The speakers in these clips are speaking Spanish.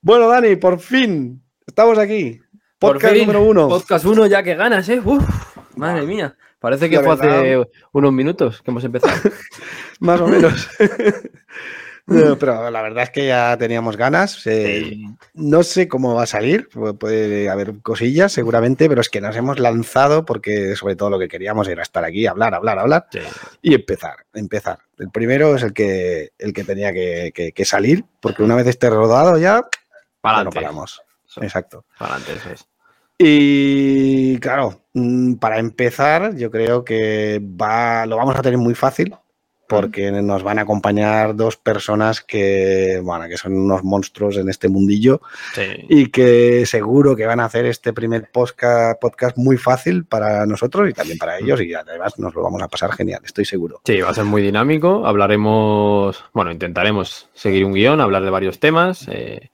Bueno, Dani, por fin estamos aquí. Podcast fin, número uno. Podcast 1 ya que ganas, ¿eh? Uf, madre mía. Parece que La fue verdad. hace unos minutos que hemos empezado. Más o menos. No, pero la verdad es que ya teníamos ganas. eh, Sí. No sé cómo va a salir, pu- puede haber cosillas seguramente, pero es que nos hemos lanzado porque sobre todo lo que queríamos era estar aquí, hablar, hablar, hablar Sí. y empezar, empezar. El primero es el que, el que tenía que, que- que salir, porque una vez esté rodado ya, Para no paramos. Exacto. Para adelante, eso es. Y claro, mm, para empezar, yo creo que va, lo vamos a tener muy fácil porque nos van a acompañar dos personas que, bueno, que son unos monstruos en este mundillo Sí. y que seguro que van a hacer este primer podcast muy fácil para nosotros y también para ellos y además nos lo vamos a pasar genial, estoy seguro. Sí, va a ser muy dinámico. Hablaremos, bueno, intentaremos seguir un guion, hablar de varios temas. eh,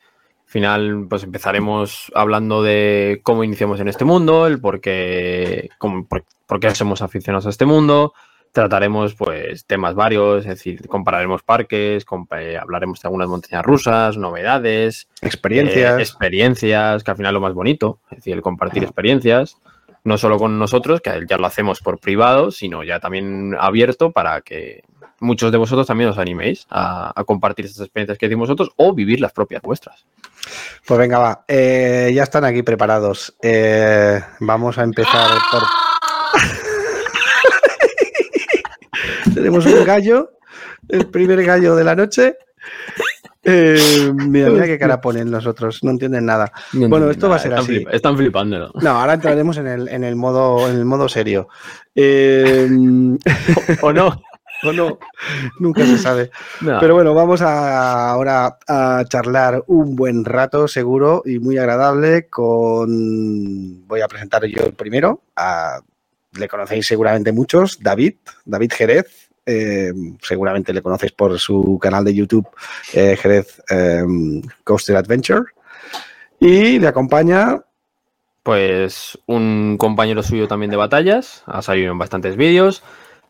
al final, pues empezaremos hablando de cómo iniciamos en este mundo, el por qué, cómo- por, por qué somos aficionados a este mundo. Trataremos, pues, temas varios, es decir, compararemos parques, compa- eh, hablaremos de algunas montañas rusas, novedades, Experiencias. eh, experiencias, que al final lo más bonito, es decir, el compartir experiencias, no solo con nosotros, que ya lo hacemos por privado, sino ya también abierto para que muchos de vosotros también os animéis a, a compartir estas experiencias que decimos nosotros o vivir las propias vuestras. Pues venga, va. Eh, ya están aquí preparados. Eh, vamos a empezar por. Tenemos un gallo, el primer gallo de la noche. Eh, mira, mira qué cara ponen nosotros, no entienden nada. Bueno, esto va a ser están así. flip- están flipándolo. No, ahora entraremos en el, en el modo, en el modo serio. Eh, ¿O no? o no, nunca se sabe. No. Pero bueno, vamos a, ahora a charlar un buen rato, seguro, y muy agradable con... Voy a presentar yo el primero. a- le conocéis seguramente muchos, David, David Jerez. eh, seguramente le conocéis por su canal de YouTube, eh, Jerez eh, Coaster Adventure. Y le acompaña Pues un compañero suyo también de batallas, ha salido en bastantes vídeos.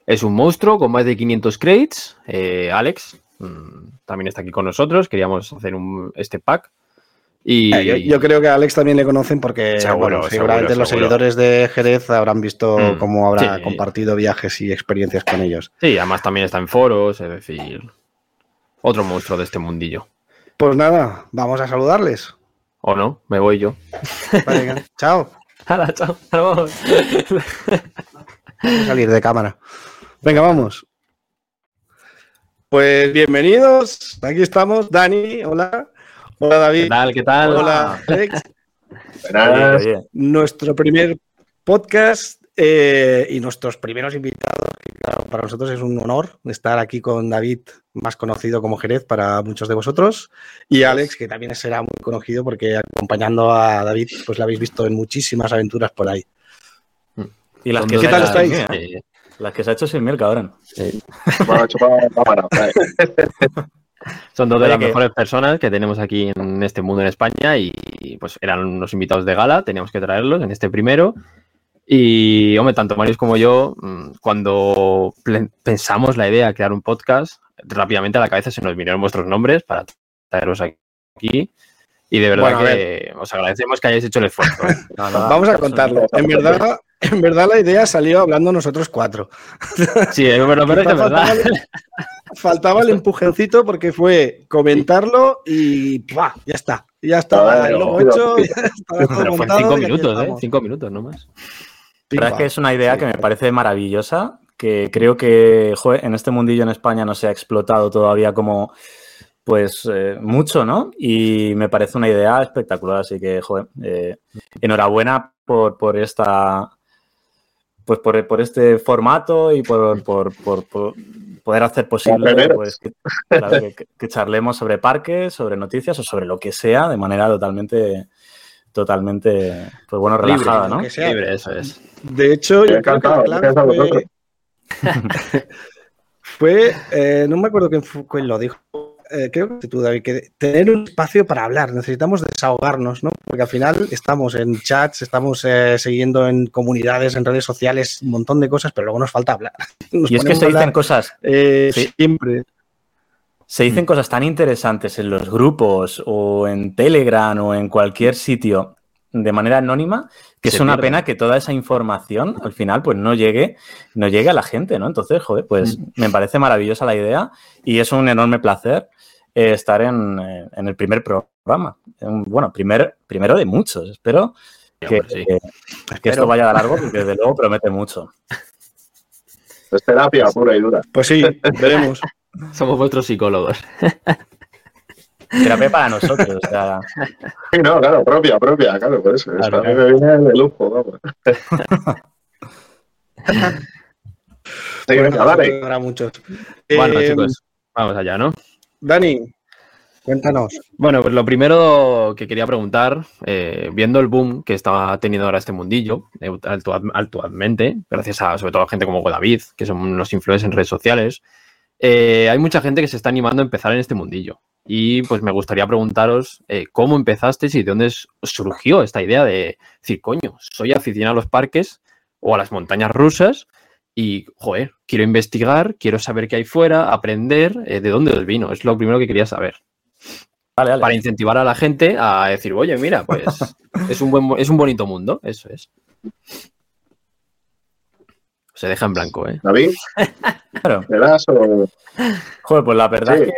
Es un monstruo con más de 500 crates. eh, Alex mm, también está aquí con nosotros. Queríamos hacer un, este pack. Y Eh, Yo, yo creo que a Alex también le conocen porque Seguro, bueno, seguro, seguramente los seguro. seguidores de Jerez habrán visto Mm, cómo habrá sí. compartido viajes y experiencias con ellos. sí, además también está en foros, es decir, otro monstruo de este mundillo. Pues nada, vamos a saludarles. ¿O no? Me voy yo. Vale, venga, chao. Hala, chao. Vamos. Voy a salir de cámara. Venga, vamos. Pues bienvenidos. Aquí estamos. Dani, hola. Hola, David. ¿Qué tal? ¿Qué tal? Hola, Alex. Nuestro primer podcast eh, y nuestros primeros invitados. que, claro, para nosotros es un honor estar aquí con David, más conocido como Jerez para muchos de vosotros, y Alex, que también será muy conocido porque acompañando a David, pues lo habéis visto en muchísimas aventuras por ahí. y las que, ¿Qué tal ha- estáis? Eh, las que se ha hecho sin miel, cabrón. Cámara. vale. Son dos de Oye, las que- mejores personas que tenemos aquí en este mundo en España y pues eran unos invitados de gala, teníamos que traerlos en este primero. Y, hombre, tanto Marius como yo, mm, cuando pensamos la idea de crear un podcast, rápidamente a la cabeza se nos vinieron vuestros nombres para traeros aquí. Y de verdad Bueno, que os agradecemos que hayáis hecho el esfuerzo. ¿eh? No, no, Vamos a contarlo. En verdad, en verdad la idea salió hablando nosotros cuatro. Sí, es verdad, pero es que verdad. Faltaba, faltaba el empujoncito porque fue comentarlo y ¡pua! ya está. Ya estaba el logo pero- hecho, Pero fue en montado cinco minutos, ¿eh? Cinco minutos, no más. La verdad es que es una idea que me parece maravillosa, que creo que en este mundillo en España no se ha explotado todavía como pues eh, mucho, ¿no? Y me parece una idea espectacular, así que, joder, eh, enhorabuena por, por esta pues por, por este formato y por, por- por- por poder hacer posible pues, que, claro, que- que charlemos sobre parques, sobre noticias o sobre lo que sea de manera totalmente totalmente pues bueno Libre, relajada, lo ¿no? que sea. Libre, eso es. De hecho, yo Encantado, fue, fue, eh, no me acuerdo quién, fu- quién lo dijo. Eh, creo que tú, David, que tener un espacio para hablar, necesitamos desahogarnos, ¿no? Porque al final estamos en chats, estamos eh, siguiendo en comunidades, en redes sociales, un montón de cosas, pero luego nos falta hablar. Nos y es que se dicen cosas, eh, sí. siempre. se dicen cosas tan interesantes en los grupos o en Telegram o en cualquier sitio de manera anónima que Se es una pierde. pena que toda esa información al final pues no llegue, no llegue a la gente, ¿no? Entonces, joder, pues me parece maravillosa la idea y es un enorme placer eh, estar en, eh, en el primer programa. En- bueno, primer, primero de muchos. Espero Sí, que, hombre, sí. que- que esto vaya de largo porque desde luego promete mucho. Es terapia pura y dura. Pues sí, veremos. Somos vuestros psicólogos. Terapia para nosotros. O sea, Sí, no, claro, propia, propia, claro, por eso. Claro, a mí me viene de lujo, vamos. Sí, Bueno, venga, dale. habrá muchos. Bueno, Eh, chicos, vamos allá, ¿no? Dani, cuéntanos. Bueno, pues lo primero que quería preguntar, eh, viendo el boom que estaba teniendo ahora este mundillo, eh, actua- actualmente, gracias a sobre todo a gente como David, que son los influencers en redes sociales, eh, hay mucha gente que se está animando a empezar en este mundillo. Y pues me gustaría preguntaros eh, cómo empezasteis y de dónde surgió esta idea de decir, coño, soy aficionado a los parques o a las montañas rusas y, joder, quiero investigar, quiero saber qué hay fuera, aprender eh, de dónde os vino. Es lo primero que quería saber vale, vale. para incentivar a la gente a decir, oye, mira, pues es un, buen, es un bonito mundo, eso es. Se deja en blanco, ¿eh? David, Claro. ¿me das o...? Joder, pues la verdad Sí. es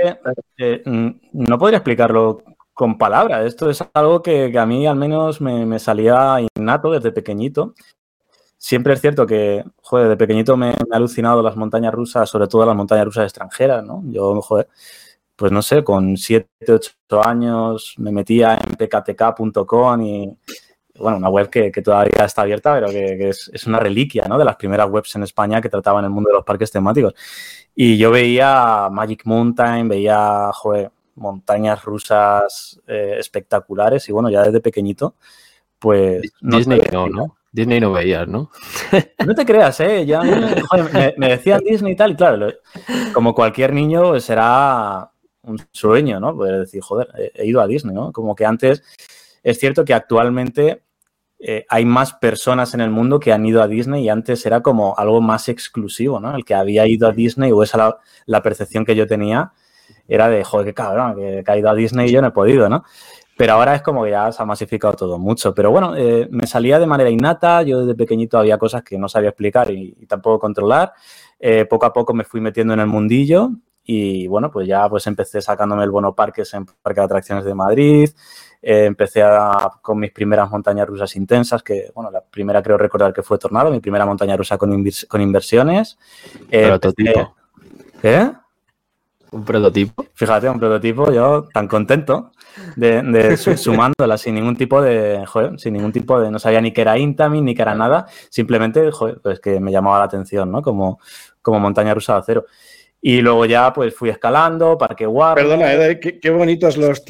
que eh, mm, no podría explicarlo con palabras. Esto es algo que, que a mí al menos me, me salía innato desde pequeñito. Siempre es cierto que, joder, de pequeñito me, me ha alucinado las montañas rusas, sobre todo las montañas rusas extranjeras, ¿no? Yo, joder, pues no sé, con 7, 8 años me metía en pktk.com y, bueno, una web que, que todavía está abierta, pero que, que es, es una reliquia, ¿no? De las primeras webs en España que trataban el mundo de los parques temáticos. Y yo veía Magic Mountain, veía, joder, montañas rusas eh, espectaculares y bueno, ya desde pequeñito, pues... no Disney no. ¿no? Disney no veías, ¿no? No te creas, ¿eh? Ya, joder, me, me decían Disney y tal, y claro, como cualquier niño pues, será un sueño, ¿no? Poder decir, joder, he, he ido a Disney, ¿no? Como que antes, es cierto que actualmente eh, hay más personas en el mundo que han ido a Disney y antes era como algo más exclusivo, ¿no? El que había ido a Disney o esa la, la percepción que yo tenía era de, joder, qué cabrón, que, que ha ido a Disney y yo no he podido, ¿no? Pero ahora es como que ya se ha masificado todo mucho. Pero bueno, eh, me salía de manera innata. Yo desde pequeñito había cosas que no sabía explicar y, tampoco controlar. Eh, poco a poco me fui metiendo en el mundillo y bueno, pues ya pues empecé sacándome el bono parques en Parque de Atracciones de Madrid. Eh, empecé a- con mis primeras montañas rusas intensas, que bueno, la primera creo recordar que fue Tornado, mi primera montaña rusa con, invers- con inversiones. Eh, Prototipo. empecé- ¿Eh? Un prototipo. Fíjate, un prototipo, yo tan contento de, de su- sumándola sin ningún tipo de, joder, sin ningún tipo de, no sabía ni que era Intamin, ni que era nada, simplemente, joder, pues que me llamaba la atención, ¿no? Como, como montaña rusa de acero. Y luego ya, pues fui escalando, Parque Warner. Perdona, eh, qué, qué bonitos los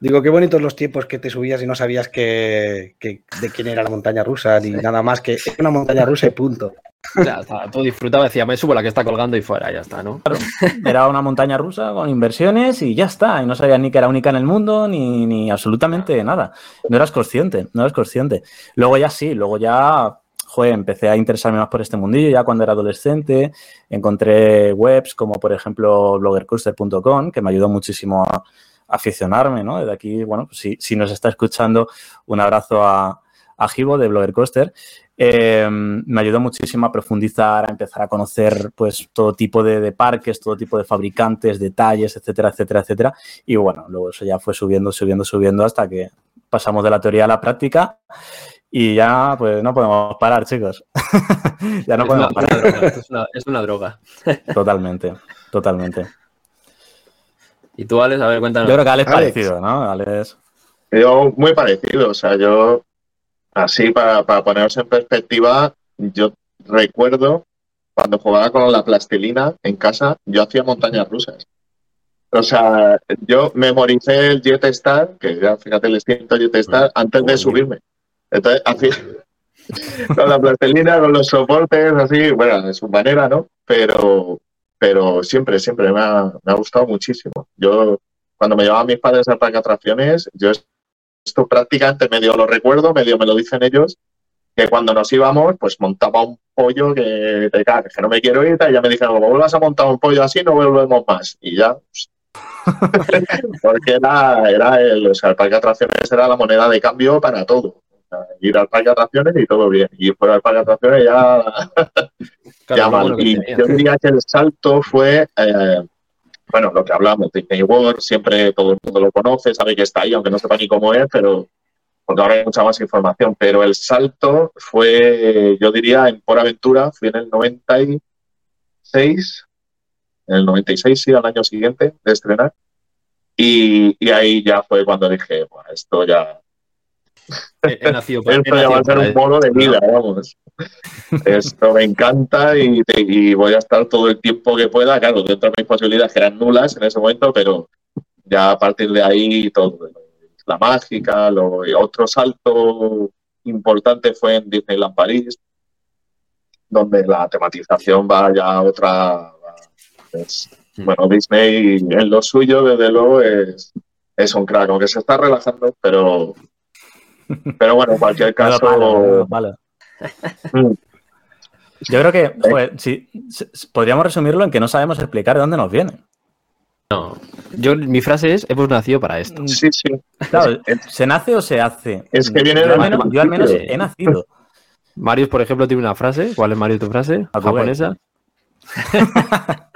Digo, qué bonitos los tiempos que te subías y no sabías que, que- de quién era la montaña rusa, ni nada más que es una montaña rusa y punto. Ya está, tú disfrutaba, decía, me subo la que está colgando y fuera, ya está, ¿no? Era una montaña rusa con inversiones y ya está. Y no sabías ni que era única en el mundo, ni, ni absolutamente nada. No eras consciente, no eras consciente. Luego ya sí, luego ya, joder, empecé a interesarme más por este mundillo. Ya cuando era adolescente, encontré webs como, por ejemplo, bloggercoaster.com, que me ayudó muchísimo a, aficionarme, ¿no? Desde aquí, bueno, pues si, si nos está escuchando, un abrazo a, a de Blogger Coaster. Eh, me ayudó muchísimo a profundizar, a empezar a conocer pues todo tipo de parques, todo tipo de fabricantes, detalles, etcétera, etcétera, etcétera. Y bueno, luego eso ya fue subiendo, subiendo, subiendo hasta que pasamos de la teoría a la práctica y ya pues no podemos parar, chicos. ya no es, una, podemos parar. una droga, es, una, es una droga. Totalmente, totalmente. Y tú, Alex, a ver, cuéntanos. Yo creo que Alex, Alex. parecido, ¿no? Alex. Yo muy parecido, o sea, yo, así para, para poneros en perspectiva, yo recuerdo cuando jugaba con la plastilina en casa, yo hacía montañas rusas. O sea, yo memoricé el Jet Star, que ya fíjate el extinto Jet Star, antes de subirme. Entonces, hacía con la plastilina, con los soportes, así, bueno, de su manera, ¿no? Pero pero siempre, siempre me ha, me ha gustado muchísimo. Yo, cuando me llevaban mis padres al parque de atracciones, yo esto prácticamente medio lo recuerdo, medio me lo dicen ellos, que cuando nos íbamos, pues montaba un pollo que te cagas, que no me quiero ir, y ya me dijeron, como vuelvas a montar un pollo así, no volvemos más. Y ya, pues, porque era, era el, o sea, el parque de atracciones era la moneda de cambio para todo. Ir al parque de atracciones y todo bien. Y fuera del parque de atracciones ya, Claro, ya mal. bueno Y tenía. yo diría que el salto fue, eh, bueno, lo que hablamos, Disney World, siempre todo el mundo lo conoce, sabe que está ahí, aunque no sepa ni cómo es, pero porque ahora hay mucha más información. Pero el salto fue, yo diría, en Por Aventura, fui en el 96, en el 96, sí, al año siguiente de estrenar. Y, y ahí ya fue cuando dije, "Buah, esto ya, He, nacido para, esto ya va a ser un modo de vida, vamos. Esto me encanta y, y voy a estar todo el tiempo que pueda, claro, dentro de mis posibilidades que eran nulas en ese momento, pero ya a partir de ahí todo, la mágica, lo, otro salto importante fue en Disneyland París, donde la tematización va ya a otra... es- bueno, Disney en lo suyo, desde luego, es, es un crack, aunque se está relajando, pero, pero bueno, en cualquier caso... palo, palo. Mm. Yo creo que joder, sí, s- s- podríamos resumirlo en que no sabemos explicar de dónde nos viene. No. Yo, mi frase es, hemos nacido para esto. Sí, sí. Claro, Es- ¿se nace o se hace? Es que viene yo, de al menos, yo al menos he nacido. Marius, por ejemplo, tiene una frase. ¿Cuál es, Marius, tu frase? A tu Japonesa.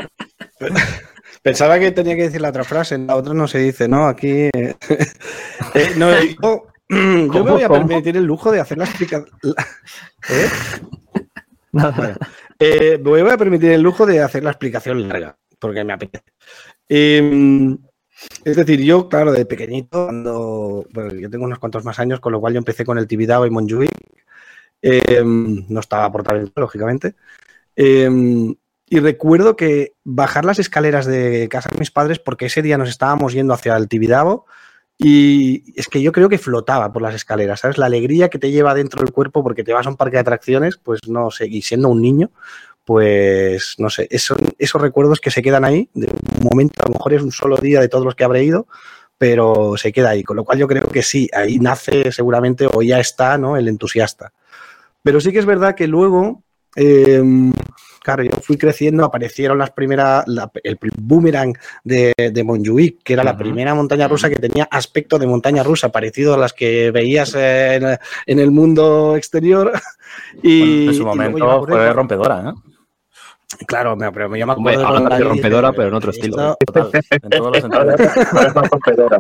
Pensaba que tenía que decir la otra frase, la otra no se dice, ¿no? Aquí. eh, eh, no, yo, yo me ¿Cómo, voy a permitir el lujo de hacer la explicación. ¿Eh? Bueno, eh, me voy a permitir el lujo de hacer la explicación larga, porque me apetece. Eh, es decir, yo, claro, de pequeñito, cuando. Bueno, yo tengo unos cuantos más años, con lo cual yo empecé con el Tibidabo y Monjuic. Eh, no estaba por talento, lógicamente. Eh, y recuerdo que bajar las escaleras de casa de mis padres, porque ese día nos estábamos yendo hacia el Tibidabo, y es que yo creo que flotaba por las escaleras, ¿sabes? La alegría que te lleva dentro del cuerpo porque te vas a un parque de atracciones, pues no sé, y siendo un niño, pues no sé, son esos recuerdos que se quedan ahí, de un momento, a lo mejor es un solo día de todos los que habré ido, pero se queda ahí, con lo cual yo creo que sí, ahí nace seguramente o ya está, ¿no? El entusiasta. Pero sí que es verdad que luego, eh, claro, yo fui creciendo, aparecieron las primeras, la- el boomerang de, de Montjuic, que era la Ujú. primera montaña rusa que tenía aspecto de montaña rusa, parecido a las que veías en, en el mundo exterior. Y, en su momento fue rompedora, ¿eh? Claro, me- pero me Hombre, acuerdo de la rompedora, dije, pero en otro estilo. Total, en todos los sentidos. rompedora.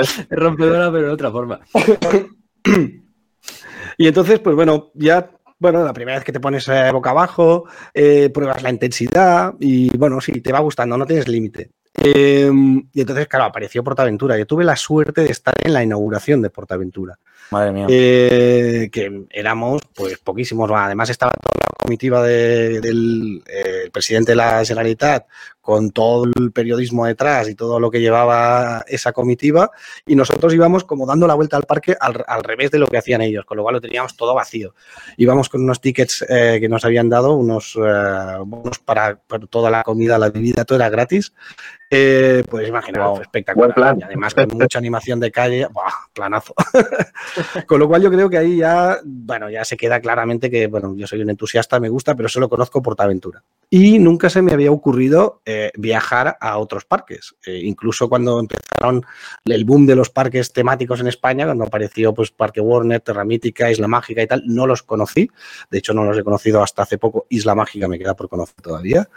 Es rompedora, pero de otra forma. Y entonces, pues bueno, ya, bueno, la primera vez que te pones eh, boca abajo, eh, pruebas la intensidad y bueno, sí, te va gustando, no tienes límite. Eh, y entonces, claro, apareció Portaventura. Yo tuve la suerte de estar en la inauguración de Portaventura. Madre mía. Eh, que éramos pues poquísimos. Además estaba toda la comitiva de- del el presidente de la Generalitat con todo el periodismo detrás y todo lo que llevaba esa comitiva y nosotros íbamos como dando la vuelta al parque al, al revés de lo que hacían ellos, con lo cual lo teníamos todo vacío. Íbamos con unos tickets eh, que nos habían dado, unos eh, bonos para, para toda la comida, la bebida, todo era gratis. Eh, pues imaginaos, Wow. espectacular. Plan. Y además con mucha animación de calle, ¡buah! planazo. Con lo cual yo creo que ahí ya, bueno, ya se queda claramente que, bueno, yo soy un entusiasta, me gusta, pero solo conozco Portaventura. Y nunca se me había ocurrido eh, viajar a otros parques. Eh, incluso cuando empezaron el boom de los parques temáticos en España, cuando apareció pues Parque Warner, Terra Mítica, Isla Mágica y tal, no los conocí. De hecho, no los he conocido hasta hace poco. Isla Mágica me queda por conocer todavía.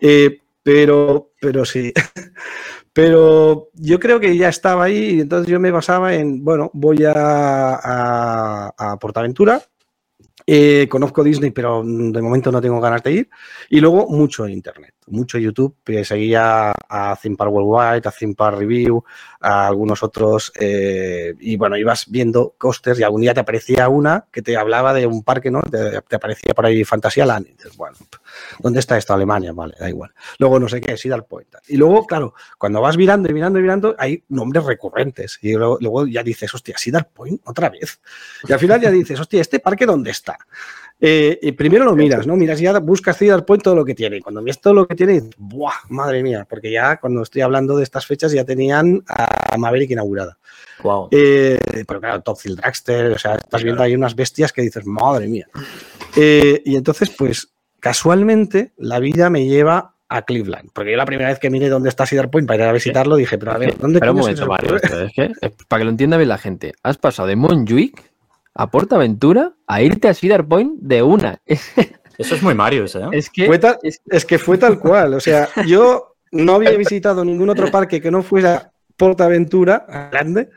Eh, pero, pero sí. Pero yo creo que ya estaba ahí y entonces yo me basaba en, bueno, voy a, a, a Portaventura, eh, conozco Disney, pero de momento no tengo ganas de ir. Y luego mucho Internet, mucho YouTube, seguía a Theme Park Worldwide, a Park Review, a algunos otros. eh, y bueno, ibas viendo costers y algún día te aparecía una que te hablaba de un parque, ¿no? Te, aparecía por ahí Fantasyland. Y dices, bueno, ¿dónde está esto? Alemania, vale, da igual. Luego no sé qué, Cedar Point. Y luego, claro, cuando vas mirando y mirando y mirando, hay nombres recurrentes. Y luego, luego ya dices, hostia, Cedar Point, otra vez. Y al final ya dices, hostia, ¿este parque dónde está? Eh, primero lo miras, ¿no? Miras ya, buscas Cedar Point todo lo que tiene. Y cuando ves todo lo que tiene, dices, ¡buah! Madre mía, porque ya cuando estoy hablando de estas fechas ya tenían a Maverick inaugurada. Wow. Eh, pero claro, Topfield Dragster, o sea, estás viendo ahí unas bestias que dices, madre mía. Eh, y entonces, pues, casualmente, la vida me lleva a Cleveland. Porque yo la primera vez que miré dónde está Cedar Point para ir a visitarlo, dije, pero a ver, ¿dónde Espera un momento, Mario, Point? es que, eh, para que lo entienda bien la gente, has pasado de Montjuic a Portaventura a irte a Cedar Point de una. Eso es muy Mario, ¿eh? Es que Fue tal- es que fue tal cual. O sea, yo no había visitado ningún otro parque que no fuera Portaventura grande,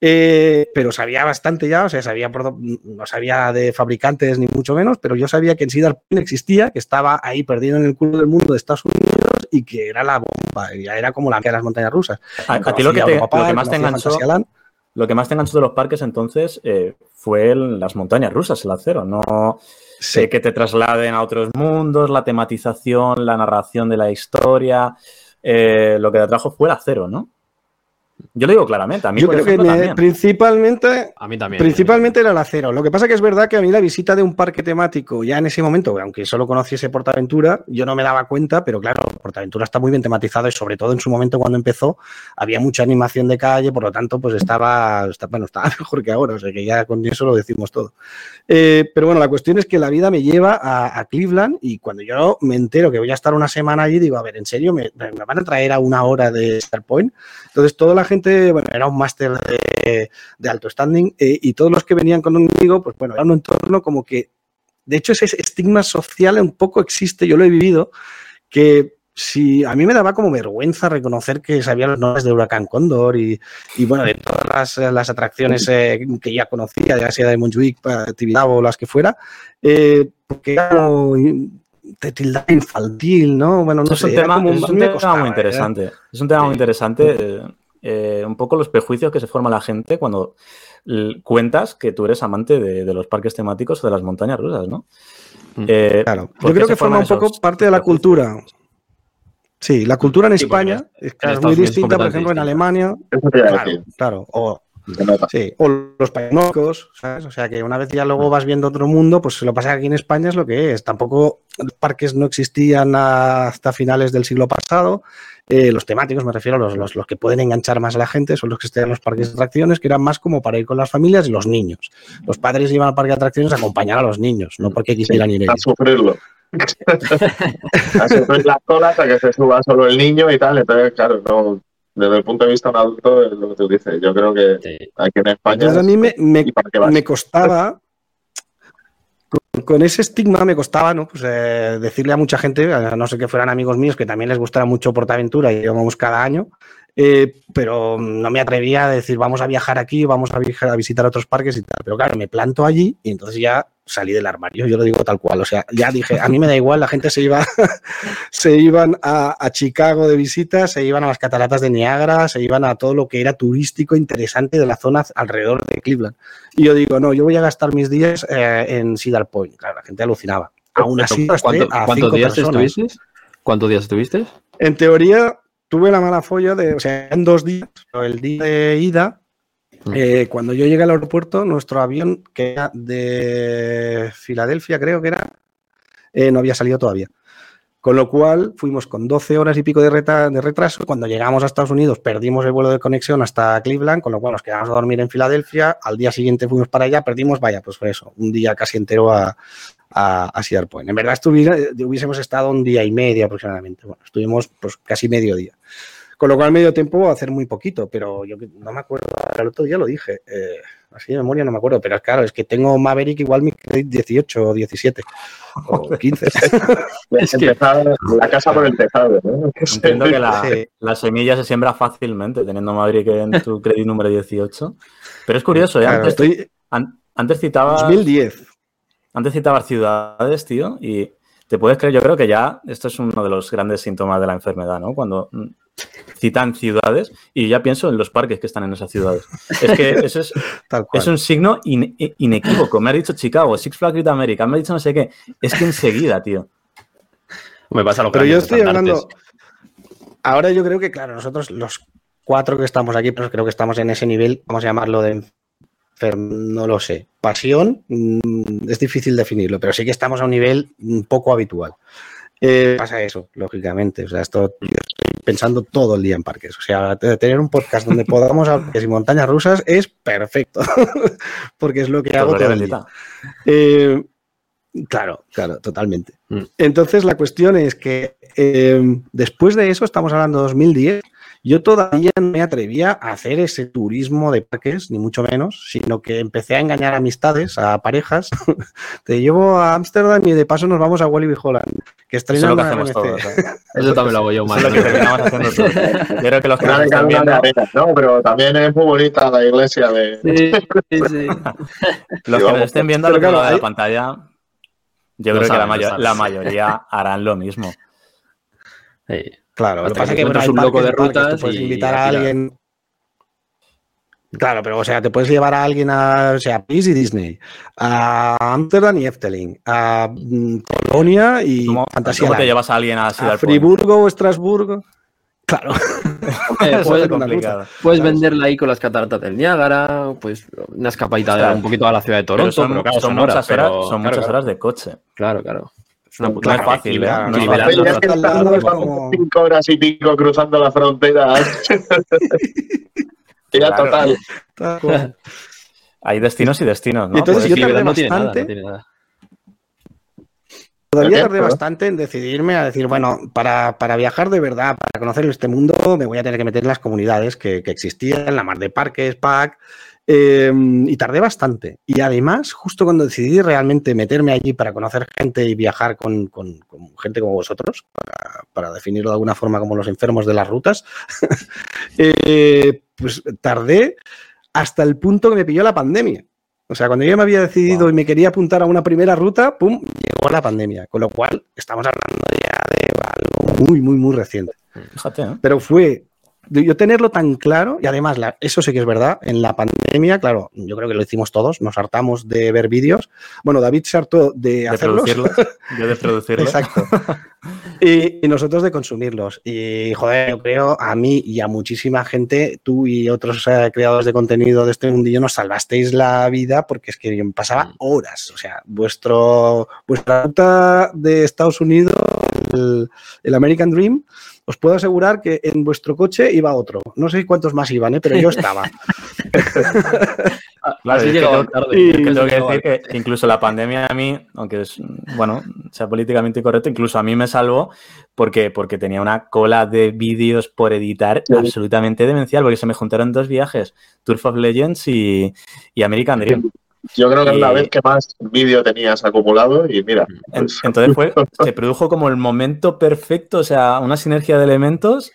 eh, pero sabía bastante ya, o sea, sabía no sabía de fabricantes ni mucho menos, pero yo sabía que en Cedar Point existía, que estaba ahí perdido en el culo del mundo de Estados Unidos y que era la bomba, ya era como la de las montañas rusas. A, a ti lo que, te- lo más te enganchó, lo que más te enganchó de los parques entonces eh, fue el- las montañas rusas, el acero, no Sí. eh, que te trasladen a otros mundos, la tematización, la narración de la historia. eh, lo que te atrajo fue el acero, ¿no? Yo lo digo claramente, a mí Yo por creo que ejemplo, me- también. principalmente a mí también. Principalmente era el acero. Lo que pasa que es verdad que a mí la visita de un parque temático, ya en ese momento, aunque solo conociese Portaventura, yo no me daba cuenta, pero claro, Portaventura está muy bien tematizado y sobre todo en su momento cuando empezó había mucha animación de calle, por lo tanto, pues estaba, está- bueno, estaba mejor que ahora, o sea que ya con eso lo decimos todo. Eh, pero bueno, la cuestión es que la vida me lleva a, a Cleveland y cuando yo me entero que voy a estar una semana allí, digo, a ver, ¿en serio me, me van a traer a una hora de Starpoint? Entonces toda la gente, bueno, era un máster de, de alto standing eh, y todos los que venían conmigo, pues bueno, era un entorno como que, de hecho ese estigma social un poco existe, yo lo he vivido, que si a mí me daba como vergüenza reconocer que sabía los nombres de Huracán Cóndor y, y, bueno, de todas las, las atracciones eh, que ya conocía, ya sea de Montjuic, Tibidabo o las que fuera, eh, porque era como te tildaba infantil, ¿no? Bueno, no es un sé, era tema, como- es un tema costaba, muy ¿eh? interesante. Es un tema muy interesante. Eh, un poco los prejuicios que se forma la gente cuando cuentas que tú eres amante de, de los parques temáticos o de las montañas rusas, ¿no? Mm. Eh, Claro, ¿por yo creo que forma un poco parte de la cultura. Sí, la cultura en Sí, España es, que muy distinta, por ejemplo, en. Alemania. Claro. O, sí, los pañocos, ¿sabes? O sea, que una vez ya luego vas viendo otro mundo, pues lo que pasa aquí en España es lo que es. Tampoco los parques no existían hasta finales del siglo pasado. Eh, los temáticos, me refiero a los, los, los que pueden enganchar más a la gente, son los que están en los parques de atracciones, que eran más como para ir con las familias y los niños. Los padres iban al parque de atracciones a acompañar a los niños, no porque quisieran ir a ellos. sufrirlo. a sufrir las colas, a que se suba solo el niño y tal. Entonces, claro, no, desde el punto de vista de un adulto, es lo que tú dices. Yo creo que aquí en España. Entonces a mí me costaba, con, ese estigma me costaba, ¿no? Pues eh, decirle a mucha gente, a no ser que fueran amigos míos, que también les gustara mucho Portaventura y íbamos cada año, eh, pero no me atrevía a decir, vamos a viajar aquí, vamos a, viajar, a visitar otros parques y tal. Pero claro, me planto allí y entonces ya salí del armario, yo lo digo tal cual. O sea, ya dije, a mí me da igual, la gente se iba, se iban a, a Chicago de visita, se iban a las cataratas de Niágara, se iban a todo lo que era turístico interesante de la zona alrededor de Cleveland. Y yo digo, no, yo voy a gastar mis días eh, en Cedar Point. Claro, la gente alucinaba. Aún así, gasté ¿Cuánto- a ¿Cuántos días personas. estuviste? ¿Cuántos días estuviste? En teoría, tuve la mala folla de, o sea, en dos días, pero el día de ida. Eh, cuando yo llegué al aeropuerto, nuestro avión, que era de Filadelfia, creo que era, eh, no había salido todavía. Con lo cual, fuimos con 12 horas y pico de, reta- de retraso. Cuando llegamos a Estados Unidos, perdimos el vuelo de conexión hasta Cleveland, con lo cual nos quedamos a dormir en Filadelfia. Al día siguiente fuimos para allá, perdimos, vaya, pues fue eso, un día casi entero a, a, a Cedar Point. En verdad, hubiésemos estado un día y medio aproximadamente. Bueno, estuvimos pues casi medio día. Con lo cual, medio tiempo va a hacer muy poquito, pero yo no me acuerdo, el otro día lo dije, eh, así de memoria no me acuerdo, pero claro, es que tengo Maverick igual mi credit 18 o 17 o 15. Es que- la casa por el tejado. ¿no? Entiendo que la, Sí. la semilla se siembra fácilmente teniendo Maverick en tu crédito número 18. Pero es curioso, ¿eh? Claro, antes, estoy an- antes citabas 2010. Antes citabas ciudades, tío, y te puedes creer, yo creo que ya esto es uno de los grandes síntomas de la enfermedad, ¿no? Cuando mm, citan ciudades y ya pienso en los parques que están en esas ciudades. Es que eso es, Tal cual. es un signo ine- inequívoco. Me ha dicho Chicago, Six Flags Great America, me ha dicho no sé qué. Es que enseguida, tío. Me pasa lo Pero yo estoy hablando. Ahora yo creo que, claro, nosotros los cuatro que estamos aquí, pues creo que estamos en ese nivel, vamos a llamarlo de no lo sé. pasión, mm, es difícil definirlo, pero sí que estamos a un nivel un poco habitual. Eh, pasa eso, lógicamente. O sea, esto yo estoy pensando todo el día en parques. O sea, tener un podcast donde podamos hablar de montañas rusas es perfecto. Porque es lo que hago todo el día. Eh, claro, claro, totalmente. Mm. Entonces, la cuestión es que eh, después de eso, estamos hablando de 2010, yo todavía no me atrevía a hacer ese turismo de parques, ni mucho menos, sino que empecé a engañar amistades, a pareres. Te llevo a Ámsterdam y de paso nos vamos a Walibi Holland, que estrenan Eso, lo todos, Eso también lo hago yo, más. Eso es lo que terminamos haciendo todos. Yo creo que los que nos están viendo... no, pero también es muy bonita la iglesia de... Sí, sí, sí. los que nos estén viendo a lo de la pantalla, yo creo que la, la mayoría harán lo mismo. Sí. Claro, lo que pasa es que bueno, un loco de rutas puedes invitar a alguien. Claro, pero o sea, te puedes llevar a alguien a, o sea, a y Disney, a Amsterdam y Efteling, a mm, Colonia y ¿Cómo, Fantasía. ¿Cómo te llevas a alguien a Ciudad a Friburgo o Estrasburgo? Claro. Eh, puedes, puedes venderla ahí con las cataratas del Niágara, pues una escapadita de, un poquito a la ciudad de Toronto. Pero son, pero son, muchas, horas, son muchas horas de coche. Claro, claro. Es una puta fácil, ¿eh? No es como... cinco horas y pico cruzando la frontera. ya total. Hay destinos y destinos, ¿no? entonces pues yo tardé bastante. Todavía tardé bastante en decidirme a decir, bueno, para, para, viajar de verdad, para conocer este mundo, me voy a tener que meter en las comunidades que, que existían, la mar de parques, PAC, Em, y tardé bastante. Y además, justo cuando decidí realmente meterme allí para conocer gente y viajar con, gente como vosotros, para, definirlo de alguna forma como los enfermos de las rutas, eh, pues tardé hasta el punto que me pilló la pandemia. O sea, cuando yo me había decidido y me quería apuntar a una primera ruta, ¡pum! llegó la pandemia. Con lo cual, estamos hablando ya de algo muy, muy, muy reciente. Fíjate, ¿eh? Pero fue yo tenerlo tan claro, y además eso sí que es verdad, en la pandemia, claro, yo creo que lo hicimos todos, nos hartamos de ver vídeos. Bueno, David se hartó de, de hacerlos. Yo de producirlos. Exacto. Y, nosotros de consumirlos. Y, joder, yo creo a mí y a muchísima gente, tú y otros eh, creadores de contenido de este mundillo nos salvasteis la vida porque es que yo pasaba mm. horas. O sea, vuestro, vuestra ruta de Estados Unidos, el American Dream, os puedo asegurar que en vuestro coche iba otro. No sé cuántos más iban, ¿eh? pero yo estaba. claro, sí tengo que decir que incluso la pandemia a mí, aunque es, bueno, sea políticamente incorrecto, incluso a mí me salvó porque, porque tenía una cola de vídeos por editar absolutamente demencial, porque se me juntaron dos viajes, Turf of Legends y, y American Dream. Yo creo que es la vez que más vídeo tenías acumulado y mira. Pues, entonces fue, se produjo como el momento perfecto, o sea, una sinergia de elementos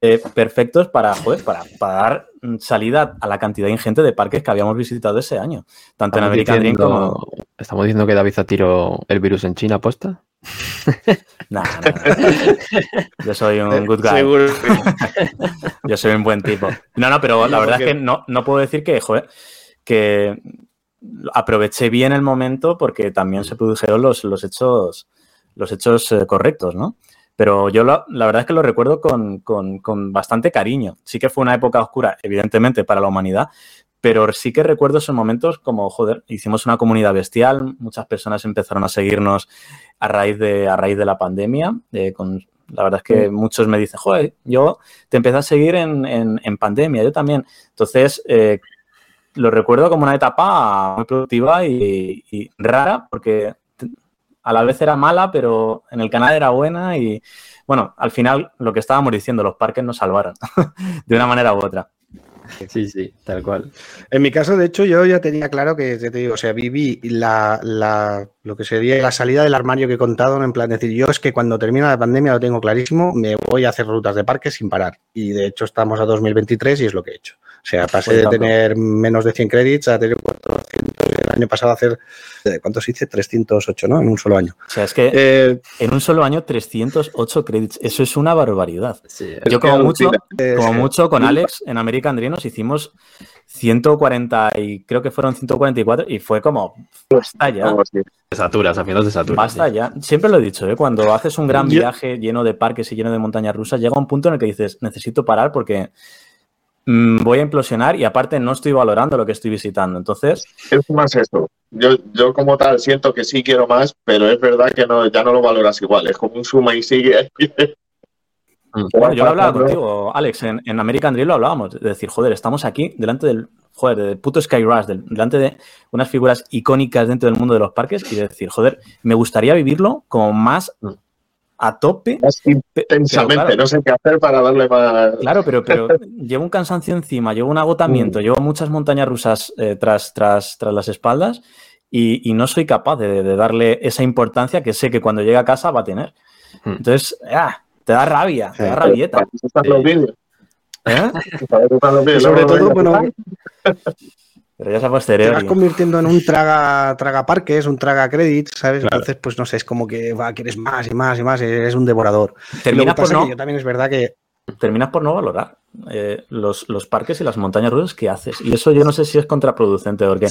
eh, perfectos para, para, para, dar salida a la cantidad ingente de parques que habíamos visitado ese año, tanto en American Dream como... ¿Estamos diciendo que David ha tirado el virus en China aposta? no, Yo soy un good guy. Yo soy un buen tipo. No, no, pero la verdad es que no, no puedo decir que, joder, que aproveché bien el momento porque también se produjeron los, los hechos, los hechos eh, correctos, ¿no? Pero yo la verdad es que lo recuerdo con, bastante cariño. Sí que fue una época oscura, evidentemente, para la humanidad, pero sí que recuerdo esos momentos como, joder, hicimos una comunidad bestial, muchas personas empezaron a seguirnos a raíz de, a raíz de la pandemia. Eh, con, la verdad es que muchos me dicen, joder, yo te empecé a seguir en, en, pandemia, yo también. Entonces, eh, lo recuerdo como una etapa muy productiva y, rara, porque a la vez era mala, pero en el canal era buena y, bueno, al final lo que estábamos diciendo, los parques nos salvaron de una manera u otra. Sí, sí, tal cual. En mi caso, de hecho, yo ya tenía claro que, te digo, o sea, viví la, la, lo que sería la salida del armario que he contado, en plan, decir, yo es que cuando termina la pandemia lo tengo clarísimo, me voy a hacer rutas de parques sin parar. Y de hecho estamos a 2023 y es lo que he hecho. O sea, pasé de tener menos de 100 créditos a tener 400 el año pasado hacer, eh, ¿cuántos hice? 308, ¿no? En un solo año. O sea, es que eh, en un solo año 308 créditos. Eso es una barbaridad. Yo como mucho, como mucho con Alex en American Dream nos hicimos 140 y creo que fueron 144 y fue como, basta ya. De saturas, a final de saturas. Basta ya. Siempre lo he dicho, ¿eh? cuando haces un gran viaje lleno de parques y lleno de montañas rusas, llega un punto en el que dices, necesito parar porque voy a implosionar y aparte no estoy valorando lo que estoy visitando. Entonces, Es más eso. Yo, yo como tal siento que sí quiero más, pero es verdad que no, ya no lo valoras igual. Es como un suma y sigue. Bueno, yo lo hablaba contigo, Alex, en, en American Dream lo hablábamos, de decir, joder, estamos aquí delante del, joder, del puto Sky Rush, del- delante de unas figuras icónicas dentro del mundo de los parques y de decir, joder, me gustaría vivirlo como más a tope. Intensamente. claro, No sé qué hacer para darle más. Claro, pero, pero llevo un cansancio encima, llevo un agotamiento, llevo muchas montañas rusas eh, tras, tras, tras las espaldas y, y no soy capaz de, de darle esa importancia que sé que cuando llegue a casa va a tener. Hmm. Entonces, ah, te da rabia, te da Sí. rabieta. Para eso están los vídeos. ¿eh? Para eso están los Y vídeos. sobre todo, bueno, Pero ya es a te vas convirtiendo en un traga, traga parques, un traga credits, ¿sabes? Entonces, pues no sé, es como que va, quieres más y más y más, eres un devorador. Terminas por, no, yo también es verdad que terminas por no valorar eh, los, los parques y las montañas rusas que haces. Y eso yo no sé si es contraproducente, porque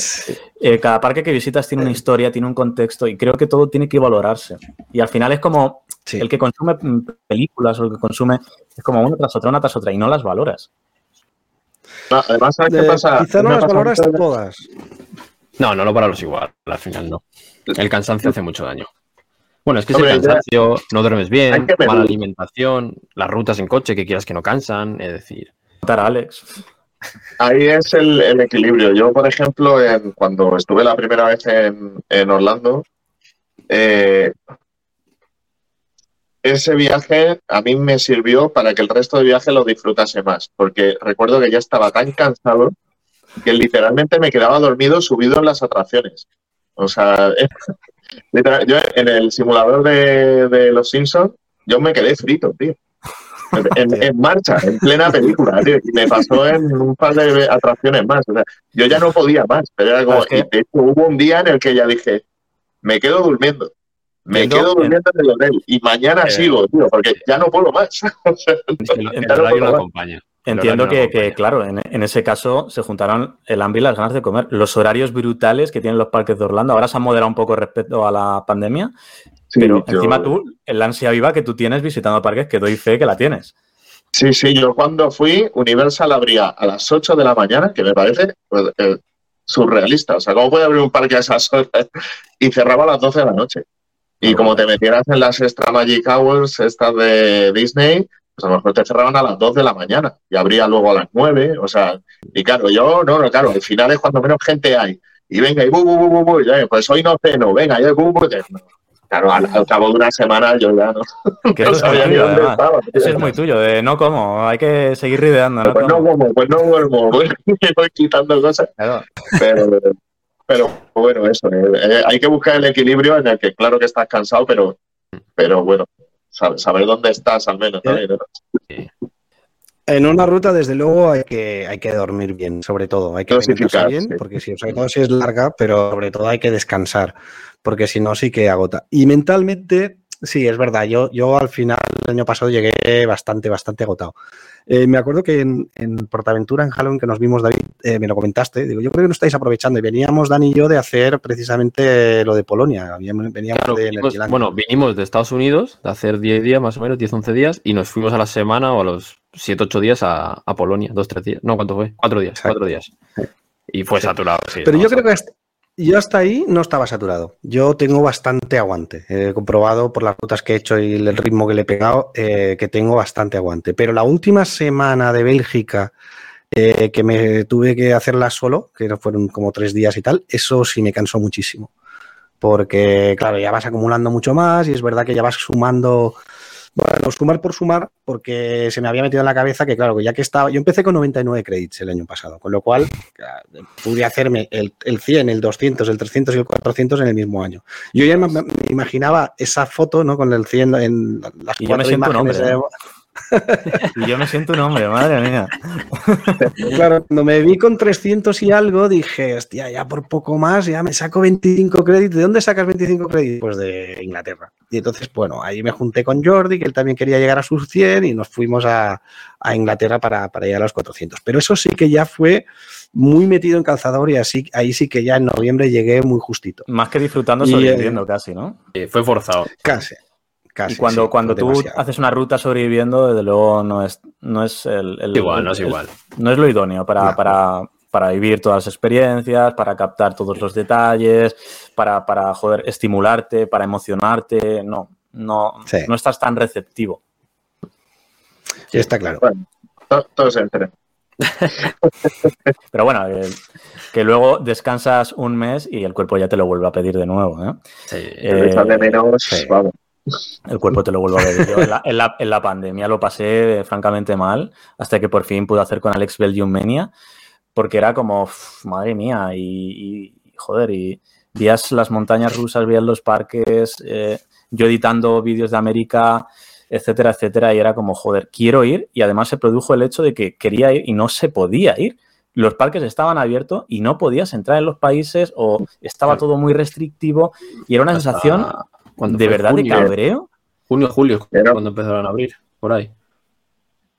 eh, cada parque que visitas tiene una historia, tiene un contexto y creo que todo tiene que valorarse. Y al final es como Sí. el que consume mm, películas o el que consume, es como una tras otra, una tras otra y no las valoras. No, además, ¿sabes qué pasa? quizá no las pasa valoras todas. No, no lo valoras igual, al final no. El cansancio hace mucho daño. Bueno, es que Hombre, es el ya- cansancio, no duermes bien, mala alimentación, las rutas en coche que quieras que no cansan, es decir. Contar a Alex. Ahí es el, el equilibrio. Yo, por ejemplo, en- cuando estuve la primera vez en, en Orlando, eh, ese viaje a mí me sirvió para que el resto de viaje lo disfrutase más, porque recuerdo que ya estaba tan cansado que literalmente me quedaba dormido subido en las atracciones. O sea, yo en el simulador de, de Los Simpsons, yo me quedé frito, tío. En, en marcha, en plena película, tío. Y me pasó en un par de atracciones más. O sea, yo ya no podía más, pero era como. Que- y de hecho, hubo un día en el que ya dije, me quedo durmiendo. Me quedo en- durmiendo en el hotel. Y mañana Eh. sigo, tío, porque ya no puedo más. No acompaña. Entiendo que, claro, en, en ese caso se juntaron el hambre y las ganas de comer. Los horarios brutales que tienen los parques de Orlando ahora se han moderado un poco respecto a la pandemia, sí, pero yo- encima tú, el ansia viva que tú tienes visitando parques, que doy fe que la tienes. Sí, sí, yo cuando fui, Universal abría a las 8 de la mañana, que me parece pues, eh, surrealista. O sea, ¿cómo puede abrir un parque a esas horas? Y cerraba a las 12 de la noche. Y como te metieras en las Extra Magic Hours, estas de Disney, pues a lo mejor te cerraban a las 2 de la mañana y abría luego a las 9. O sea, y claro, yo, no, no, claro, al final es cuando menos gente hay. Y venga, y bu, bu, bu, bu, bu, ya, pues hoy no ceno, venga, ya, bu, bu. Claro, al, al cabo de una semana yo ya no, Que no sabía ni dónde estaba. tío. Eso es muy tuyo, de no como, hay que seguir rideando, ¿no? Pues no Como. pues no duermo, voy, voy quitando cosas, Claro. pero, pero bueno, eso, eh, eh, hay que buscar el equilibrio en el que claro que estás cansado, pero, pero bueno, saber, saber dónde estás al menos. ¿no? En una ruta, desde luego, hay que, hay que dormir bien, sobre todo. Hay que alimentarse bien, sí. porque si, sobre todo si es larga, pero sobre todo hay que descansar, porque si no, sí que agota. Y mentalmente, sí, es verdad. Yo, yo al final, el año pasado, llegué bastante, bastante agotado. Eh, me acuerdo que en, en Portaventura, en Halloween, que nos vimos, David, eh, me lo comentaste. Digo, yo creo que no estáis aprovechando. Y veníamos, Dani y yo, de hacer precisamente lo de Polonia. Veníamos Claro, de vinimos- bueno, vinimos de Estados Unidos, de hacer 10 días más o menos, 10, 11 días, y nos fuimos a la semana o a los 7, 8 días a, a Polonia, 2, 3 días. No, ¿cuánto fue? 4 días. 4 días. Y fue saturado, sí. Pero yo creo que yo hasta ahí no estaba saturado. Yo tengo bastante aguante. He comprobado por las rutas que he hecho y el ritmo que le he pegado eh, que tengo bastante aguante. Pero la última semana de Bélgica eh, que me tuve que hacerla solo, que fueron como tres días y tal, eso sí me cansó muchísimo. Porque, claro, ya vas acumulando mucho más y es verdad que ya vas sumando. Bueno, sumar por sumar, porque se me había metido en la cabeza que, claro, que ya que estaba. Yo empecé con 99 créditos el año pasado, con lo cual pude hacerme el, el 100, el 200, el 300 y el 400 en el mismo año. Yo ya me, me imaginaba esa foto, ¿no? Con el 100 en las Y cuatro imágenes. hombre, de- Y yo me siento un hombre, madre mía. Claro, cuando me vi con 300 y algo, dije, hostia, ya por poco más, ya me saco 25 créditos. ¿De dónde sacas 25 créditos? Pues de Inglaterra. Y entonces, bueno, ahí me junté con Jordi, que él también quería llegar a sus 100 y nos fuimos a, a Inglaterra para, para llegar a los 400. Pero eso sí que ya fue muy metido en calzador y así, ahí sí que ya en noviembre llegué muy justito. Más que disfrutando, Y, eh, sobreviviendo casi, ¿no? Sí, fue forzado. Casi. Casi. y cuando, sí, cuando tú demasiado. haces una ruta sobreviviendo, desde luego no es, no es el, el- Igual, no es el- igual. no es lo idóneo para, No. para, para vivir todas las experiencias, para captar todos los detalles, para, para joder, estimularte, para emocionarte. No, no, Sí. no estás tan receptivo. Sí, está claro. Bueno, to- todos entren. Pero bueno, eh, que luego descansas un mes y el cuerpo ya te lo vuelve a pedir de nuevo. ¿eh? Sí. Eh, Echar de menos, sí. vamos. El cuerpo te lo vuelvo a ver. Yo en, la, en la- en la pandemia lo pasé eh, francamente mal, hasta que por fin pude hacer con Alex Belgium Mania, porque era como, uf, madre mía, y, y, joder, y vías las montañas rusas, vías los parques, eh, yo editando vídeos de América, etcétera, etcétera, y era como, joder, quiero ir, y además se produjo el hecho de que quería ir y no se podía ir. Los parques estaban abiertos y no podías entrar en los países o estaba todo muy restrictivo y era una sensación ¿cuándo de verdad de cabreo. Junio, julio, Pero- cuando empezaron a abrir, por ahí,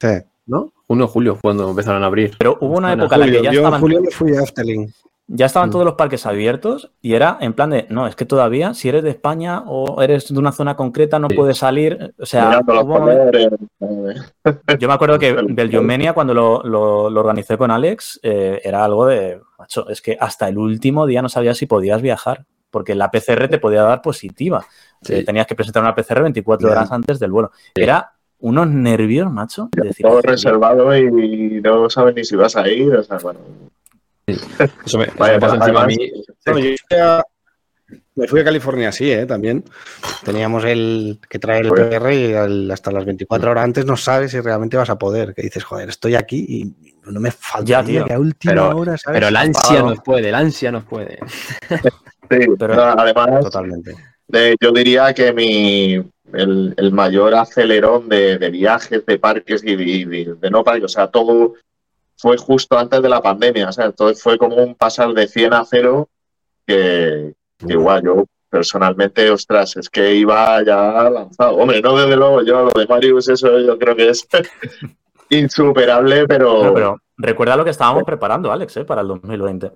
Sí. ¿no? Junio, julio, cuando empezaron a abrir. Pero hubo una época en la que ya yo en estaban, julio me fui a Efteling. ya estaban Mm. todos los parques abiertos y era en plan de, no, es que todavía, si eres de España o eres de una zona concreta, no Sí. puedes salir. O sea, yo me acuerdo que El- Belgiumenia, cuando lo, lo- lo organicé con Alex, eh, era algo de, macho, es que hasta el último día no sabías si podías viajar, porque la PCR te podía dar positiva. Sí. Eh, tenías que presentar una PCR 24 Ya. horas antes del vuelo. Sí. Era unos nervios, macho. de decir, Todo "Joder, reservado y no sabes ni si vas a ir. O sea, bueno. Eso me, eso Vaya, me pasa encima a mí. No, yo fui a- me fui a California, sí, ¿eh? también. Teníamos el que traer el Pues- PR y al- hasta las 24 horas antes no sabes si realmente vas a poder. Que dices, joder, estoy aquí y no me falta Ya, tío. a última Pero- hora, ¿sabes? Pero el ansia nos puede, el ansia nos puede. Sí, Pero- no, además, Totalmente. de- yo diría que mi el, el mayor acelerón de, de viajes, de parques y de, no parques, o sea, todo fue justo antes de la pandemia. O sea, entonces fue como un pasar de 100 a 0 que, que igual yo personalmente, ostras, es que iba ya lanzado. Hombre, no desde luego yo, lo de Marius, eso yo creo que es insuperable, pero, No, pero recuerda lo que estábamos preparando, Alex, ¿eh? para el 2020.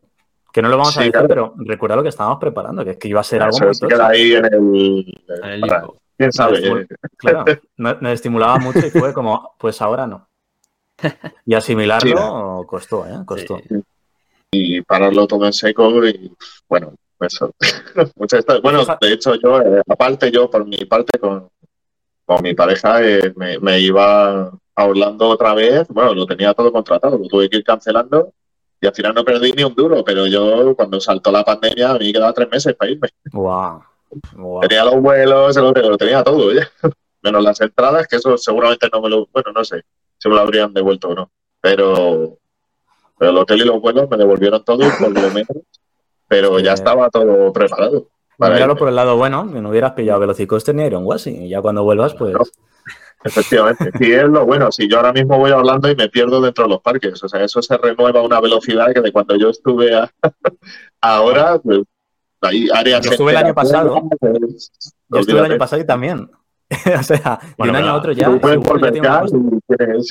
Que no lo vamos a claro. pero recuerda lo que estábamos preparando, que es que iba a ser algo muy se tocho. queda ahí en el... En el para- limbo. ¿Quién sabe? Claro, me, me estimulaba mucho y fue como, pues ahora no. Y asimilarlo costó, ¿eh? Costó. Sí. y pararlo todo en seco y bueno, eso. Bueno, de hecho yo, eh, aparte yo por mi parte con, con mi pareja eh, me, me iba a Orlando otra vez, bueno, lo tenía todo contratado, lo tuve que ir cancelando y al final no perdí ni un duro, pero yo cuando saltó la pandemia a mí quedaba tres meses para irme. Guau. Tenía los vuelos, lo, lo tenía todo ya, menos las entradas, que eso seguramente no me lo, bueno, no sé si me lo habrían devuelto o no, pero, pero el hotel y los vuelos me devolvieron todo por lo menos, pero Sí. ya estaba todo preparado. para Míralo irme. por el lado bueno, que no hubieras pillado Velocicoaster ni Iron Washing. Y ya cuando vuelvas, pues. No. Efectivamente. Y es lo bueno, si yo ahora mismo voy a Orlando y me pierdo dentro de los parques, o sea, eso se renueva a una velocidad que de cuando yo estuve a- ahora, pues, hay áreas Yo estuve el año pasado. pues, Yo estuve el año pasado y también. o sea, de Bueno, un año a otro ya. Tú puedes seguro volver ya y.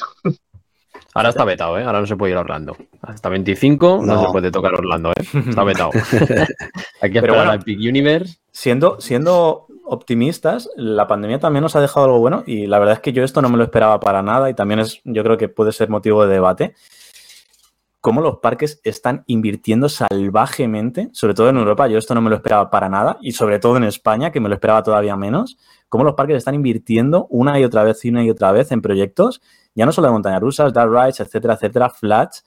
Ahora está vetado, ¿eh? Ahora no se puede ir a Orlando. Hasta 25 no, No. se puede tocar Orlando, ¿eh? Está vetado. Hay que esperar bueno. a Epic Universe. Siendo, siendo optimistas, la pandemia también nos ha dejado algo bueno y la verdad es que yo esto no me lo esperaba para nada y también es, yo creo que puede ser motivo de debate. Cómo los parques están invirtiendo salvajemente, sobre todo en Europa, yo esto no me lo esperaba para nada y sobre todo en España, que me lo esperaba todavía menos, cómo los parques están invirtiendo una y otra vez y una y otra vez en proyectos, ya no solo de montañas rusas, dark rides, etcétera, etcétera, flats,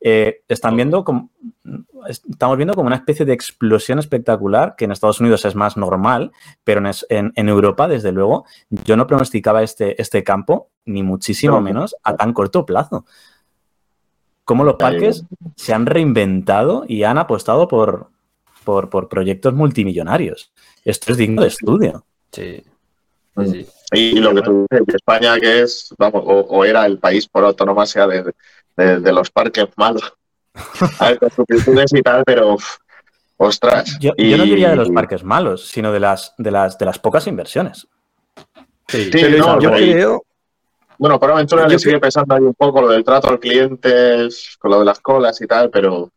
eh, están viendo como, estamos viendo como una especie de explosión espectacular que en Estados Unidos es más normal, pero en, es- en- en Europa, desde luego, yo no pronosticaba este, este campo, ni muchísimo No. menos, a tan corto plazo. Cómo los parques se han reinventado y han apostado por, por, por proyectos multimillonarios. Esto es digno de estudio. Sí. Mm. Sí, sí. Y lo que tú dices, España que es, vamos, o, o era el país por autonomía de, de, de los parques malos. A ver, con sus y tal, pero uf, ostras. Yo, y- yo no diría de los parques malos, sino de las, de las, de las pocas inversiones. Sí. No, yo creo, Bueno, por aventura le sigue pesando ahí un poco lo del trato al cliente, con lo de las colas y tal, pero,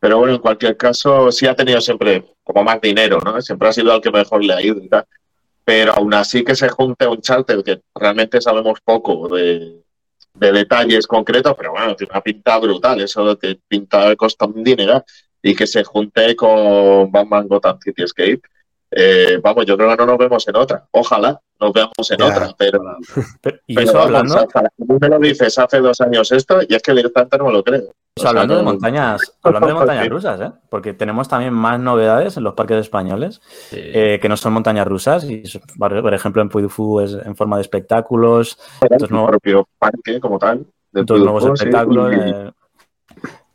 pero bueno, en cualquier caso sí ha tenido siempre como más dinero, ¿no? Siempre ha sido al que mejor le ha ido y tal. pero aún así que se junte un charter que realmente sabemos poco de, de detalles concretos, pero bueno, tiene una pinta brutal, eso que pinta costa un dinero y que se junte con Batman Gotham City Escape. Eh, vamos, yo creo que no nos vemos en otra. Ojalá nos veamos en Ya. otra, pero, Pero- y pero eso vamos, hablando, tú me lo dices hace dos años esto y es que directamente no me lo creo. eso O sea, hablando de no- montañas, hablando de montañas Sí. rusas, ¿eh? Porque tenemos también más novedades en los parques españoles Sí. eh, que no son montañas rusas. Y, por ejemplo, en Puy du Fou es en forma de espectáculos, Estos el nuevos- propio parque como tal. nuevos Puy sí, espectáculos. y- eh,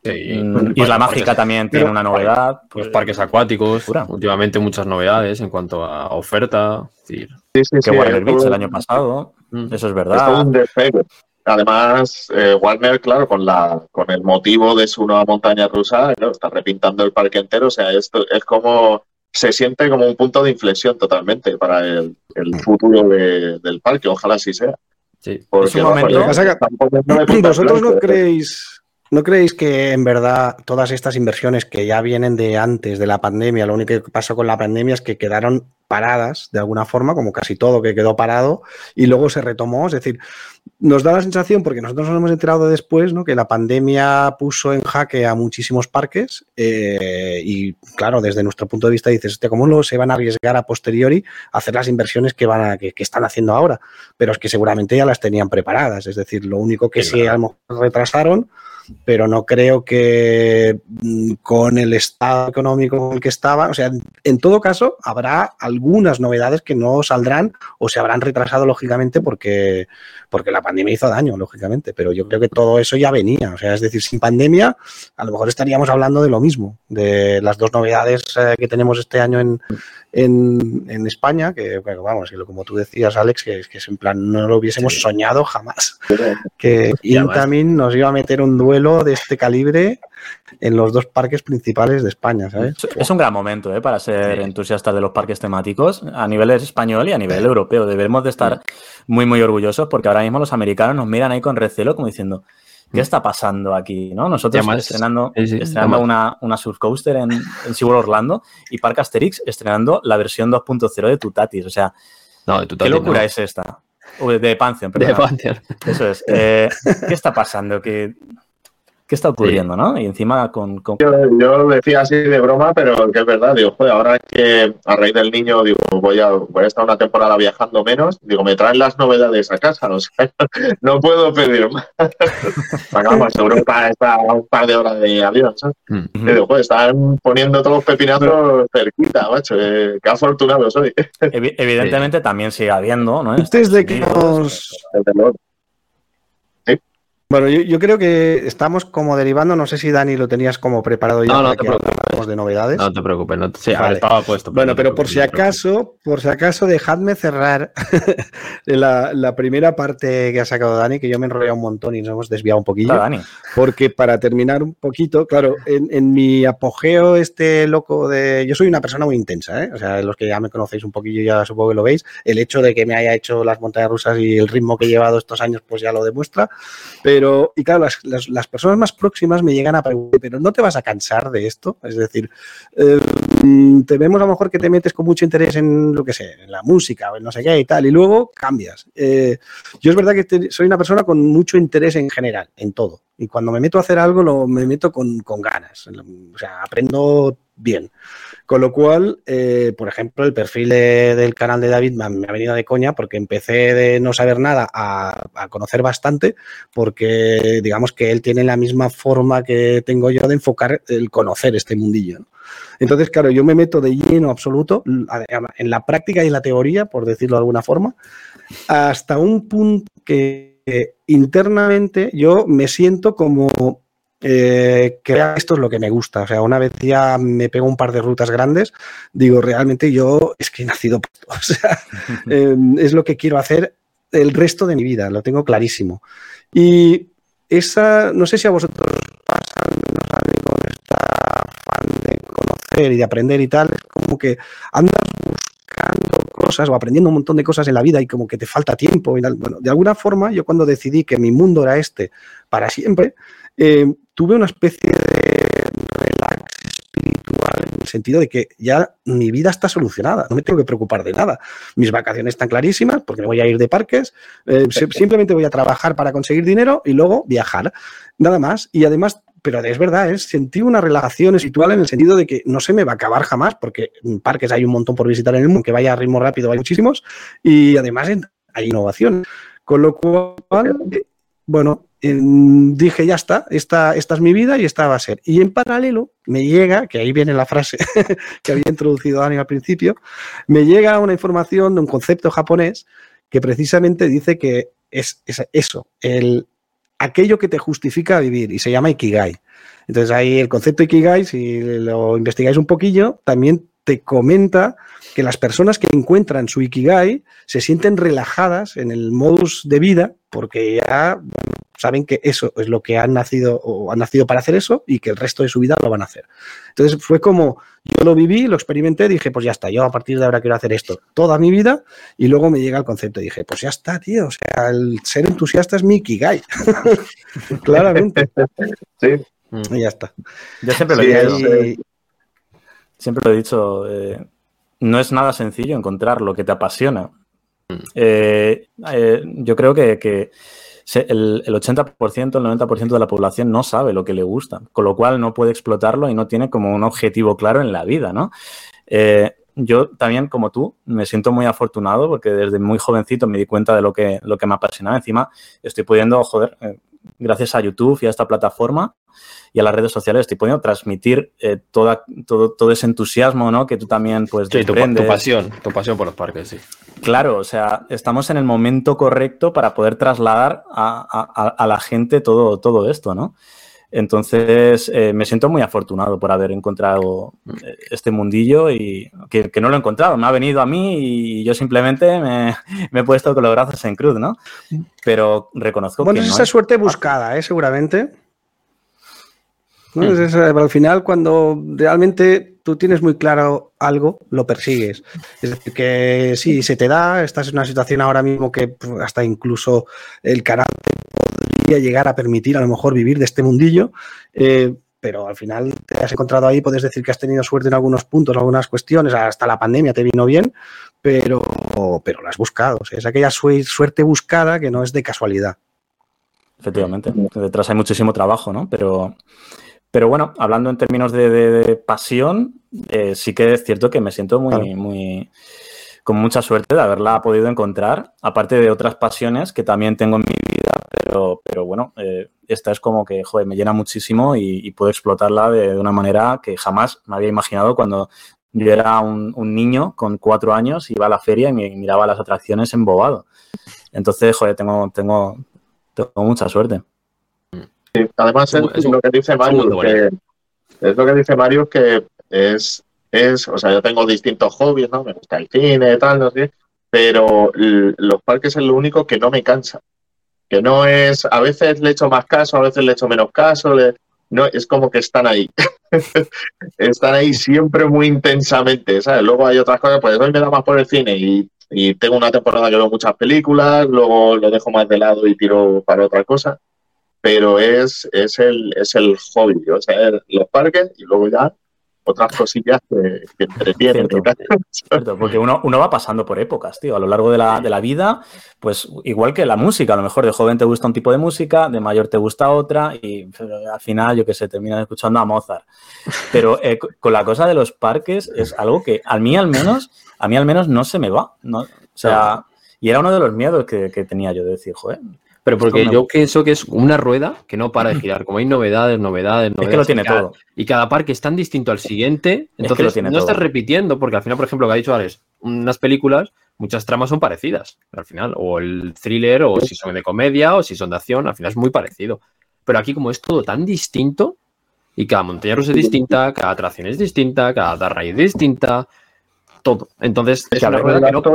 Sí. mm, Parques- Isla Mágica también tiene una novedad. Los parques acuáticos, Pura. últimamente muchas novedades en cuanto a oferta. es decir, sí, sí, que sí, Warner es Beach el año pasado. mm, Eso es Es verdad. un despegue. Además, eh, Warner, claro, con la con el motivo de su nueva montaña rusa, claro, está repintando el parque entero. O sea, esto es como se siente como un punto de inflexión totalmente para el, el futuro de- del parque. Ojalá así sea. sí. Porque, Es un momento- ¿Vosotros no creéis, no creéis que en verdad todas estas inversiones que ya vienen de antes de la pandemia, lo único que pasó con la pandemia es que quedaron paradas de alguna forma, como casi todo que quedó parado, y luego se retomó? Es decir, nos da la sensación, porque nosotros nos hemos enterado después, ¿no? que la pandemia puso en jaque a muchísimos parques, eh, y claro, desde nuestro punto de vista dices, "Hostia, ¿cómo lo se van a arriesgar a posteriori a hacer las inversiones que, van a, que, que están haciendo ahora? Pero es que seguramente ya las tenían preparadas, es decir, lo único que Sí, sí, claro. a lo mejor retrasaron, pero no creo que mm, con el estado económico con el que estaba, o sea, en, en todo caso, habrá algunas novedades que no saldrán o se habrán retrasado lógicamente porque, porque la pandemia hizo daño, lógicamente, pero yo creo que todo eso ya venía, o sea, es decir, sin pandemia, a lo mejor estaríamos hablando de lo mismo, de las dos novedades eh, que tenemos este año en, en, en España, que bueno, vamos, que como tú decías, Alex, que, que es en plan, no lo hubiésemos Sí. soñado jamás que Intamin nos iba a meter un duelo de este calibre en los dos parques principales de España, ¿sabes? Es- un gran momento ¿eh? para ser Sí. entusiastas de los parques temáticos a nivel español y a nivel europeo. Debemos de estar muy, muy orgullosos porque ahora mismo los americanos nos miran ahí con recelo como diciendo, ¿qué Mm. está pasando aquí? ¿no? Nosotros además- estrenando, sí, sí, estrenando una, una surf coaster en, en SeaWorld Orlando y Park Asterix estrenando la versión 2.0 de Tutatis. O sea, No, de ¿qué Tati, locura no. es esta? De Pantheon, De perdón. Panther. Eso es. Eh, ¿Qué está pasando? ¿Qué, qué está ocurriendo? ¿no? Y encima con- con Yo, yo lo decía así de broma, pero que es verdad. Digo, joder, ahora que a raíz del niño, digo, voy a, voy a estar una temporada viajando menos, digo, me traen las novedades a casa. O sea, no puedo pedir más. Vamos, Europa está a un par de horas de avión, ¿sabes? Mm. Y digo, joder, están poniendo todos los pepinazos cerquita, macho. eh, qué afortunado soy. Evi- Evidentemente también sigue habiendo, ¿no? En Antes de que nos... Bueno, yo, yo creo que estamos como derivando, no sé si Dani lo tenías como preparado ya No, no te preocupes. de novedades. No te preocupes. No, sí, a ver, Vale. estaba puesto. Bueno, no te pero por si te acaso, por si acaso, dejadme cerrar la, la primera parte que ha sacado Dani, que yo me he enrollado un montón y nos hemos desviado un poquillo. Claro, Dani. Porque para terminar un poquito, claro, en, en mi apogeo este loco de... Yo soy una persona muy intensa, ¿eh? O sea, los que ya me conocéis un poquillo ya supongo que lo veis. El hecho de que me haya hecho las montañas rusas y el ritmo que he llevado estos años, pues ya lo demuestra. Pero, y claro, las, las- personas más próximas me llegan a preguntar, pero ¿no te vas a cansar de esto? Es decir, mm, te vemos a lo mejor que te metes con mucho interés en lo que sé, en la música o en no sé qué y tal, y luego cambias. Eh, yo es verdad que soy una persona con mucho interés en general, en todo. Y cuando me meto a hacer algo, lo, me meto con, con ganas. O sea, aprendo bien. Con lo cual, eh, por ejemplo, el perfil de- del canal de David me, ha- venido de coña porque empecé de no saber nada a, conocer bastante porque digamos que él tiene la misma forma que tengo yo de enfocar el conocer este mundillo. Entonces, claro, yo me meto de lleno absoluto en la práctica y en la teoría, por decirlo de alguna forma, hasta un punto que internamente yo me siento como eh, que esto es lo que me gusta. O sea, una vez ya me pego un par de rutas grandes, digo, realmente yo es que he nacido. O sea, eh, es lo que quiero hacer el resto de mi vida, lo tengo clarísimo. Y esa, no sé si a vosotros os pasa, menos a mí con esta afán de conocer y de aprender y tal, es como que andas cosas o aprendiendo un montón de cosas en la vida y como que te falta tiempo y tal. Bueno, de alguna forma, yo cuando decidí que mi mundo era este para siempre, eh, tuve una especie de relax espiritual en el sentido de que ya mi vida está solucionada, no me tengo que preocupar de nada. Mis vacaciones están clarísimas porque me voy a ir de parques, eh, simplemente voy a trabajar para conseguir dinero y luego viajar, nada más. Y además pero es verdad, es sentí una relajación espiritual en el sentido de que no se me va a acabar jamás, porque en parques hay un montón por visitar en el mundo, que vaya a ritmo rápido hay muchísimos, y además hay innovación. Con lo cual, eh, bueno, dije, ya está, esta, esta es mi vida y esta va a ser. Y en paralelo me llega, que ahí viene la frase que había introducido Dani al principio, me llega una información de un concepto japonés que precisamente dice que es, es eso, el, aquello que te justifica vivir y se llama Ikigai. Entonces ahí el concepto Ikigai, si lo investigáis un poquillo, también te comenta que las personas que encuentran su Ikigai se sienten relajadas en el modus de vida porque ya saben que eso es lo que han nacido o han nacido para hacer eso y que el resto de su vida lo van a hacer. Entonces fue como yo lo viví, lo experimenté, dije, pues ya está, yo a partir de ahora quiero hacer esto toda mi vida y luego me llega el concepto y dije, pues ya está, tío, o sea, el ser entusiasta es mi Ikigai. Claramente. Sí. Y ya está. Yo siempre lo he dicho. Siempre lo he dicho. Eh, no es nada sencillo encontrar lo que te apasiona. Mm. Eh, eh, yo creo que, el, 80%, el 90% de la población no sabe lo que le gusta, con lo cual no puede explotarlo y no tiene como un objetivo claro en la vida, ¿no? Eh, yo también, como tú, me siento muy afortunado porque desde muy jovencito me di cuenta de lo que, lo que me apasionaba. Encima, estoy pudiendo, joder, gracias a YouTube y a esta plataforma, y a las redes sociales estoy pudiendo transmitir eh, toda, todo, todo, ese entusiasmo, ¿no? Que tú también, pues, sí, tu, pasión, tu pasión por los parques, sí. Claro, o sea, estamos en el momento correcto para poder trasladar a, a, la gente todo, todo esto, ¿no? Entonces, eh, me siento muy afortunado por haber encontrado eh, este mundillo y que, que, no lo he encontrado. Me ha venido a mí y yo simplemente me, me he puesto con los brazos en cruz, ¿no? Pero reconozco bueno, que. Bueno, esa suerte buscada, ¿eh? Seguramente. ¿no? Hmm. al final, cuando realmente tú tienes muy claro algo, lo persigues. Es decir, que sí, se te da, estás en una situación ahora mismo que pues, hasta incluso el canal podría llegar a permitir a lo mejor vivir de este mundillo. Eh, pero al final te has encontrado ahí, puedes decir que has tenido suerte en algunos puntos, algunas cuestiones, hasta la pandemia te vino bien, pero, pero lo has buscado. es aquella suerte buscada que no es de casualidad. Efectivamente, detrás hay muchísimo trabajo, ¿no? Pero pero bueno, hablando en términos de, pasión, eh, sí que es cierto que me siento muy, muy, con mucha suerte de haberla podido encontrar, aparte de otras pasiones que también tengo en mi vida, pero, pero bueno, eh, esta es como que, joder, me llena muchísimo y, puedo explotarla de, una manera que jamás me había imaginado cuando yo era un, niño con cuatro años, iba a la feria y miraba las atracciones embobado. Entonces, joder, tengo, tengo, tengo mucha suerte. Además, es, lo que dice Mario, que, es lo que dice Mario que es, es, o sea, yo tengo distintos hobbies, ¿no? Me gusta el cine, tal, no sé, pero los parques es lo único que no me cansa. Que no es, a veces le echo más caso, a veces le echo menos caso, no, es como que están ahí. están ahí siempre muy intensamente, ¿sabes? Luego hay otras cosas, pues hoy me da más por el cine y, y tengo una temporada que veo muchas películas, luego lo dejo más de lado y tiro para otra cosa pero es, es, el, es el hobby, o sea, los parques y luego ya otras cosillas que, que entretienen. Cierto, porque uno, uno, va pasando por épocas, tío, a lo largo de la, de la, vida, pues igual que la música, a lo mejor de joven te gusta un tipo de música, de mayor te gusta otra y al final, yo qué sé, terminas escuchando a Mozart. Pero eh, con la cosa de los parques es algo que a mí al menos, a mí al menos no se me va, ¿no? O sea, y era uno de los miedos que, que tenía yo de decir, joder, pero porque yo pienso que es una rueda que no para de girar. Como hay novedades, novedades, novedades. Es que lo tiene todo. Y cada parque es tan distinto al siguiente. Entonces no estás repitiendo, porque al final, por ejemplo, lo que ha dicho Alex, unas películas, muchas tramas son parecidas. Al final, o el thriller, o si son de comedia, o si son de acción, al final es muy parecido. Pero aquí, como es todo tan distinto, y cada montaña rusa es distinta, cada atracción es distinta, cada raíz es distinta, todo. Entonces, que, no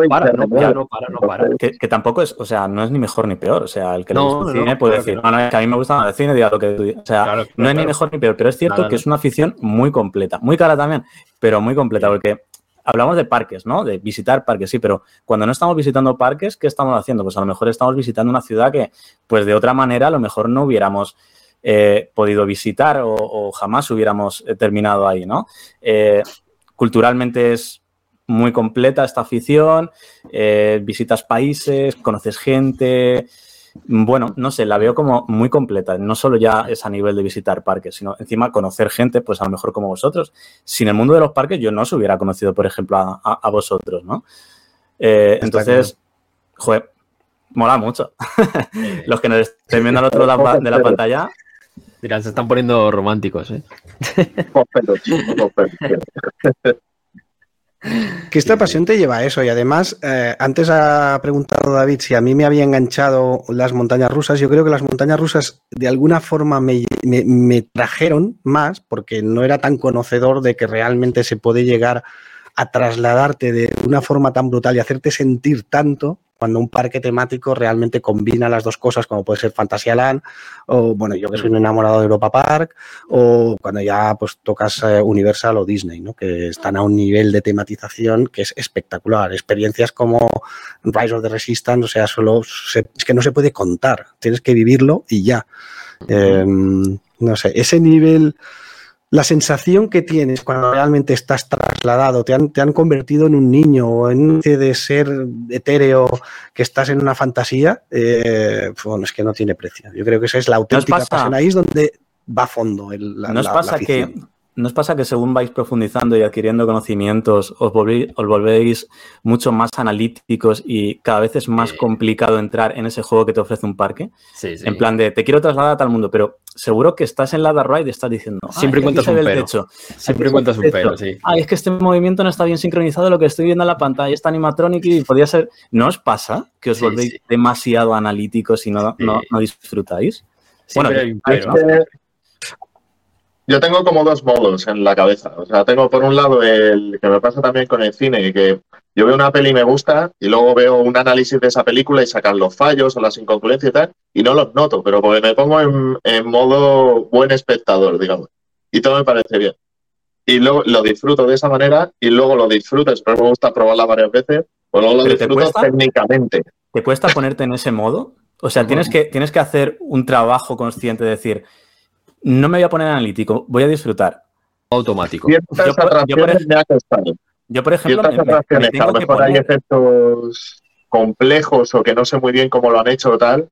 para, no para, no para, Que, tampoco es, o sea, no es ni mejor ni peor. O sea, el que le gusta el cine puede decir, no, no, es que a mí me gusta el cine, diga lo que tú O sea, no es ni mejor ni peor, pero es cierto que es una afición muy completa, muy cara también, pero muy completa, porque hablamos de parques, ¿no? De visitar parques, sí, pero cuando no estamos visitando parques, ¿qué estamos haciendo? Pues a lo mejor estamos visitando una ciudad que, pues de otra manera, a lo mejor no hubiéramos eh, podido visitar o, jamás hubiéramos eh, terminado ahí, ¿no? Eh, culturalmente es muy completa esta afición, eh, visitas países, conoces gente, bueno, no sé, la veo como muy completa. No solo ya es a nivel de visitar parques, sino encima conocer gente, pues a lo mejor como vosotros. Sin el mundo de los parques yo no os hubiera conocido, por ejemplo, a, vosotros, ¿no? Eh, entonces, joder, mola mucho. los que nos estén viendo al otro lado de la pantalla. Mira, se están poniendo románticos, ¿eh? Que esta pasión te lleva a eso y además, eh, antes ha preguntado David si a mí me había enganchado las montañas rusas. Yo creo que las montañas rusas de alguna forma me, me trajeron más porque no era tan conocedor de que realmente se puede llegar a trasladarte de una forma tan brutal y hacerte sentir tanto cuando un parque temático realmente combina las dos cosas, como puede ser Fantasyland, o bueno, yo que soy un enamorado de Europa Park, o cuando ya pues tocas eh, Universal o Disney, ¿no? que están a un nivel de tematización que es espectacular. Experiencias como Rise of the Resistance, o sea, solo es que no se puede contar, tienes que vivirlo y ya. Em, no sé, ese nivel la sensación que tienes cuando realmente estás trasladado, te han, te han convertido en un niño o en un de ser etéreo que estás en una fantasía, eh, bueno, es que no tiene precio. Yo creo que esa es la auténtica pasión. Ahí es donde va a fondo el, la, ¿No pasa que ¿No os pasa que según vais profundizando y adquiriendo conocimientos, os, volvéis, mucho más analíticos y cada vez es más complicado entrar en ese juego que te ofrece un parque? Sí, sí. En plan de, te quiero trasladar a tal mundo, pero seguro que estás en la ride y estás diciendo, siempre cuentas un pero. Siempre cuentas un pero, sí. Ay, es que este movimiento no está bien sincronizado, lo que estoy viendo en la pantalla está animatronic y podría ser... ¿No os pasa que os volvéis demasiado analíticos y no, no, disfrutáis? bueno, pero, yo tengo como dos modos en la cabeza. O sea, tengo por un lado el que me pasa también con el cine, que yo veo una peli y me gusta, y luego veo un análisis de esa película y sacan los fallos o las incongruencias y tal, y no los noto, pero porque me pongo en, modo buen espectador, digamos. Y todo me parece bien. Y luego lo disfruto de esa manera, y luego lo disfruto, pero me gusta probarla varias veces, o luego lo disfruto técnicamente. ¿Te cuesta ponerte en ese modo? O sea, tienes que, tienes que hacer un trabajo consciente de decir, no me voy a poner analítico, voy a disfrutar. Automático. Yo, por, yo, por ejemplo, me, tengo que poner... hay efectos complejos o que no sé muy bien cómo lo han hecho o tal,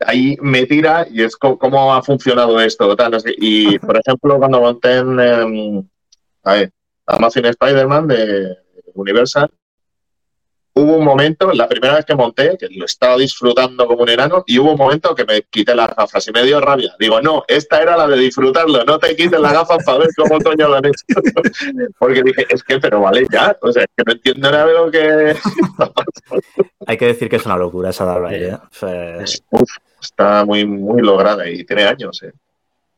ahí me tira y es cómo ha funcionado esto. Tal, y, por ejemplo, cuando monté en, a ver, Amazon Spider-Man de Universal, hubo un momento, la primera vez que monté, que lo estaba disfrutando como un enano, y hubo un momento que me quité las gafas y me dio rabia. Digo, no, esta era la de disfrutarlo, no te quites las gafas para ver cómo Toño lo han hecho. Porque dije, es que, pero vale ya, o sea, es que no entiendo nada de lo que... Hay que decir que es una locura esa Dark ¿eh? está muy, muy lograda y tiene años, ¿eh?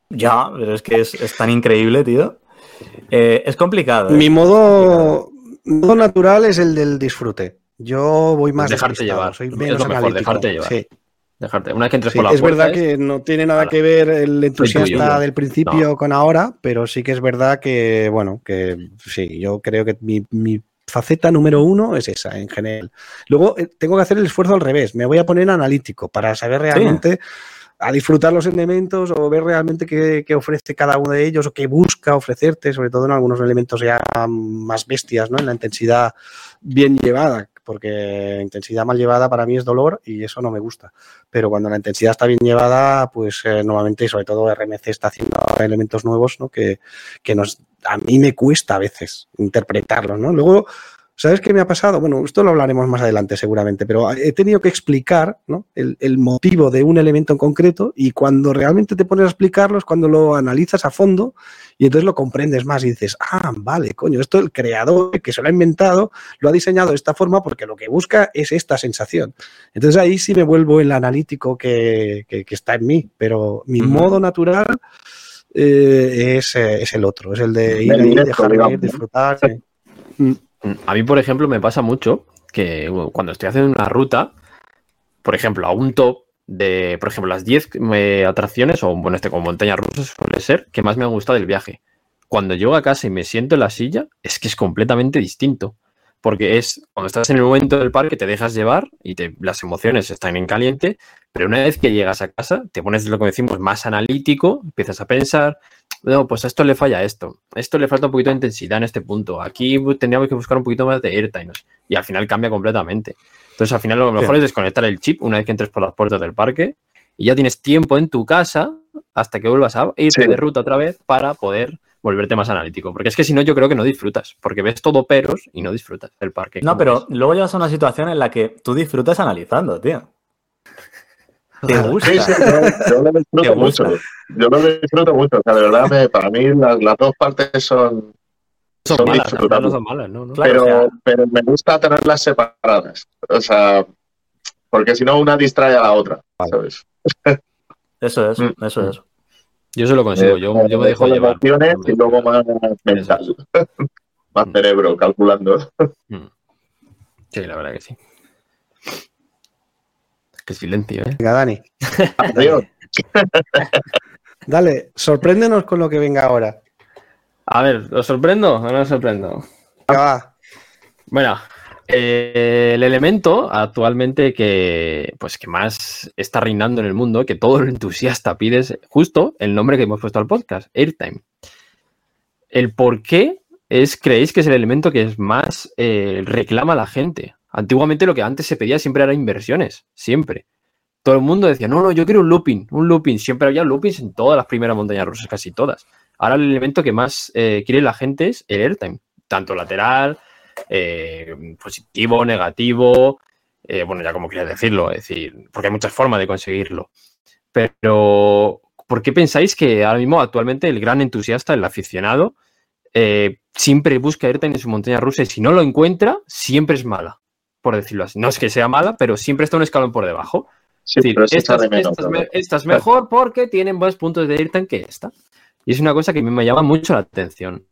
Ya, pero es que es, tan increíble, tío. Eh, es complicado. Mi modo, modo natural es el del disfrute. Yo voy más. Dejarte llevar. Soy menos es lo mejor, dejarte llevar. Sí. Dejarte. Una vez que entres por la Es verdad que no tiene nada que ver el entusiasta del principio con ahora, pero sí que es verdad que, bueno, que sí, yo creo que mi, faceta número uno es esa en general. Luego eh, tengo que hacer el esfuerzo al revés. Me voy a poner analítico para saber realmente a disfrutar los elementos o ver realmente qué, qué, ofrece cada uno de ellos o qué busca ofrecerte, sobre todo en algunos elementos ya más bestias, ¿no? En la intensidad bien llevada porque intensidad mal llevada para mí es dolor y eso no me gusta. Pero cuando la intensidad está bien llevada, pues eh, normalmente, sobre todo RMC está haciendo elementos nuevos, ¿no? Que, que nos, a mí me cuesta a veces interpretarlos, ¿no? Luego, ¿Sabes qué me ha pasado? Bueno, esto lo hablaremos más adelante seguramente, pero he tenido que explicar el, motivo de un elemento en concreto y cuando realmente te pones a explicarlo es cuando lo analizas a fondo y entonces lo comprendes más y dices, ah, vale, coño, esto el creador que se lo ha inventado lo ha diseñado de esta forma porque lo que busca es esta sensación. Entonces ahí sí me vuelvo el analítico que, está en mí, pero mi modo natural eh, es, el otro, es el de ir, y dejar disfrutar. Mm. A mí, por ejemplo, me pasa mucho que cuando estoy haciendo una ruta, por ejemplo, a un top de, por ejemplo, las 10 eh, atracciones, o bueno, este como montaña rusa suele ser, que más me ha gustado del viaje. Cuando llego a casa y me siento en la silla, es que es completamente distinto. Porque es cuando estás en el momento del parque, te dejas llevar y te, las emociones están en caliente, pero una vez que llegas a casa, te pones lo que decimos más analítico, empiezas a pensar, no, pues a esto le falla esto. Esto le falta un poquito de intensidad en este punto. Aquí tendríamos que buscar un poquito más de airtime. Y al final cambia completamente. Entonces, al final lo mejor es desconectar el chip una vez que entres por las puertas del parque y ya tienes tiempo en tu casa hasta que vuelvas a irte de ruta otra vez para poder volverte más analítico. Porque es que si no, yo creo que no disfrutas, porque ves todo peros y no disfrutas del parque. No, pero luego llegas a una situación en la que tú disfrutas analizando, tío. ¿Te gusta? Sí, sí, yo, lo disfruto mucho. Yo lo disfruto mucho. O sea, de verdad, para mí las, dos partes son, son, malas, no son malas, ¿no? pero, pero me gusta tenerlas separadas. O sea, porque si no, una distrae a la otra, ¿sabes? Eso es, mm. eso es. Yo se lo consigo, yo, yo me dejo llevar. Y luego más mental, más mm. cerebro calculando. Mm. Sí, la verdad que sí. Qué silencio, ¿eh? Venga, Dani. Adiós. Dale, sorpréndenos con lo que venga ahora. A ver, ¿os sorprendo o no os sorprendo? va. Bueno, eh, el elemento actualmente que, pues, que más está reinando en el mundo, que todo el entusiasta pide, es justo el nombre que hemos puesto al podcast, Airtime. El por qué es, creéis que es el elemento que es más eh, reclama a la gente. Antiguamente lo que antes se pedía siempre era inversiones, siempre. Todo el mundo decía, no, no, yo quiero un looping, un looping. Siempre había loopings en todas las primeras montañas rusas, casi todas. Ahora el elemento que más eh, quiere la gente es el airtime, tanto lateral, eh, positivo, negativo, eh, bueno, ya como quieras decirlo, es decir, porque hay muchas formas de conseguirlo. Pero, ¿por qué pensáis que ahora mismo, actualmente, el gran entusiasta, el aficionado, siempre busca irte en su montaña rusa y si no lo encuentra, siempre es mala, por decirlo así? No es que sea mala, pero siempre está un escalón por debajo. esta, es, mejor porque tienen más puntos de airtime que esta. Y es una cosa que a mí me llama mucho la atención.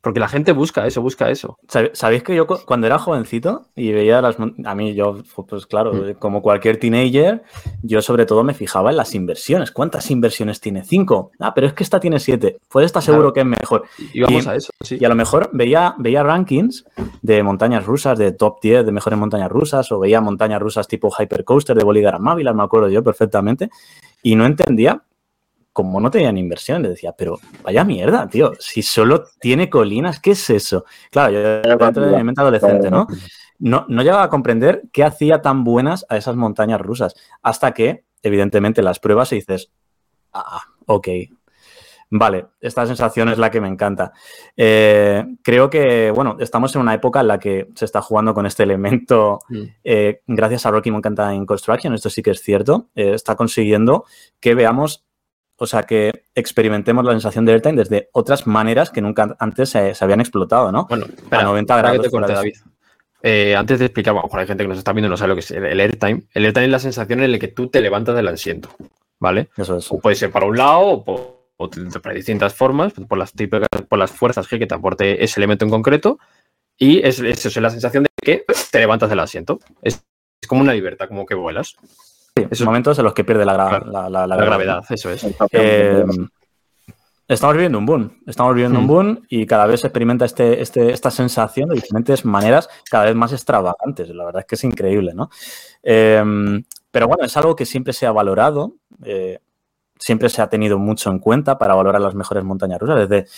Porque la gente busca eso, busca eso. ¿Sabéis que yo cuando era jovencito y veía las... A mí yo, pues claro, mm. como cualquier teenager, yo sobre todo me fijaba en las inversiones. ¿Cuántas inversiones tiene? Cinco. Ah, pero es que esta tiene siete. Pues está seguro que es mejor. Y vamos a eso, Y a lo mejor veía, veía rankings de montañas rusas, de top 10 de mejores montañas rusas, o veía montañas rusas tipo Hypercoaster de Bolívar Mávila, me acuerdo yo perfectamente, y no entendía como no tenían inversión, le decía, pero vaya mierda, tío, si solo tiene colinas, ¿qué es eso? Claro, yo era mente adolescente, ¿no? ¿no? No llegaba a comprender qué hacía tan buenas a esas montañas rusas, hasta que, evidentemente, las pruebas y dices, ah, ok, Vale, esta sensación es la que me encanta. Eh, creo que, bueno, estamos en una época en la que se está jugando con este elemento, mm. eh, gracias a Rocky Mountain Construction, esto sí que es cierto, eh, está consiguiendo que veamos o sea, que experimentemos la sensación de airtime desde otras maneras que nunca antes se, habían explotado, ¿no? Bueno, a 90 grados. David. Eh, antes de explicar, bueno, hay gente que nos está viendo y no sabe lo que es el, airtime. El airtime es la sensación en la que tú te levantas del asiento, ¿vale? Eso es. O puede ser para un lado o por, distintas formas, por las, típicas, por las fuerzas que te aporte ese elemento en concreto. Y es, es, la sensación de que te levantas del asiento. Es, es como una libertad, como que vuelas. Sí, esos momentos en los que pierde la, gravedad. eso es. Eh, estamos viviendo un boom, estamos viviendo un boom y cada vez se experimenta este, este, esta sensación de diferentes maneras cada vez más extravagantes. La verdad es que es increíble, ¿no? Eh, pero bueno, es algo que siempre se ha valorado, eh, siempre se ha tenido mucho en cuenta para valorar las mejores montañas rusas. Desde,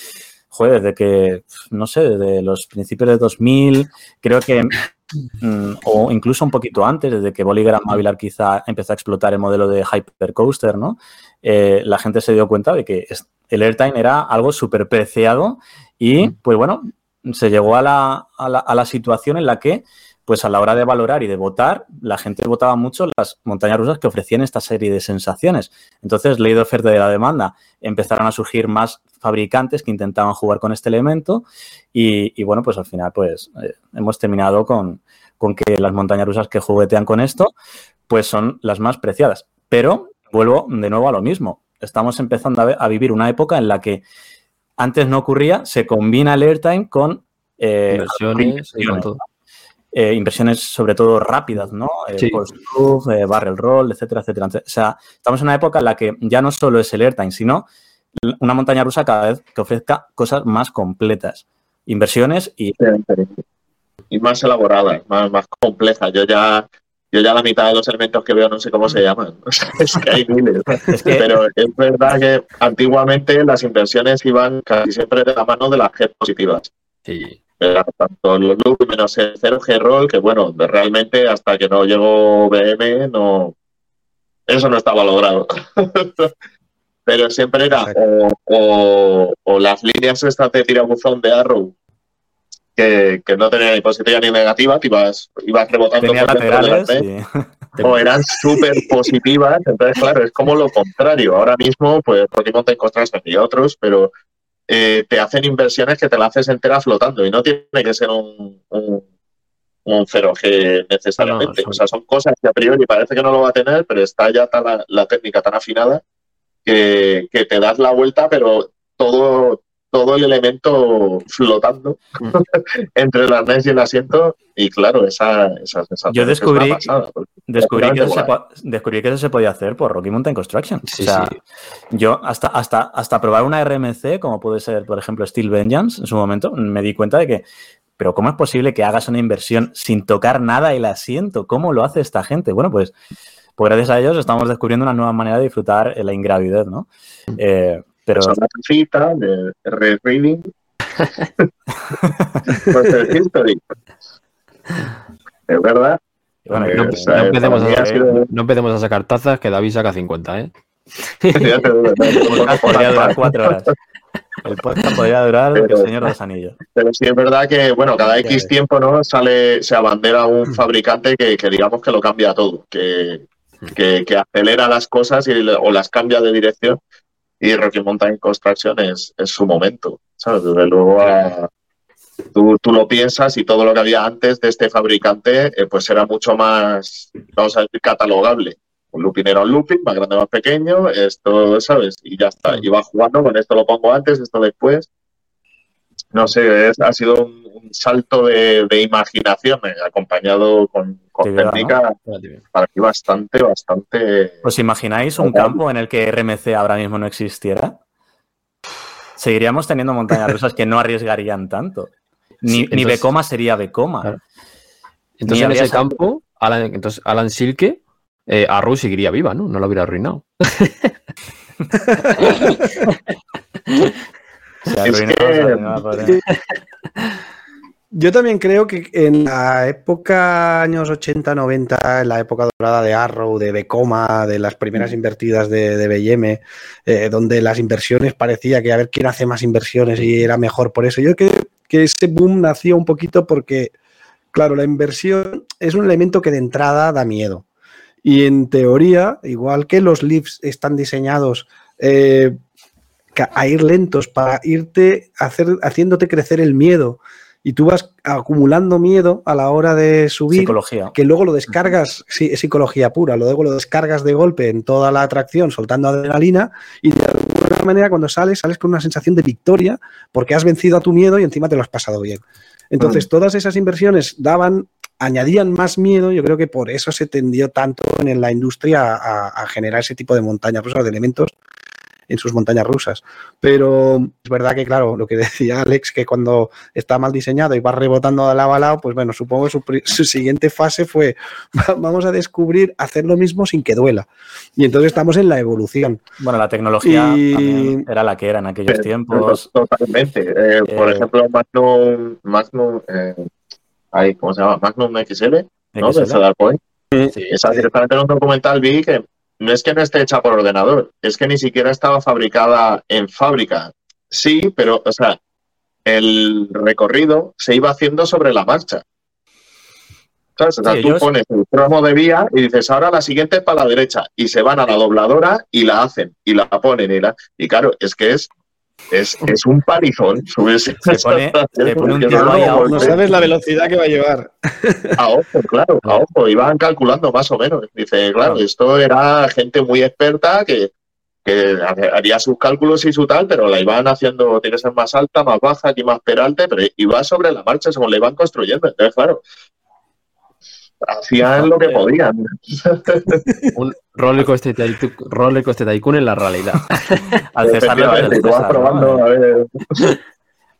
joder, desde que, no sé, desde los principios de 2000, creo que Mm, o incluso un poquito antes, desde que Bolívar Mavilar quizá empezó a explotar el modelo de Hypercoaster, ¿no? Eh, la gente se dio cuenta de que el airtime era algo súper preciado y, pues bueno, se llegó a la, a la situación en la que pues a la hora de valorar y de votar, la gente votaba mucho las montañas rusas que ofrecían esta serie de sensaciones. Entonces, ley de oferta de la demanda, empezaron a surgir más fabricantes que intentaban jugar con este elemento y, bueno, pues al final pues eh, hemos terminado con, que las montañas rusas que juguetean con esto pues son las más preciadas. Pero vuelvo de nuevo a lo mismo. Estamos empezando a, vivir una época en la que antes no ocurría, se combina el airtime con... Eh, inversiones, y todo. Eh, inversiones sobre todo rápidas, ¿no? Eh, eh, barrel roll, etcétera, etcétera. O sea, estamos en una época en la que ya no solo es el airtime, sino una montaña rusa cada vez que ofrezca cosas más completas. Inversiones y... Y más elaboradas, más, más complejas. Yo ya yo ya la mitad de los elementos que veo no sé cómo se llaman. es que hay miles. Pero es verdad que antiguamente las inversiones iban casi siempre de la mano de las G positivas. Sí. tanto los loop menos el 0G roll, que bueno, realmente hasta que no llegó BM, no eso no estaba logrado. Pero siempre era o, las líneas estas de tirabuzón de Arrow que, no tenía ni positiva ni negativa, que ibas, ibas rebotando por o eran súper positivas. Entonces, claro, es como lo contrario. Ahora mismo, pues Rocky Mountain Construction y otros, pero eh, te hacen inversiones que te la haces entera flotando y no tiene que ser un, un, 0G necesariamente. o sea, son cosas que a priori parece que no lo va a tener, pero está ya la, técnica tan afinada que, que, te das la vuelta, pero todo, todo el elemento flotando mm. entre el arnés y el asiento. Y claro, esa, esa sensación. Yo descubrí, descubrí, que eso se, descubrí, que eso se, podía hacer por Rocky Mountain Construction. o sea, yo hasta, hasta, hasta probar una RMC, como puede ser, por ejemplo, Steel Vengeance, en su momento, me di cuenta de que. Pero ¿cómo es posible que hagas una inversión sin tocar nada el asiento? ¿Cómo lo hace esta gente? Bueno, pues, pues gracias a ellos estamos descubriendo una nueva manera de disfrutar la ingravidez, ¿no? Eh, pero... Es una cita de reading. pues el history. Es verdad. Bueno, no, pues, no, empecemos a, sido... no, empecemos a, sacar tazas, que David saca 50, ¿eh? el podcast podría durar cuatro horas. El podcast podría durar pero, el Señor de los Anillos. Pero sí es verdad que, bueno, cada X tiempo, ¿no? Sale, se abandera un mm. fabricante que, que digamos que lo cambia todo, que, que, acelera las cosas y, o las cambia de dirección y Rocky Mountain Construction es, es su momento, ¿sabes? Desde luego tú, tú, lo piensas y todo lo que había antes de este fabricante eh, pues era mucho más, vamos a decir, catalogable. Un looping era un looping, más grande, más pequeño, esto, ¿sabes? Y ya está. Y va jugando con esto lo pongo antes, esto después. No sé, ha sido un, salto de, imaginación eh, acompañado con, técnica para mí bastante, bastante. ¿Os imagináis un campo en el que RMC ahora mismo no existiera? Seguiríamos teniendo montañas rusas que no arriesgarían tanto. Ni, Becoma sería Becoma. Entonces, en ese campo, Alan, entonces, Alan Silke, eh, Arru seguiría viva, ¿no? No lo hubiera arruinado. Se arruinado, yo también creo que en la época años 80-90, en la época dorada de Arrow, de Becoma, de las primeras invertidas de, de BM, eh, donde las inversiones parecía que a ver quién hace más inversiones y era mejor por eso. Yo creo que ese boom nació un poquito porque, claro, la inversión es un elemento que de entrada da miedo. Y en teoría, igual que los lifts están diseñados eh, a ir lentos para irte hacer, haciéndote crecer el miedo y tú vas acumulando miedo a la hora de subir, psicología. que luego lo descargas, sí, es psicología pura, luego lo descargas de golpe en toda la atracción, soltando adrenalina, y de alguna manera cuando sales, sales con una sensación de victoria, porque has vencido a tu miedo y encima te lo has pasado bien. Entonces, mm. todas esas inversiones daban, añadían más miedo, yo creo que por eso se tendió tanto en la industria a, generar ese tipo de montañas de elementos en sus montañas rusas. Pero es verdad que, claro, lo que decía Alex, que cuando está mal diseñado y va rebotando de lado a lado, pues bueno, supongo que su, siguiente fase fue, vamos a descubrir hacer lo mismo sin que duela. Y entonces estamos en la evolución. Bueno, la tecnología era la que era en aquellos tiempos. Totalmente. Eh, por eh, ejemplo, Magnum, Magnum eh, ¿cómo se llama? Magnum XL, ¿no? De Cedar Point. Sí, esa directamente en un documental vi que no es que no esté hecha por ordenador, es que ni siquiera estaba fabricada en fábrica. Sí, pero, o sea, el recorrido se iba haciendo sobre la marcha. O sea, tú pones el tramo de vía y dices, ahora la siguiente es para la derecha. Y se van a la dobladora y la hacen, y la ponen. Y, la... y claro, es que es es, es, un palizón subirse. Se pone, un no, sabes la velocidad que va a llevar. A ojo, claro, a ojo. Iban calculando más o menos. Dice, claro, esto era gente muy experta que, que haría sus cálculos y su tal, pero la iban haciendo, tiene que ser más alta, más baja, aquí más peralte, pero iba sobre la marcha según la iban construyendo. Entonces, claro, hacían lo que podían. Un roller coaster, tycoon, en la realidad. Al César lo que probando, a ver.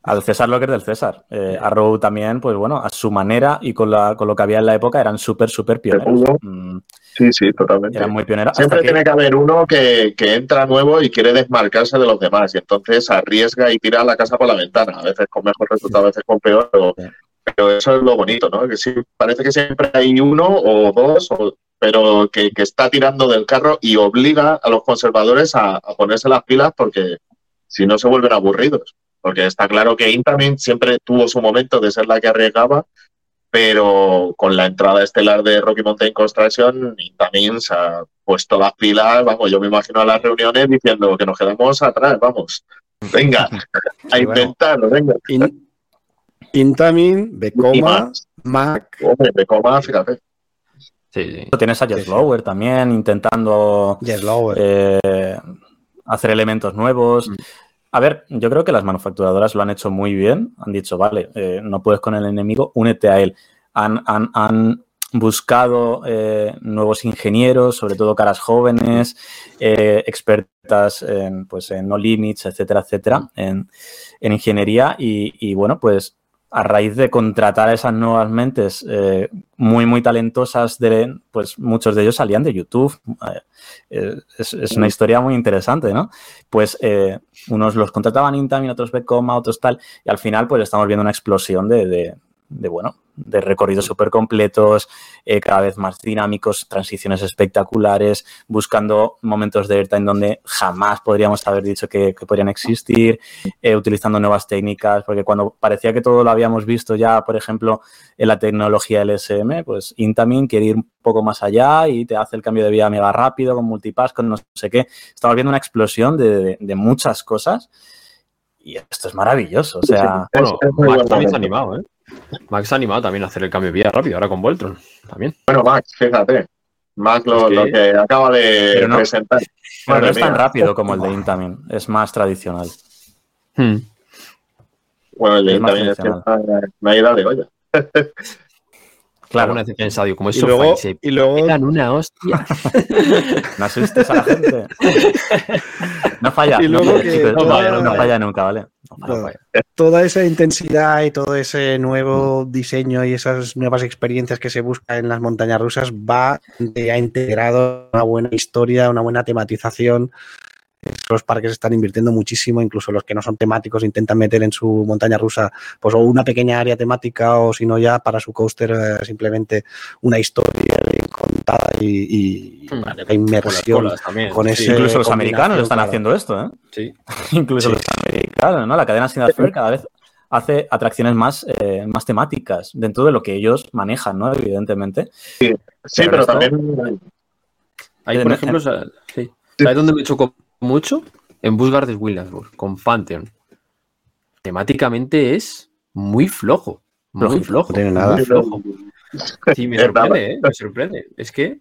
al César lo que es del César. Eh, Arrow también, pues bueno, a su manera y con, la, con lo que había en la época eran súper, súper pioneros. Mm, sí, sí, totalmente. Eran muy pioneros. Siempre tiene que... haber uno que, que, entra nuevo y quiere desmarcarse de los demás y entonces arriesga y tira la casa por la ventana, a veces con mejor resultado, a veces con peor, pero, pero eso es lo bonito, ¿no? Que sí, parece que siempre hay uno o dos, o, pero que, que, está tirando del carro y obliga a los conservadores a, a ponerse las pilas porque si no se vuelven aburridos. Porque está claro que Intamin siempre tuvo su momento de ser la que arriesgaba, pero con la entrada estelar de Rocky Mountain Construction, Intamin se ha puesto las pilas, vamos, yo me imagino a las reuniones diciendo que nos quedamos atrás, vamos, venga, a inventarlo, venga. In, Intamin, Becoma, Mac. Hombre, Becoma, fíjate. Sí, sí. Tienes a Jess Lower también intentando eh, hacer elementos nuevos. Mm. A ver, yo creo que las manufacturadoras lo han hecho muy bien. Han dicho, vale, eh, no puedes con el enemigo, únete a él. Han, han, han buscado eh, nuevos ingenieros, sobre todo caras jóvenes, eh, expertas en, pues, en no limits, etcétera, etcétera, en, en ingeniería. Y, y, bueno, pues a raíz de contratar a esas nuevas mentes eh, muy, muy talentosas, de, pues muchos de ellos salían de YouTube. Eh, es, es, una historia muy interesante, ¿no? Pues eh, unos los contrataban Intamin, otros Becoma, otros tal, y al final pues estamos viendo una explosión de, de bueno, de recorridos súper completos, eh, cada vez más dinámicos, transiciones espectaculares, buscando momentos de airtime donde jamás podríamos haber dicho que, que podrían existir, eh, utilizando nuevas técnicas, porque cuando parecía que todo lo habíamos visto ya, por ejemplo, en la tecnología LSM, pues Intamin quiere ir un poco más allá y te hace el cambio de vía mega rápido, con multipass, con no sé qué. Estamos viendo una explosión de, de, de muchas cosas. Y esto es maravilloso. O sea, sí, bueno, Max también se ha animado, ¿eh? Max ha animado también a hacer el cambio de vía rápido, ahora con Voltron también. Bueno, Max, fíjate. Max lo, es que... lo que acaba de no, presentar. Bueno, no es tan rápido como el de Intamin, es más tradicional. Hmm. Bueno, el de Intamin es que una ida de olla. Claro, una vez pensado, digo, como es y luego, y se y luego... pegan una hostia. no asustes a la gente. No falla. Y luego no, que chicos, no, toda- falla, no falla nunca, ¿vale? Toda esa intensidad y todo ese nuevo diseño y esas nuevas experiencias que se busca en las montañas rusas va ya integrado una buena historia, una buena tematización. Los parques están invirtiendo muchísimo, incluso los que no son temáticos intentan meter en su montaña rusa pues o una pequeña área temática o si no ya para su coaster eh, simplemente una historia contada y, y Hmm. vale, la inmersión Con las también. con Sí, Incluso los americanos están claro. haciendo esto, ¿eh? Sí. Incluso Sí. los americanos, ¿no? La cadena Cedar Fair cada vez hace atracciones más, eh, más temáticas dentro de lo que ellos manejan, ¿no? Evidentemente. Sí, Pero pero esto- también Ahí, por ejemplo, o sea, sí. ¿sabes dónde me chocó mucho? En Busch Gardens Williamsburg, con Pantheon. Temáticamente es muy flojo. Muy flojo. no tiene nada. Muy flojo. Sí, me sorprende, ¿eh? Me sorprende. Es que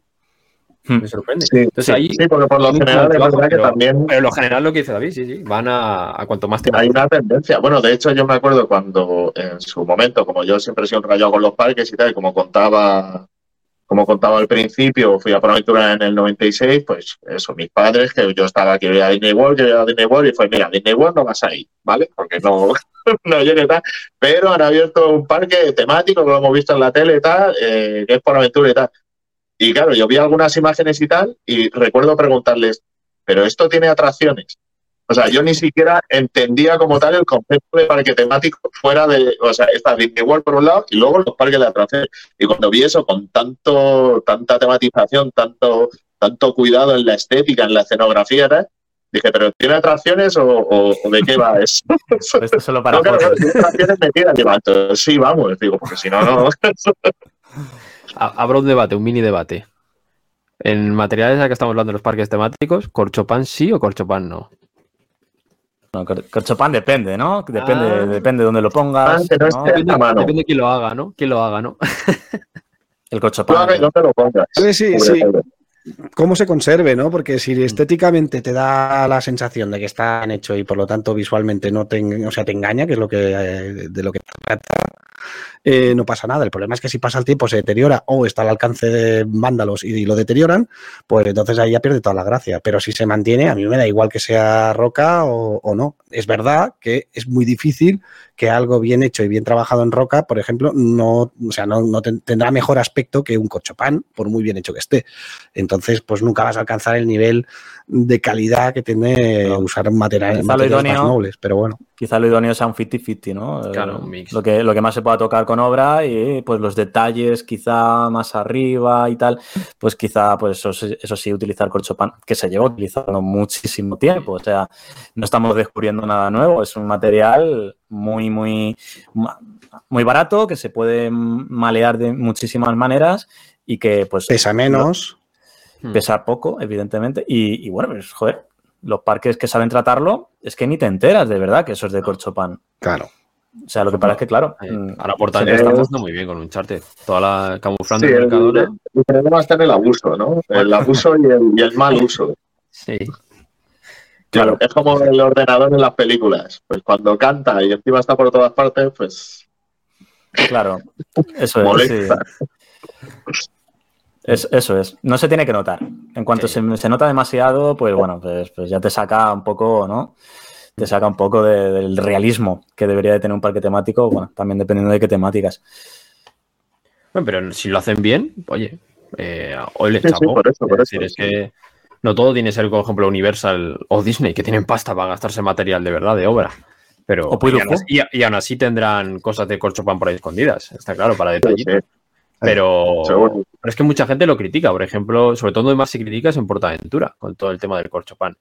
Hmm. me sorprende. Sí, Entonces sí, ahí, sí, porque por lo general es verdad que pero- también pero lo general lo que dice David, sí, sí. Van a, a cuanto más te hay una tendencia. Bueno, de hecho, yo me acuerdo cuando en su momento, como yo siempre he sido un rayado con los parques y tal, y como contaba, como contaba al principio, fui a por aventura en el 96, pues eso, mis padres, que yo estaba que iba a Disney World, que iba a Disney World, y fue, mira, Disney World no vas a ir, ¿vale? Porque no, no llegue tal. Pero han abierto un parque temático, que lo hemos visto en la tele y tal, eh, que es por aventura y tal. Y claro, yo vi algunas imágenes y tal, y recuerdo preguntarles, ¿pero esto tiene atracciones? O sea, yo ni siquiera entendía como tal el concepto de parque temático fuera de, o sea, está Disney World por un lado y luego los parques de atracciones. Y cuando vi eso con tanto, tanta tematización, tanto, tanto cuidado en la estética, en la escenografía, tal, dije, ¿pero tiene atracciones o, o- o de qué va eso? Esto es solo para No, claro, tiene atracciones metidas. Digo, entonces sí, vamos, digo, porque si no, no. A- Habrá un debate, un mini debate. En materiales ya que estamos hablando de los parques temáticos, ¿corchopan sí o corchopan no? No, cor- Corchopan depende, ¿no? Depende, Ah. depende de dónde lo pongas. Ah, no Depende, a mano. depende de quién lo haga, ¿no? ¿Quién lo haga, no? El no lo pongas. Sí, sí, sí. todo. cómo se conserve, ¿no? Porque si estéticamente te da la sensación de que está bien hecho y por lo tanto visualmente no te, o sea, te engaña, que es lo que eh, de lo que trata, eh, no pasa nada. El problema es que si pasa el tiempo se deteriora o está al alcance de vándalos y, lo deterioran, pues entonces ahí ya pierde toda la gracia. Pero si se mantiene, a mí me da igual que sea roca o no. Es verdad que es muy difícil que algo bien hecho y bien trabajado en roca, por ejemplo, no, o sea, no, tendrá mejor aspecto que un corchopán, por muy bien hecho que esté. Entonces, pues nunca vas a alcanzar el nivel de calidad que tiene usar materiales, materiales más nobles, pero bueno. Quizá lo idóneo sea un 50-50, ¿no? Claro, un mix. Lo que, lo que más se pueda tocar con obra y pues los detalles quizá más arriba y tal, pues quizá, pues eso, eso sí, utilizar corchopán, que se lleva utilizando muchísimo tiempo, o sea, no estamos descubriendo nada nuevo, es un material muy, muy, muy barato, que se puede malear de muchísimas maneras y que pues... Pesa menos. Pesa poco, evidentemente. Y, bueno, pues joder, los parques que saben tratarlo, es que ni te enteras de verdad que eso es de corchopan. Claro. O sea, lo que pasa es que, claro. Mm, a la portada está funcionando muy bien con un charte. Toda la camuflando sí, el, el, problema está en el abuso, ¿no? El abuso y el, y el mal uso. Sí. Claro, es como el ordenador en las películas. Pues cuando canta y encima está por todas partes, pues. Claro, eso es. Eso es. No se tiene que notar. En cuanto se, nota demasiado, pues bueno, pues, pues, ya te saca un poco, ¿no? Te saca un poco del realismo que debería de tener un parque temático, bueno, también dependiendo de qué temáticas. Bueno, pero si lo hacen bien, oye, eh, hoy les chapo. por eso, por eso. es que no todo tiene que ser, por ejemplo, Universal o Disney, que tienen pasta para gastarse material de verdad, de obra. Pero y aún, así, tendrán cosas de corchopan por ahí escondidas, está claro, para detallar. Pero, pero, es que mucha gente lo critica, por ejemplo, sobre todo donde más se critica es en Portaventura, con todo el tema del corchopan.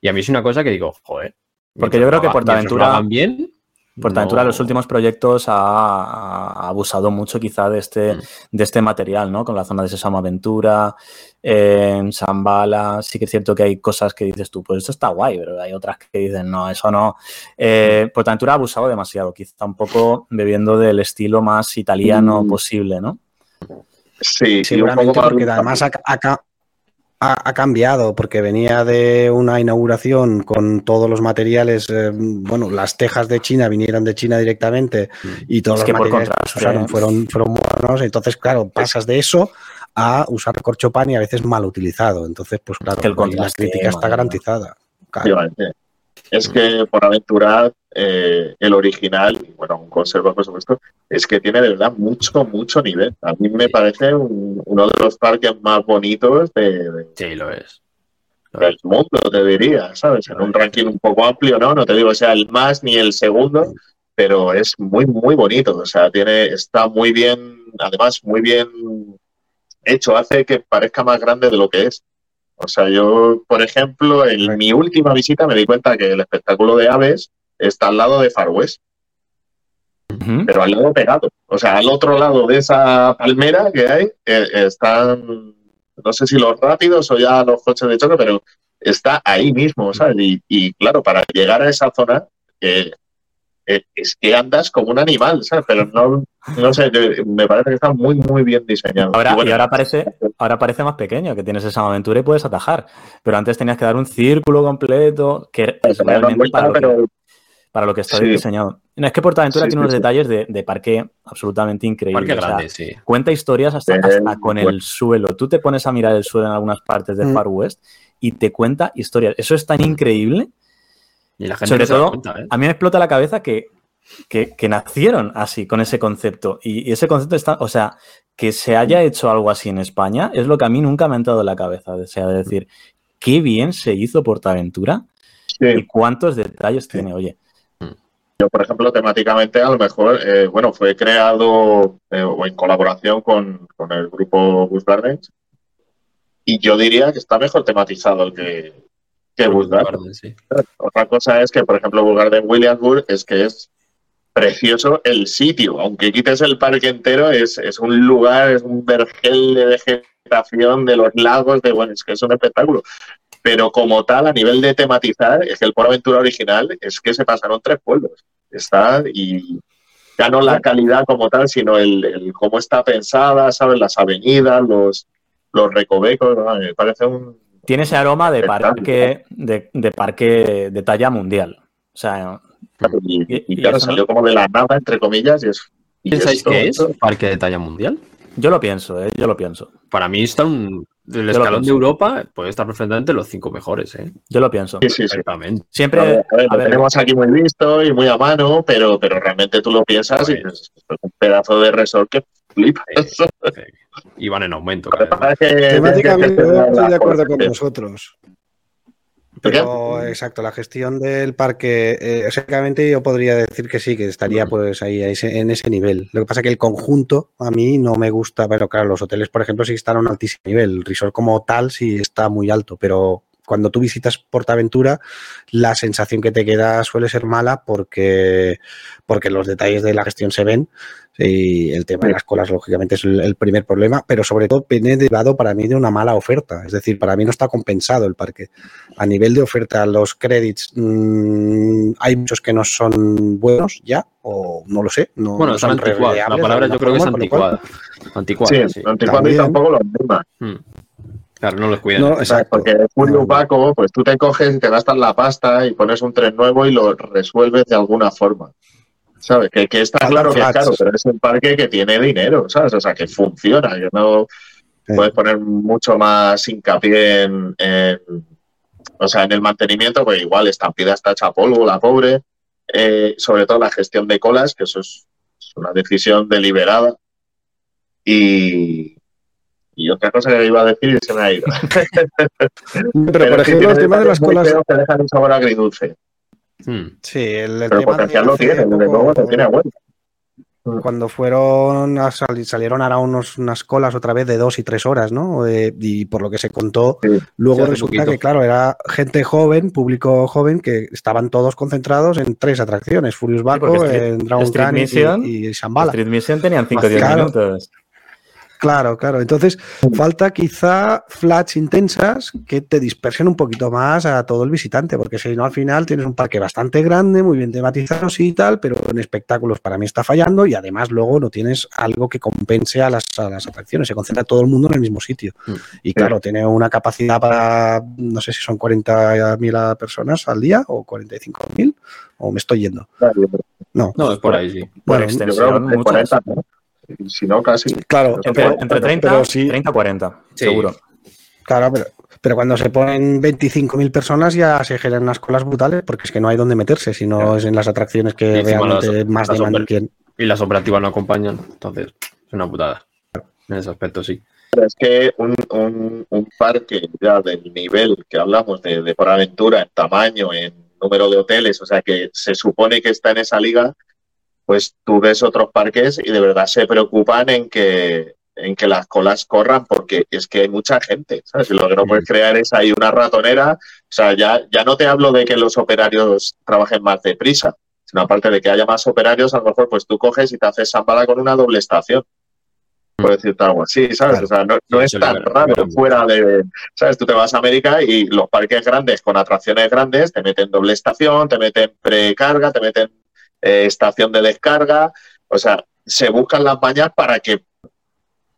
Y a mí es una cosa que digo, joder. Porque yo creo que Portaventura. bien, Portaventura, los últimos proyectos ha, abusado mucho quizá de este, mm. de este material, ¿no? Con la zona de Sesama Aventura, en Zambala, sí que es cierto que hay cosas que dices tú, pues esto está guay, pero hay otras que dicen, no, eso no. Eh. Portaventura ha abusado demasiado, quizá un poco bebiendo del estilo más italiano mm. posible, ¿no? Sí, seguramente porque además acá, ha, cambiado porque venía de una inauguración con todos los materiales, eh, bueno, las tejas de China vinieron de China directamente y todos los materiales que usaron fueron, fueron buenos. Entonces, claro, pasas de eso a usar corchopan y a veces mal utilizado. Entonces, pues claro, la crítica está garantizada. Es que por aventurar eh, el original, bueno, un conserva por supuesto, es que tiene de verdad mucho, mucho nivel. A mí me parece uno de los parques más bonitos de, sí, lo es. del mundo, te diría, ¿sabes? En un ranking un poco amplio, ¿no? No te digo sea el más ni el segundo, pero es muy, muy bonito. O sea, tiene, está muy bien, además, muy bien hecho. Hace que parezca más grande de lo que es. O sea, yo, por ejemplo, en mi última visita me di cuenta que el espectáculo de aves está al lado de Far West. Pero al lado pegado. O sea, al otro lado de esa palmera que hay eh, están, no sé si los rápidos o ya los coches de choque, pero está ahí mismo, ¿sabes? Y, claro, para llegar a esa zona, eh, es que andas como un animal, ¿sabes? Pero no, no sé, me parece que está muy, muy bien diseñado. Ahora, y, ahora parece, ahora parece más pequeño, que tienes esa aventura y puedes atajar. Pero antes tenías que dar un círculo completo, que es realmente para, para lo que está diseñado. No, es que Portaventura tiene unos detalles de, parque absolutamente increíbles. Parque grande, Cuenta historias hasta, con el suelo. Tú te pones a mirar el suelo en algunas partes de mm. Far West y te cuenta historias. Eso es tan increíble. Y la gente Sobre todo, ¿eh? a mí me explota la cabeza que, que, nacieron así, con ese concepto. Y, ese concepto está, o sea, que se haya hecho algo así en España es lo que a mí nunca me ha entrado en la cabeza. O sea, decir, qué bien se hizo Portaventura y cuántos detalles tiene. Oye, yo, por ejemplo, temáticamente, a lo mejor, eh, bueno, fue creado eh, o en colaboración con, el grupo Bush Gardens. Y yo diría que está mejor tematizado el que, que Gardens. Otra cosa es que, por ejemplo, Bush Garden Williamsburg es que es precioso el sitio. Aunque quites el parque entero, es, es un lugar, es un vergel de vegetación de los lagos, de bueno, es que es un espectáculo pero como tal, a nivel de tematizar, es que el Por Aventura original es que se pasaron tres pueblos. Está y ya no la calidad como tal, sino el, cómo está pensada, ¿sabes? Las avenidas, los, los recovecos, me parece un... Tiene ese aroma de parque, de, parque de talla mundial. O sea, y, claro, salió como de la nada, entre comillas, y es Y ¿Pensáis esto- que es un parque de talla mundial? Yo lo pienso, ¿eh? Yo lo pienso. Para mí está un. El escalón de. Europa puede estar perfectamente en los cinos mejores, ¿eh? Yo lo pienso. Sí, sí, sí. Perfectamente. Siempre, A ver, a ver, a lo ver, tenemos aquí muy visto y muy a mano, pero, pero realmente tú lo piensas y "Esto es un pedazo de resort que flipa. Eh, Y van en aumento. Temáticamente estoy de acuerdo con vosotros. Pero, exacto, la gestión del parque, eh, exactamente yo podría decir que sí, que estaría pues ahí en ese nivel. Lo que pasa es que el conjunto a mí no me gusta, pero claro, los hoteles, por ejemplo, sí están a un altísimo nivel. El resort como tal sí está muy alto, pero cuando tú visitas Portaventura, la sensación que te queda suele ser mala porque, porque los detalles de la gestión se ven y el tema de las colas, lógicamente, es el, el primer problema, pero sobre todo viene derivado para mí de una mala oferta. Es decir, para mí no está compensado el parque. A nivel de oferta, los credits, mm, hay muchos que no son buenos ya, o no lo sé. No, Bueno, no son anticuados. La palabra yo creo que es forma, lo cual- anticuada. Anticuada, Sí, sí. anticuado y tampoco lo misma. Mm. Claro, no los cuidan. No, exacto. Porque es muy No. opaco, pues tú te coges y te gastas la pasta y pones un tren nuevo y lo resuelves de alguna forma. ¿Sabes? Que, que está claro que es caro, pero es un parque que tiene dinero, ¿sabes? O sea, que funciona, que no Sí. puedes poner mucho más hincapié en, en- o sea, en el mantenimiento, pues igual Estampida está hecha polvo, la pobre, Eh, sobre todo la gestión de colas, que eso es, es una decisión deliberada. Y, y otra cosa que iba a decir y se me ha ido. Pero, por ejemplo, el tema de las colas. que dejan un sabor agridulce. Mm. Sí, el, el Pero el tema potencial lo tiene, desde luego lo tiene bueno. Cuando fueron a salir, salieron ahora unos, unas colas otra vez de dos y tres horas, ¿no? Eh, y por lo que se contó, Sí. luego Sí, resulta poquito. que, claro, era gente joven, público joven, que estaban todos concentrados en tres atracciones: Furious Barco, Street- en Dragon Street Khan y- Mission- y, y Shambhala. Street Mission tenían 5 o Más 10 claro. minutos. Claro, claro. Entonces, falta quizá flats intensas que te dispersen un poquito más a todo el visitante, porque si no, al final tienes un parque bastante grande, muy bien tematizado sí y tal, pero en espectáculos para mí está fallando y además luego no tienes algo que compense a las, a las atracciones. Se concentra todo el mundo en el mismo sitio. Mm. Y claro, tiene una capacidad para, no sé si son 40.000 personas al día o 45.000, o me estoy yendo. No, No, es por ahí, sí. Por Bueno, creo extensión, que muchas. 40, ¿no? Y Si no, casi. claro, Entre, pero- entre 30, pero sí- 30 40, Sí. seguro. Claro, pero, pero cuando se ponen 25.000 personas ya se generan unas colas brutales porque es que no hay dónde meterse, si no Claro. es en las atracciones que realmente las- más demandan tienen. Y las operativas no acompañan, entonces es una putada. En ese aspecto, sí. Pero es que un, un, un parque ya del nivel que hablamos de, de por aventura, en tamaño, en número de hoteles, o sea que se supone que está en esa liga, pues tú ves otros parques y de verdad se preocupan en que en que las colas corran porque es que hay mucha gente, ¿sabes? Y lo que no puedes crear es ahí una ratonera, o sea, ya, ya no te hablo de que los operarios trabajen más deprisa, sino aparte de que haya más operarios, a lo mejor pues tú coges y te haces zambada con una doble estación, por decirte algo así, ¿sabes? Claro. O sea, no, no es tan raro fuera de, ¿sabes? Tú te vas a América y los parques grandes con atracciones grandes te meten doble estación, te meten precarga, te meten eh, estación de descarga, o sea, se buscan las mañas para que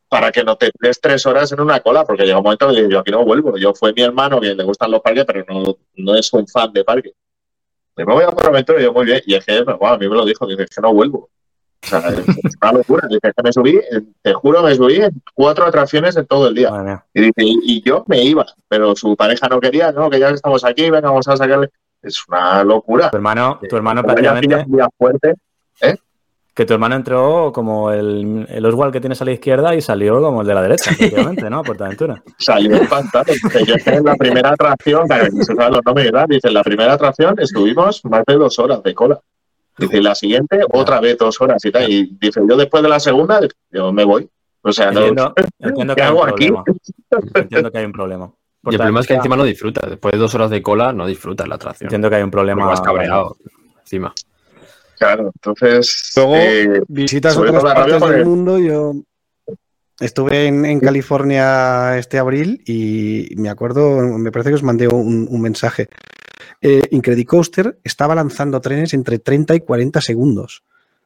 para que no te des tres horas en una cola, porque llega un momento que yo aquí no vuelvo. Yo fue mi hermano que le gustan los parques, pero no, no es un fan de parques. Me voy a por aventura y yo muy bien. Y es que, bueno, a mí me lo dijo, dice, es que no vuelvo. O sea, es una locura. Dice, que me subí, te juro, me subí en cuatro atracciones en todo el día. Y dice, y, y yo me iba, pero su pareja no quería, no, que ya estamos aquí, venga, vamos a sacarle. Es una locura. Tu hermano, tu hermano prácticamente, fuerte, que tu hermano entró como el, el Oswald que tienes a la izquierda y salió como el de la derecha, prácticamente, ¿no? Portaventura. salió espantado. Dice, yo estoy en la primera atracción, claro, se saben los nombres y. Dice, en la primera atracción estuvimos más de dos horas de cola. Dice, la siguiente, otra vez dos horas y tal. Y dice, yo después de la segunda, yo me voy. O sea, no, Entiendo, que ¿qué hay un hago aquí? Entiendo que hay un problema. Y el problema es que encima no disfrutas. Después de dos horas de cola, no disfrutas la atracción. Entiendo que hay un problema. vas cabreado encima. Claro, entonces. Luego, eh, Visitas otras partes del mundo, yo estuve en, en California este abril y me acuerdo, me parece que os mandé un, un mensaje. Eh, Incredicoaster estaba lanzando trenes entre 30 y 40 segundos.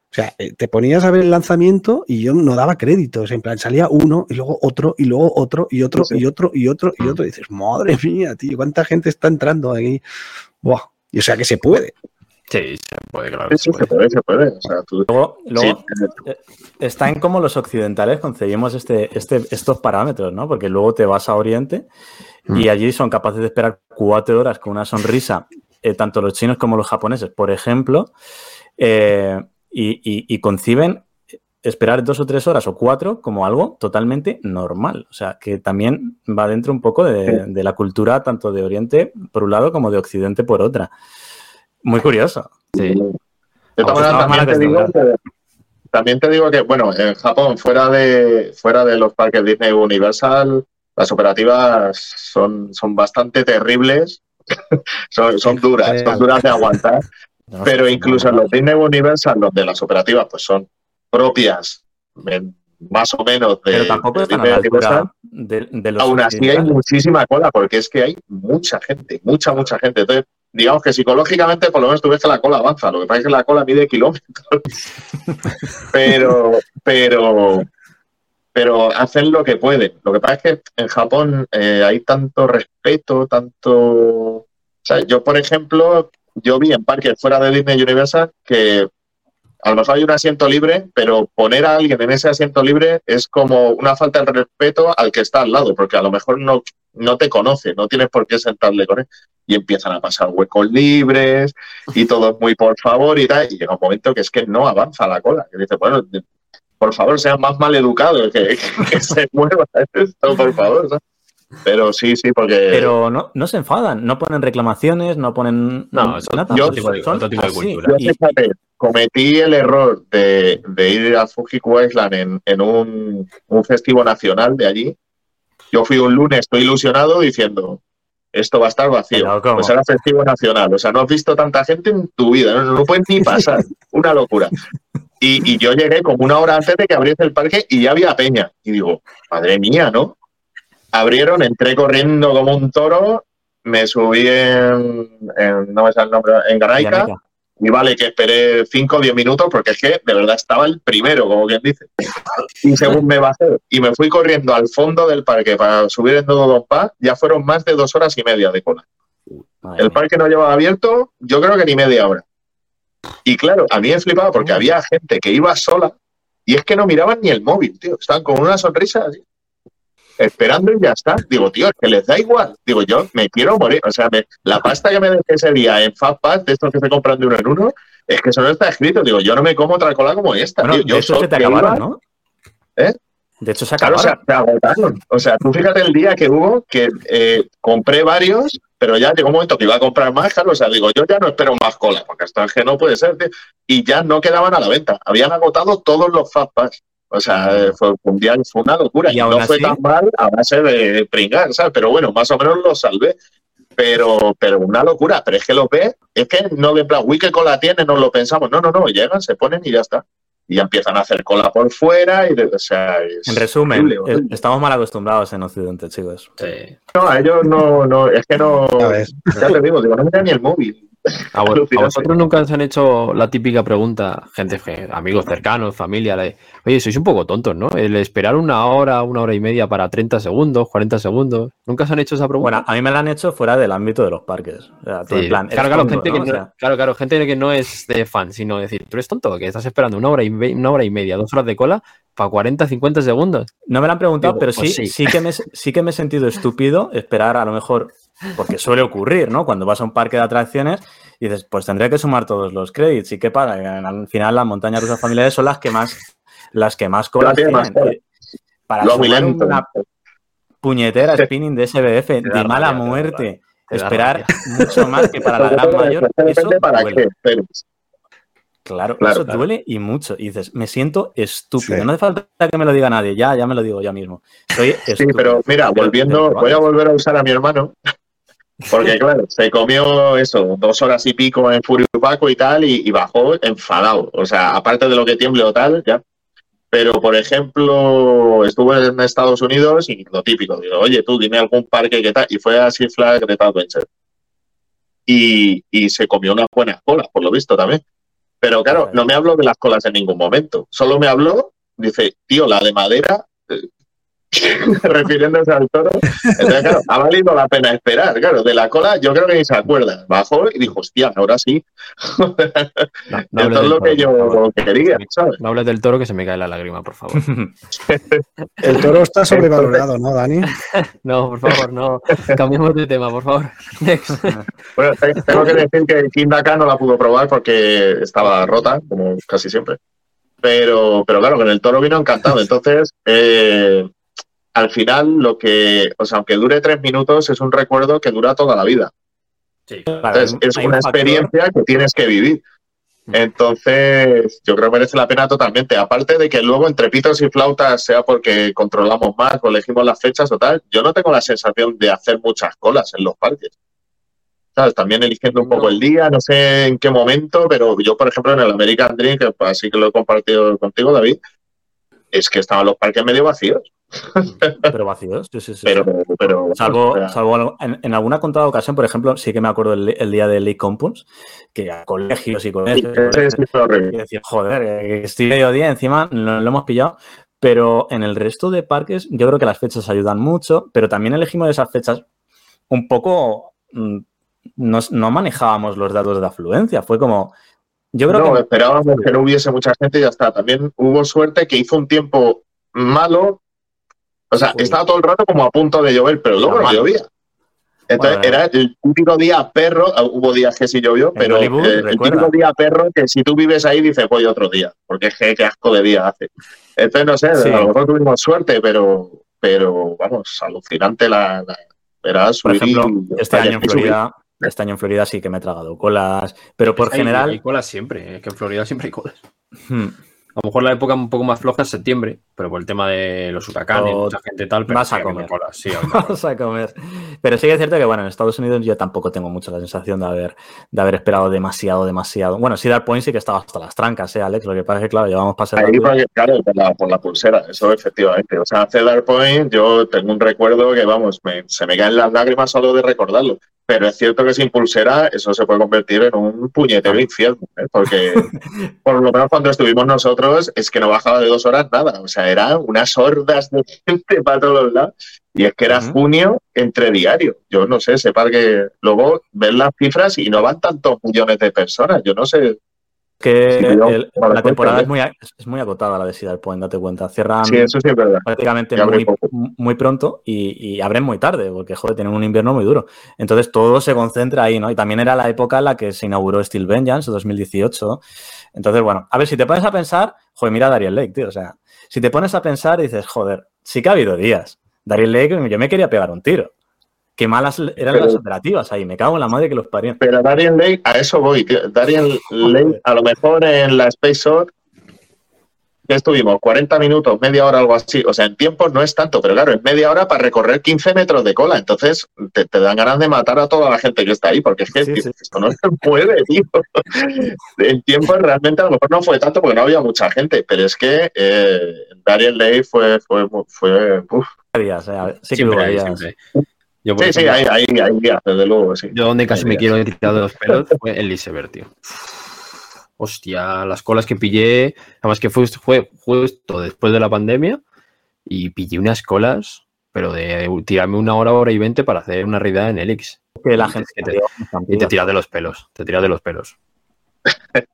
O sea, eh, te ponías a ver el lanzamiento y yo no daba créditos. En plan, salía uno y luego otro y luego otro y otro Sí, sí. y otro y otro y otro. Y dices, madre mía, tío, ¿cuánta gente está entrando aquí? Buah. Y o sea que se puede. Sí, se puede, claro. Sí, se puede, se puede. O sea, tú... Luego, luego Sí. eh, está en cómo los occidentales concebimos este, este, estos parámetros, ¿no? Porque luego te vas a Oriente y Mm. allí son capaces de esperar cuatro horas con una sonrisa, eh, tanto los chinos como los japoneses, por ejemplo, eh, y, y- y conciben esperar dos o tres horas o cuatro como algo totalmente normal. O sea, que también va dentro un poco de, de la cultura tanto de Oriente por un lado como de Occidente por otra. Muy curioso. Sí. De todas maneras, también te, digo que, también te digo que, bueno, en Japón, fuera de, fuera de los parques Disney Universal, las operativas son, son bastante terribles, son, son duras, son duras de aguantar, No pero incluso en los Disney Universal, donde las operativas pues son propias, más o menos de, Pero tampoco de están a Disney la Universal, altura de, de los Aún así hay muchísima cola, porque es que hay mucha gente, mucha, mucha gente. Entonces, digamos que psicológicamente, por lo menos tú ves que la cola avanza. Lo que pasa es que la cola mide kilómetros. pero, pero, pero hacen lo que pueden. Lo que pasa es que en Japón eh, hay tanto respeto, tanto. O sea, yo, por ejemplo, yo vi en parques fuera de Disney Universal que a lo mejor hay un asiento libre, pero poner a alguien en ese asiento libre es como una falta de respeto al que está al lado, porque a lo mejor no, no te conoce, no tienes por qué sentarle con él. Y empiezan a pasar huecos libres y todo muy por favor y tal. Y llega un momento que es que no avanza la cola. Que dice, bueno, por favor, sean más mal educados, que, que se mueva esto, por favor. ¿sabes? Pero sí, sí, porque. Pero no, no se enfadan, no ponen reclamaciones, no ponen No, eso- nada. yo- Son- otro tipo de- son otro tipo de así. cultura. Yo, Y- fíjate, cometí el error de, de ir a Fujiku Island en, en un, un festivo nacional de allí. Yo fui un lunes, estoy ilusionado diciendo, esto va a estar vacío. Pero. Pues era festivo nacional. O sea, no has visto tanta gente en tu vida, no, no puedes ni pasar. Una locura. Y, y yo llegué como una hora antes de que abriese el parque y ya había peña. Y digo, madre mía, ¿no? Abrieron, entré corriendo como un toro, me subí en, en- no me sale el nombre, en. Yanica. Y vale, que esperé 5 o 10 minutos porque es que de verdad estaba el primero, como quien dice. Y según me bajé y me fui corriendo al fondo del parque para subir en Don Paz, ya fueron más de dos horas y media de cola. Madre El parque no llevaba abierto, yo creo que ni media hora. Y claro, a mí me flipaba porque había gente que iba sola y es que no miraban ni el móvil, tío. Estaban con una sonrisa así, esperando y ya está. Digo, tío, es que les da igual. Digo, yo me quiero morir. O sea, me- la pasta que me dejé ese día en Fastpass, de estos que se compran de uno en uno, es que eso no está escrito. Digo, yo no me como otra cola como esta. Bueno, tío. Yo de hecho se te acabaron, iba- ¿no? ¿Eh? De hecho se Claro, o acabaron. sea, se agotaron. O sea, tú fíjate el día que hubo que eh, compré varios, pero ya llegó un momento que iba a comprar más, claro. O sea, digo, yo ya no espero más cola, porque esto es que no puede ser. tío. Y ya no quedaban a la venta. Habían agotado todos los Fastpass. O sea, fue un día, fue una locura. Y no fue así- tan mal a base de pringar, ¿sabes? Pero bueno, más o menos lo salvé. Pero, pero una locura. Pero es que lo ves, es que no de en plan, uy, qué cola tiene, no lo pensamos. No, no, no, llegan, se ponen y ya está. Y ya empiezan a hacer cola por fuera. Y de- o sea, es En resumen, horrible, eh, horrible. estamos mal acostumbrados en Occidente, chicos. Sí. No, a ellos no, no, es que no. Ya ves. Ya te digo, digo, no me ni el móvil. A, vo- a vosotros nunca os han hecho la típica pregunta, gente, ge- amigos cercanos, familia, la de, oye, sois un poco tontos, ¿no? El esperar una hora, una hora y media para 30 segundos, 40 segundos. ¿Nunca os han hecho esa pregunta? Bueno, a mí me la han hecho fuera del ámbito de los parques. O sea, tú Sí. en plan, claro, claro, tonto, gente ¿no? que O no, sea, claro, claro, gente que no es de fan, sino decir, tú eres tonto, que estás esperando una hora y, ve- una hora y media, dos horas de cola para 40, 50 segundos. No me lo han preguntado, Digo, pero pues sí, sí. sí. que me, sí que me he sentido estúpido esperar a lo mejor, porque suele ocurrir, ¿no? Cuando vas a un parque de atracciones y dices, pues tendría que sumar todos los créditos. ¿Y qué pasa? Al final las montañas rusas familiares son las que más, las que más colas tienen. Para Lo sumar una puñetera spinning de SBF de mala muerte, esperar mucho más que para la gran mayor, eso para duele. qué. Claro, Claro, eso claro. duele y mucho. Y dices, me siento estúpido. Sí. No hace falta que me lo diga nadie, ya, ya me lo digo yo mismo. Soy sí, pero mira, volviendo, voy a volver a usar a mi hermano. Porque, claro, se comió eso, dos horas y pico en Furipaco y tal, y, y bajó enfadado. O sea, aparte de lo que tiemble o tal, ya. Pero, por ejemplo, estuve en Estados Unidos y lo típico, digo, oye, tú dime algún parque que tal, y fue a Six Flags Great Adventure. Y, y se comió unas buenas colas, por lo visto también. Pero claro, no me habló de las colas en ningún momento. Solo me habló, dice, tío, la de madera, eh, refiriéndose al toro. Entonces, claro, ha valido la pena esperar. Claro, de la cola yo creo que ni se acuerda. Bajó y dijo, hostia, ahora sí. No, Esto es lo que yo quería, ¿sabes? No hables del toro que se me cae la lágrima, por favor. El toro está sobrevalorado, ¿no, Dani? No, por favor, no. Cambiemos de tema, por favor. Next. Bueno, te- tengo que decir que Kim Daka no la pudo probar porque estaba rota, como casi siempre. Pero, pero claro, con el toro vino encantado. Entonces, eh, al final, lo que, o sea, aunque dure tres minutos, es un recuerdo que dura toda la vida. Sí. Claro, Entonces, es un una experiencia que tienes que vivir. Entonces, yo creo que merece la pena totalmente. Aparte de que luego entre pitos y flautas, sea porque controlamos más o elegimos las fechas o tal, yo no tengo la sensación de hacer muchas colas en los parques. ¿Sabes? También eligiendo un poco el día, no sé en qué momento, pero yo, por ejemplo, en el American Dream, que así que lo he compartido contigo, David, es que estaban los parques medio vacíos. Pero vacíos, sí, sí, sí. Pero, pero Salvo, salvo en, en alguna contada ocasión, por ejemplo, sí que me acuerdo el, el día de Lake Compons, que a colegios y colegios, ese colegios, y decir, joder, eh, estoy mediodía encima, lo, lo hemos pillado. Pero en el resto de parques, yo creo que las fechas ayudan mucho, pero también elegimos esas fechas un poco. mm, nos- no manejábamos los datos de afluencia. Fue como. Yo creo no, que. esperábamos que no hubiese mucha gente y ya está. También hubo suerte que hizo un tiempo malo. O sea, Sí. estaba todo el rato como a punto de llover, pero luego no llovía. Entonces Bueno, era el típico día perro, ah, hubo días que sí llovió, pero Hollywood, eh, el típico día perro que si tú vives ahí dices, voy otro día, porque es que qué asco de día hace. Entonces, no sé, Sí. a lo mejor tuvimos suerte, pero, pero vamos, alucinante la... la verás, Por subir y- ejemplo, este año en subir. Florida. Este año en Florida sí que me he tragado colas, pero por Hay- general. Hay colas siempre, es que en Florida siempre hay colas. hmm, A lo mejor la época un poco más floja es septiembre, pero por el tema de los huracanes, O mucha gente tal, pero vas a comer. sí, a comer. Pero sí que es cierto que, bueno, en Estados Unidos yo tampoco tengo mucho la sensación de haber, de haber esperado demasiado, demasiado. Bueno, sí, Dar Point sí que estaba hasta las trancas, ¿eh, Alex? Lo que pasa es que, claro, llevamos pasar Ahí, porque, claro, por la, por la pulsera, eso efectivamente. O sea, Cedar Point, yo tengo un recuerdo que, vamos, me- se me caen las lágrimas solo de recordarlo. Pero es cierto que sin pulsera eso se puede convertir en un puñetero infierno, ¿eh? porque por lo menos cuando estuvimos nosotros es que no bajaba de dos horas nada. O sea, eran unas hordas de gente para todos lados. Y es que era Ujú. junio entre diario. Yo no sé, ese parque, luego ves las cifras y no van tantos millones de personas. Yo no sé. que el- la temporada cuéntame. es muy, es muy acotada la de Cedar Point, date cuenta. Cierran Sí, eso sí es verdad. prácticamente muy, muy pronto y, y abren muy tarde, porque, joder, tienen un invierno muy duro. Entonces todo se concentra ahí, ¿no? Y también era la época en la que se inauguró Steel Vengeance, 2018. Entonces, bueno, a ver, si te pones a pensar, joder, mira a Dariel Lake, tío. O sea, si te pones a pensar y dices, joder, sí que ha habido días. Dariel Lake, yo me quería pegar un tiro. Qué malas eran Pero- las operativas ahí, me cago en la madre que los parió. Pero Darien Lake, a eso voy. tío. Darien Lake, a lo mejor en la Space Shot, que estuvimos 40 minutos, media hora, algo así. O sea, en tiempos no es tanto, pero claro, es media hora para recorrer 15 metros de cola. Entonces te, te dan ganas de matar a toda la gente que está ahí, porque es que Sí, tío, sí. esto no se puede, tío. En tiempos realmente a lo mejor no fue tanto porque no había mucha gente, pero es que eh, Darien Lake fue, fue, fue uf. Días, eh, sí que Siempre. Yo, por Sí, sí, ejemplo, hay, hay, hay días, desde luego, sí. Yo donde casi me quiero tirar de los pelos fue el iceberg, tío. Hostia, las colas que pillé, además que fue, fue justo después de la pandemia y pillé unas colas, pero de tirarme una hora, hora y veinte para hacer una realidad en Elix. Que la Y gente te- Y te tiras de los pelos, te tiras de los pelos.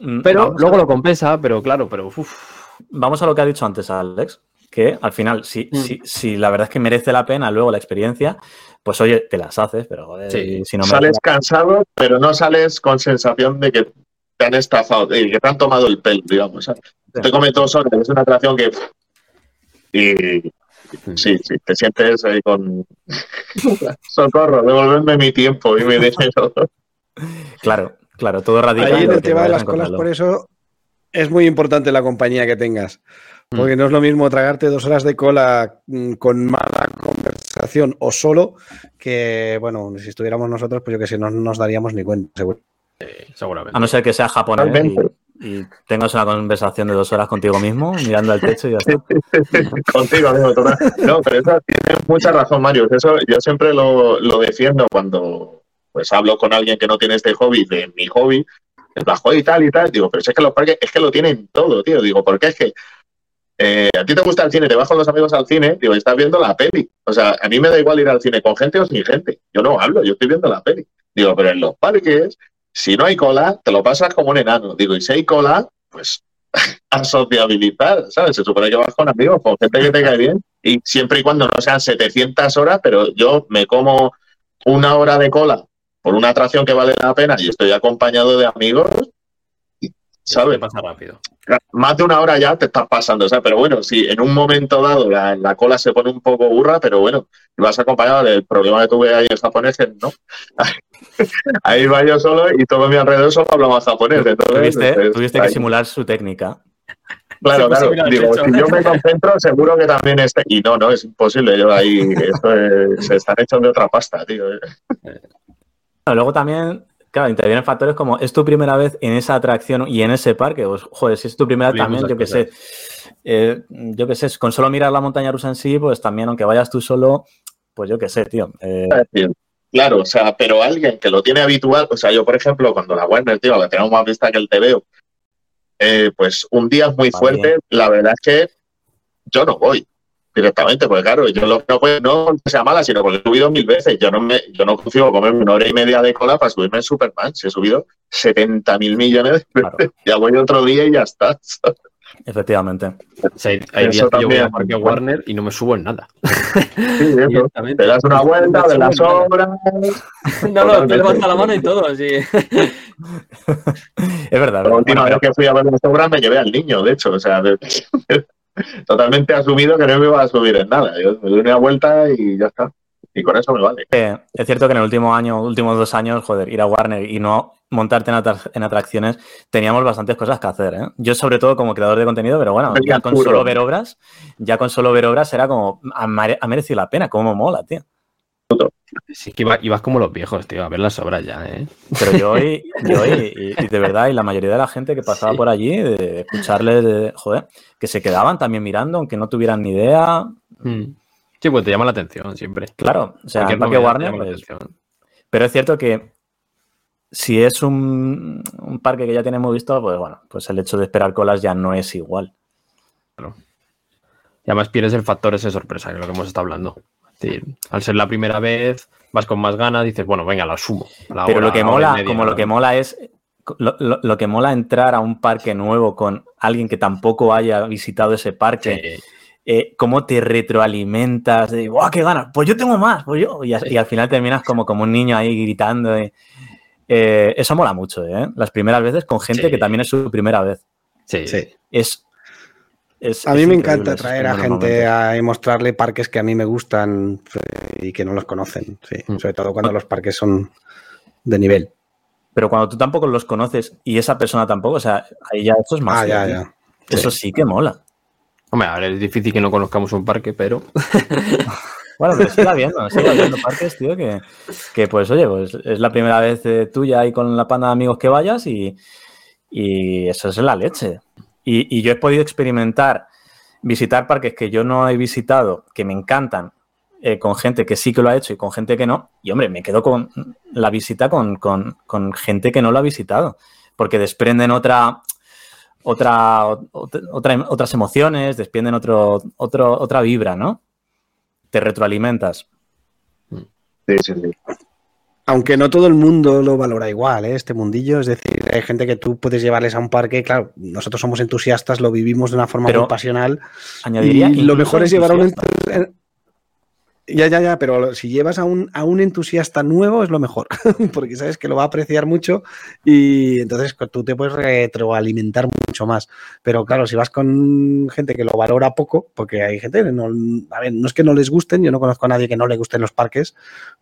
Mm, Pero vamos a- luego lo compensa, pero claro, pero uf, Vamos a lo que ha dicho antes Alex, que al final, si, Mm. si, si la verdad es que merece la pena luego la experiencia, pues oye, te las haces, pero joder, Sí. y si no merece sales cansado, pero no sales con sensación de que te han estafado, y que te han tomado el pelo, digamos. ¿sabes? Te comes dos horas, es una atracción que... Y sí, sí, te sientes ahí con... Socorro, devolverme mi tiempo y mi dinero. la- Claro, claro, todo radica Ahí en el tema de las colas, por eso es muy importante la compañía que tengas. Mm. Porque no es lo mismo tragarte dos horas de cola mm, con mala conversación o solo que, bueno, si estuviéramos nosotros, pues yo que sé, no nos daríamos ni cuenta, seguro. Seguramente. A no ser que sea japonés y, y tengas una conversación de dos horas contigo mismo, mirando al techo y ya está. Contigo, amigo. total. No, pero eso tiene mucha razón, Mario. Eso yo siempre lo, lo defiendo cuando pues hablo con alguien que no tiene este hobby, de mi hobby, el bajo y tal y tal. Digo, pero si es que los parques es que lo tienen todo, tío. Digo, porque es que eh, ¿a ti te gusta el cine? Te vas con los amigos al cine, digo, estás viendo la peli. O sea, a mí me da igual ir al cine con gente o sin gente. Yo no hablo, yo estoy viendo la peli. Digo, pero en los parques, si no hay cola, te lo pasas como un enano. Digo, y si hay cola, pues a sociabilizar, ¿sabes? Se supone que vas con amigos, con gente que te cae bien, y siempre y cuando no sean 700 horas, pero yo me como una hora de cola por una atracción que vale la pena y estoy acompañado de amigos, ¿sabes? pasa rápido. Más de una hora ya te estás pasando, ¿sabes? Pero bueno, si en un momento dado la, la cola se pone un poco burra, pero bueno, vas acompañado del problema que tuve ahí en japonés, que no. Ahí va yo solo y todo mi alrededor solo hablamos japonés. Entonces, Tuviste, entonces, tuviste que simular su técnica. Claro, claro. Digo, si yo me concentro, seguro que también este. Y no, no, es imposible. Yo ahí, esto es- se están hechos de otra pasta, tío. Bueno, luego también, claro, intervienen factores como es tu primera vez en esa atracción y en ese parque. Pues, joder, si es tu primera vez Hay también, yo qué sé. eh, yo qué sé, con solo mirar la montaña rusa en sí, pues también, aunque vayas tú solo, pues yo qué sé, tío. eh, Claro, o sea, pero alguien que lo tiene habitual, o sea, yo, por ejemplo, cuando la Warner, tío, la tenemos más vista que el TVO, eh, pues un día es muy Va fuerte, bien. la verdad es que yo no voy directamente, porque claro, yo lo, no, puedo- no porque sea mala, sino porque he subido mil veces. Yo no me, yo no consigo comerme una hora y media de cola para subirme en Superman. Si he subido 70 mil millones de Claro. veces, ya voy otro día y ya está. efectivamente. O sea, hay, días que yo voy a Parque Warner y no me subo en nada. Sí, eso. Te das una vuelta, de las obras. No, no, te levanta la mano y todo, así. Es verdad. La última Bueno, vez que fui a ver las obras me llevé al niño, de hecho, o sea, de- totalmente asumido que no me iba a subir en nada. Yo me doy una vuelta y ya está. Y con eso me vale. Eh, es cierto que en el último año, últimos dos años, joder, ir a Warner y no montarte en, atra- en atracciones, teníamos bastantes cosas que hacer. ¿eh? Yo, sobre todo, como creador de contenido, pero bueno, ya con solo ver obras, ya con solo ver obras era como, ha, mere- ha merecido la pena, cómo mola, tío. Sí, que iba- ibas como los viejos, tío, a ver las obras ya, ¿eh? Pero yo y, yo y, y- y de verdad, y la mayoría de la gente que pasaba Sí. por allí, de escucharles, de, joder, que se quedaban también mirando, aunque no tuvieran ni idea. Mm. Sí, pues te llama la atención siempre. Claro, o sea, te Warner. Pero es cierto que si es un, un parque que ya tenemos visto, pues bueno, pues el hecho de esperar colas ya no es igual. Y además pierdes el factor ese sorpresa, que es lo que hemos estado hablando. Es decir, al ser la primera vez, vas con más ganas, dices, bueno, venga, la sumo. La Pero hora, lo que mola, media, como lo que mola es lo, lo- lo que mola entrar a un parque nuevo con alguien que tampoco haya visitado ese parque, Sí. eh, cómo te retroalimentas de ¡guau, qué ganas! Pues yo tengo más, pues yo. Y, al final terminas como, como un niño ahí gritando. eh. Eh, eso mola mucho, ¿eh? Las primeras veces con gente Sí. que también es su primera vez. Sí. Sí. Es. es- A mí es me encanta traer a gente a y mostrarle parques que a mí me gustan eh, y que no los conocen. Sí. Mm. Sobre todo cuando los parques son de nivel. Pero cuando tú tampoco los conoces y esa persona tampoco, o sea, ahí ya eso es más. Ah, ya, ya. Eso sí que mola. Hombre, a ver, es difícil que no conozcamos un parque, pero Bueno, pero siga habiendo, siga habiendo parques, tío, que, que, pues oye, pues es la primera vez eh, tuya ahí con la panda de amigos que vayas y, y eso es la leche. Y, y yo he podido experimentar, visitar parques que yo no he visitado, que me encantan, eh, con gente que sí que lo ha hecho y con gente que no. Y hombre, me quedo con la visita con, con- con gente que no lo ha visitado, porque desprenden otra, otra, otra, otra- otras emociones, desprenden otro, otro, otra vibra, ¿no? Te retroalimentas. Sí, sí, sí. Aunque no todo el mundo lo valora igual, ¿eh? este mundillo. Es decir, hay gente que tú puedes llevarles a un parque. Claro, nosotros somos entusiastas, lo vivimos de una forma Pero muy pasional. Añadiría. y lo mejor es llevar a un Ya, ya, ya, pero si llevas a un, a un entusiasta nuevo es lo mejor, porque sabes que lo va a apreciar mucho y entonces tú te puedes retroalimentar mucho más. Pero claro, si vas con gente que lo valora poco, porque hay gente, que no, a ver, no es que no les gusten, yo no conozco a nadie que no le gusten los parques,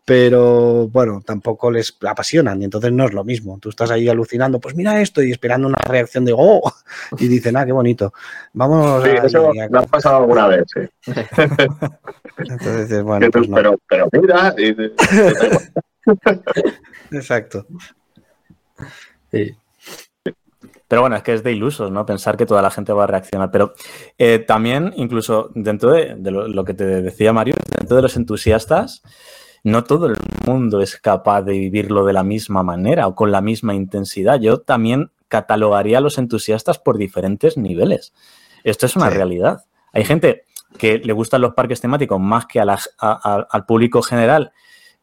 pero bueno, tampoco les apasionan y entonces no es lo mismo. Tú estás ahí alucinando, pues mira esto y esperando una reacción de oh, y dicen, ah, qué bonito. Vamos Sí, a- eso a- me ha pasado alguna vez, sí. entonces, bueno, pues no. pero, pero mira, y- Exacto. sí. Pero bueno, es que es de ilusos, ¿no? Pensar que toda la gente va a reaccionar. Pero eh, también, incluso dentro de, de lo, lo que te decía Mario, dentro de los entusiastas, no todo el mundo es capaz de vivirlo de la misma manera o con la misma intensidad. Yo también catalogaría a los entusiastas por diferentes niveles. Esto es una Sí. realidad. Hay gente que le gustan los parques temáticos más que a las, al público general,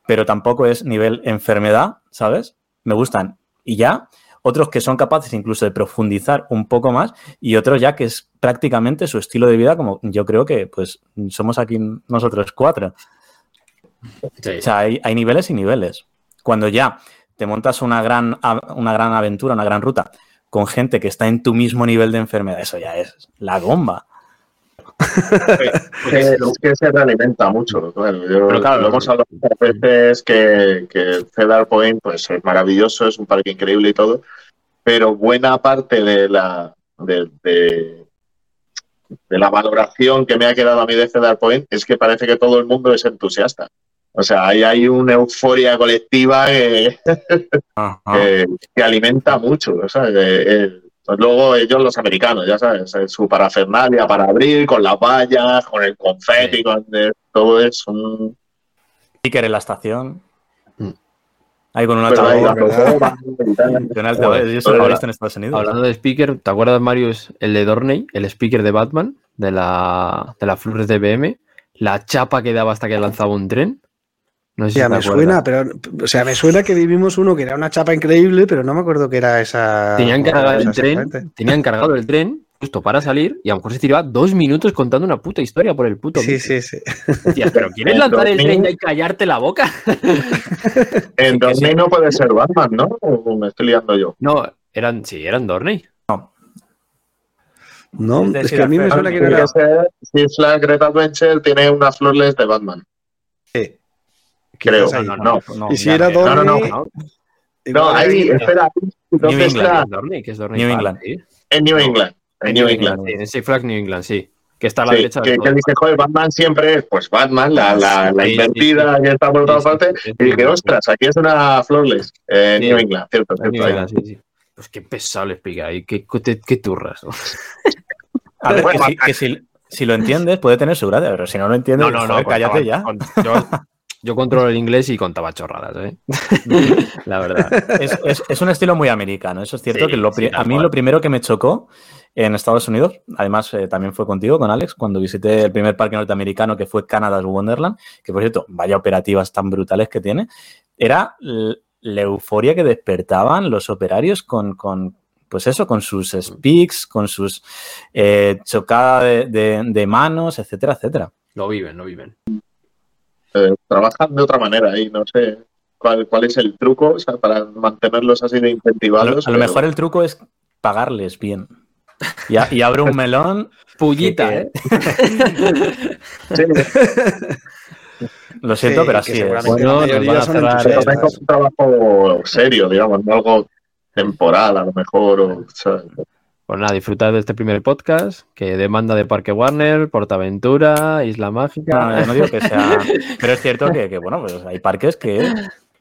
pero tampoco es nivel enfermedad, ¿sabes? Me gustan y ya. Otros que son capaces incluso de profundizar un poco más y otros ya que es prácticamente su estilo de vida, como yo creo que pues somos aquí nosotros cuatro. O sea, hay, hay niveles y niveles. Cuando ya te montas una gran, una gran aventura, una gran ruta con gente que está en tu mismo nivel de enfermedad, eso ya es la bomba. es que se realimenta mucho. Pero claro, lo hemos hablado muchas veces que, que Cedar Point pues, es maravilloso, es un parque increíble y todo, pero buena parte de la, de, de, la valoración que me ha quedado a mí de Cedar Point es que parece que todo el mundo es entusiasta. O sea, ahí hay una euforia colectiva que, que, alimenta mucho. O sea, pues luego ellos, los americanos, ya sabes, su parafernalia para abrir, con las vallas, con el confeti, con todo es un... Speaker en la estación. Mm. Ahí con una Hablando de speaker, ¿te acuerdas, Mario, el de Dorney, el speaker de Batman, de la, de la Flores de BM? La chapa que daba hasta que lanzaba un tren. No sé me suena, pero, o sea, me suena que vivimos uno que era una chapa increíble, pero no me acuerdo que era esa. Tenían cargado el tren, tenían cargado el tren justo para salir y a lo mejor se tiraba dos minutos contando una puta historia por el puto. Sí, sí, sí. pero ¿quieres lanzar el tren y callarte la boca? en Dorney no puede ser Batman, ¿no? ¿O me estoy liando yo? No, eran, sí, eran Dorney. No. No, es que a mí me suena que era. Si Flag Red Adventure tiene unas flores de Batman. Sí creo. No, no, no, y si era Dorney... No, no, no. No, ahí, espera. New England, es. New England. En New England. En New England. Sí, en Six Flags New England, sí. Que está a la derecha. Que, que dice, joder, Batman siempre es, pues Batman, la, la, la invertida que está por todas partes. Y dije, ostras, aquí es una Flawless. En New England, cierto, cierto. New England, sí, sí. Pues qué pesado le explica ahí, qué, qué, qué turras. A ver, que, si, que si, si, lo entiendes, puede tener su gracia, pero si no lo entiendes, no, no, no, cállate ya. Yo, yo controlo el inglés y contaba chorradas, ¿eh? la verdad. Es, un estilo muy americano, eso es cierto. que a mí lo primero que me chocó en Estados Unidos, además eh, también fue contigo, con Alex, cuando visité el primer parque norteamericano que fue Canada's Wonderland, que por cierto, vaya operativas tan brutales que tiene, era la euforia que despertaban los operarios con, pues eso, con sus speaks, con sus eh, chocadas de manos, etcétera, etcétera. Lo viven, lo viven. Eh, trabajan de otra manera ahí, no sé cuál, cuál es el truco para mantenerlos así de incentivados. A lo, mejor el truco es pagarles bien. Y, y abro un melón. Pullita, ¿eh? Lo siento, pero así es. Bueno, es un trabajo serio, digamos, no algo temporal a lo mejor. O, pues nada, disfrutad de este primer podcast, que demanda de Parque Warner, Portaventura, Isla Mágica. No, digo que sea. Pero es cierto que, bueno, pues hay parques que,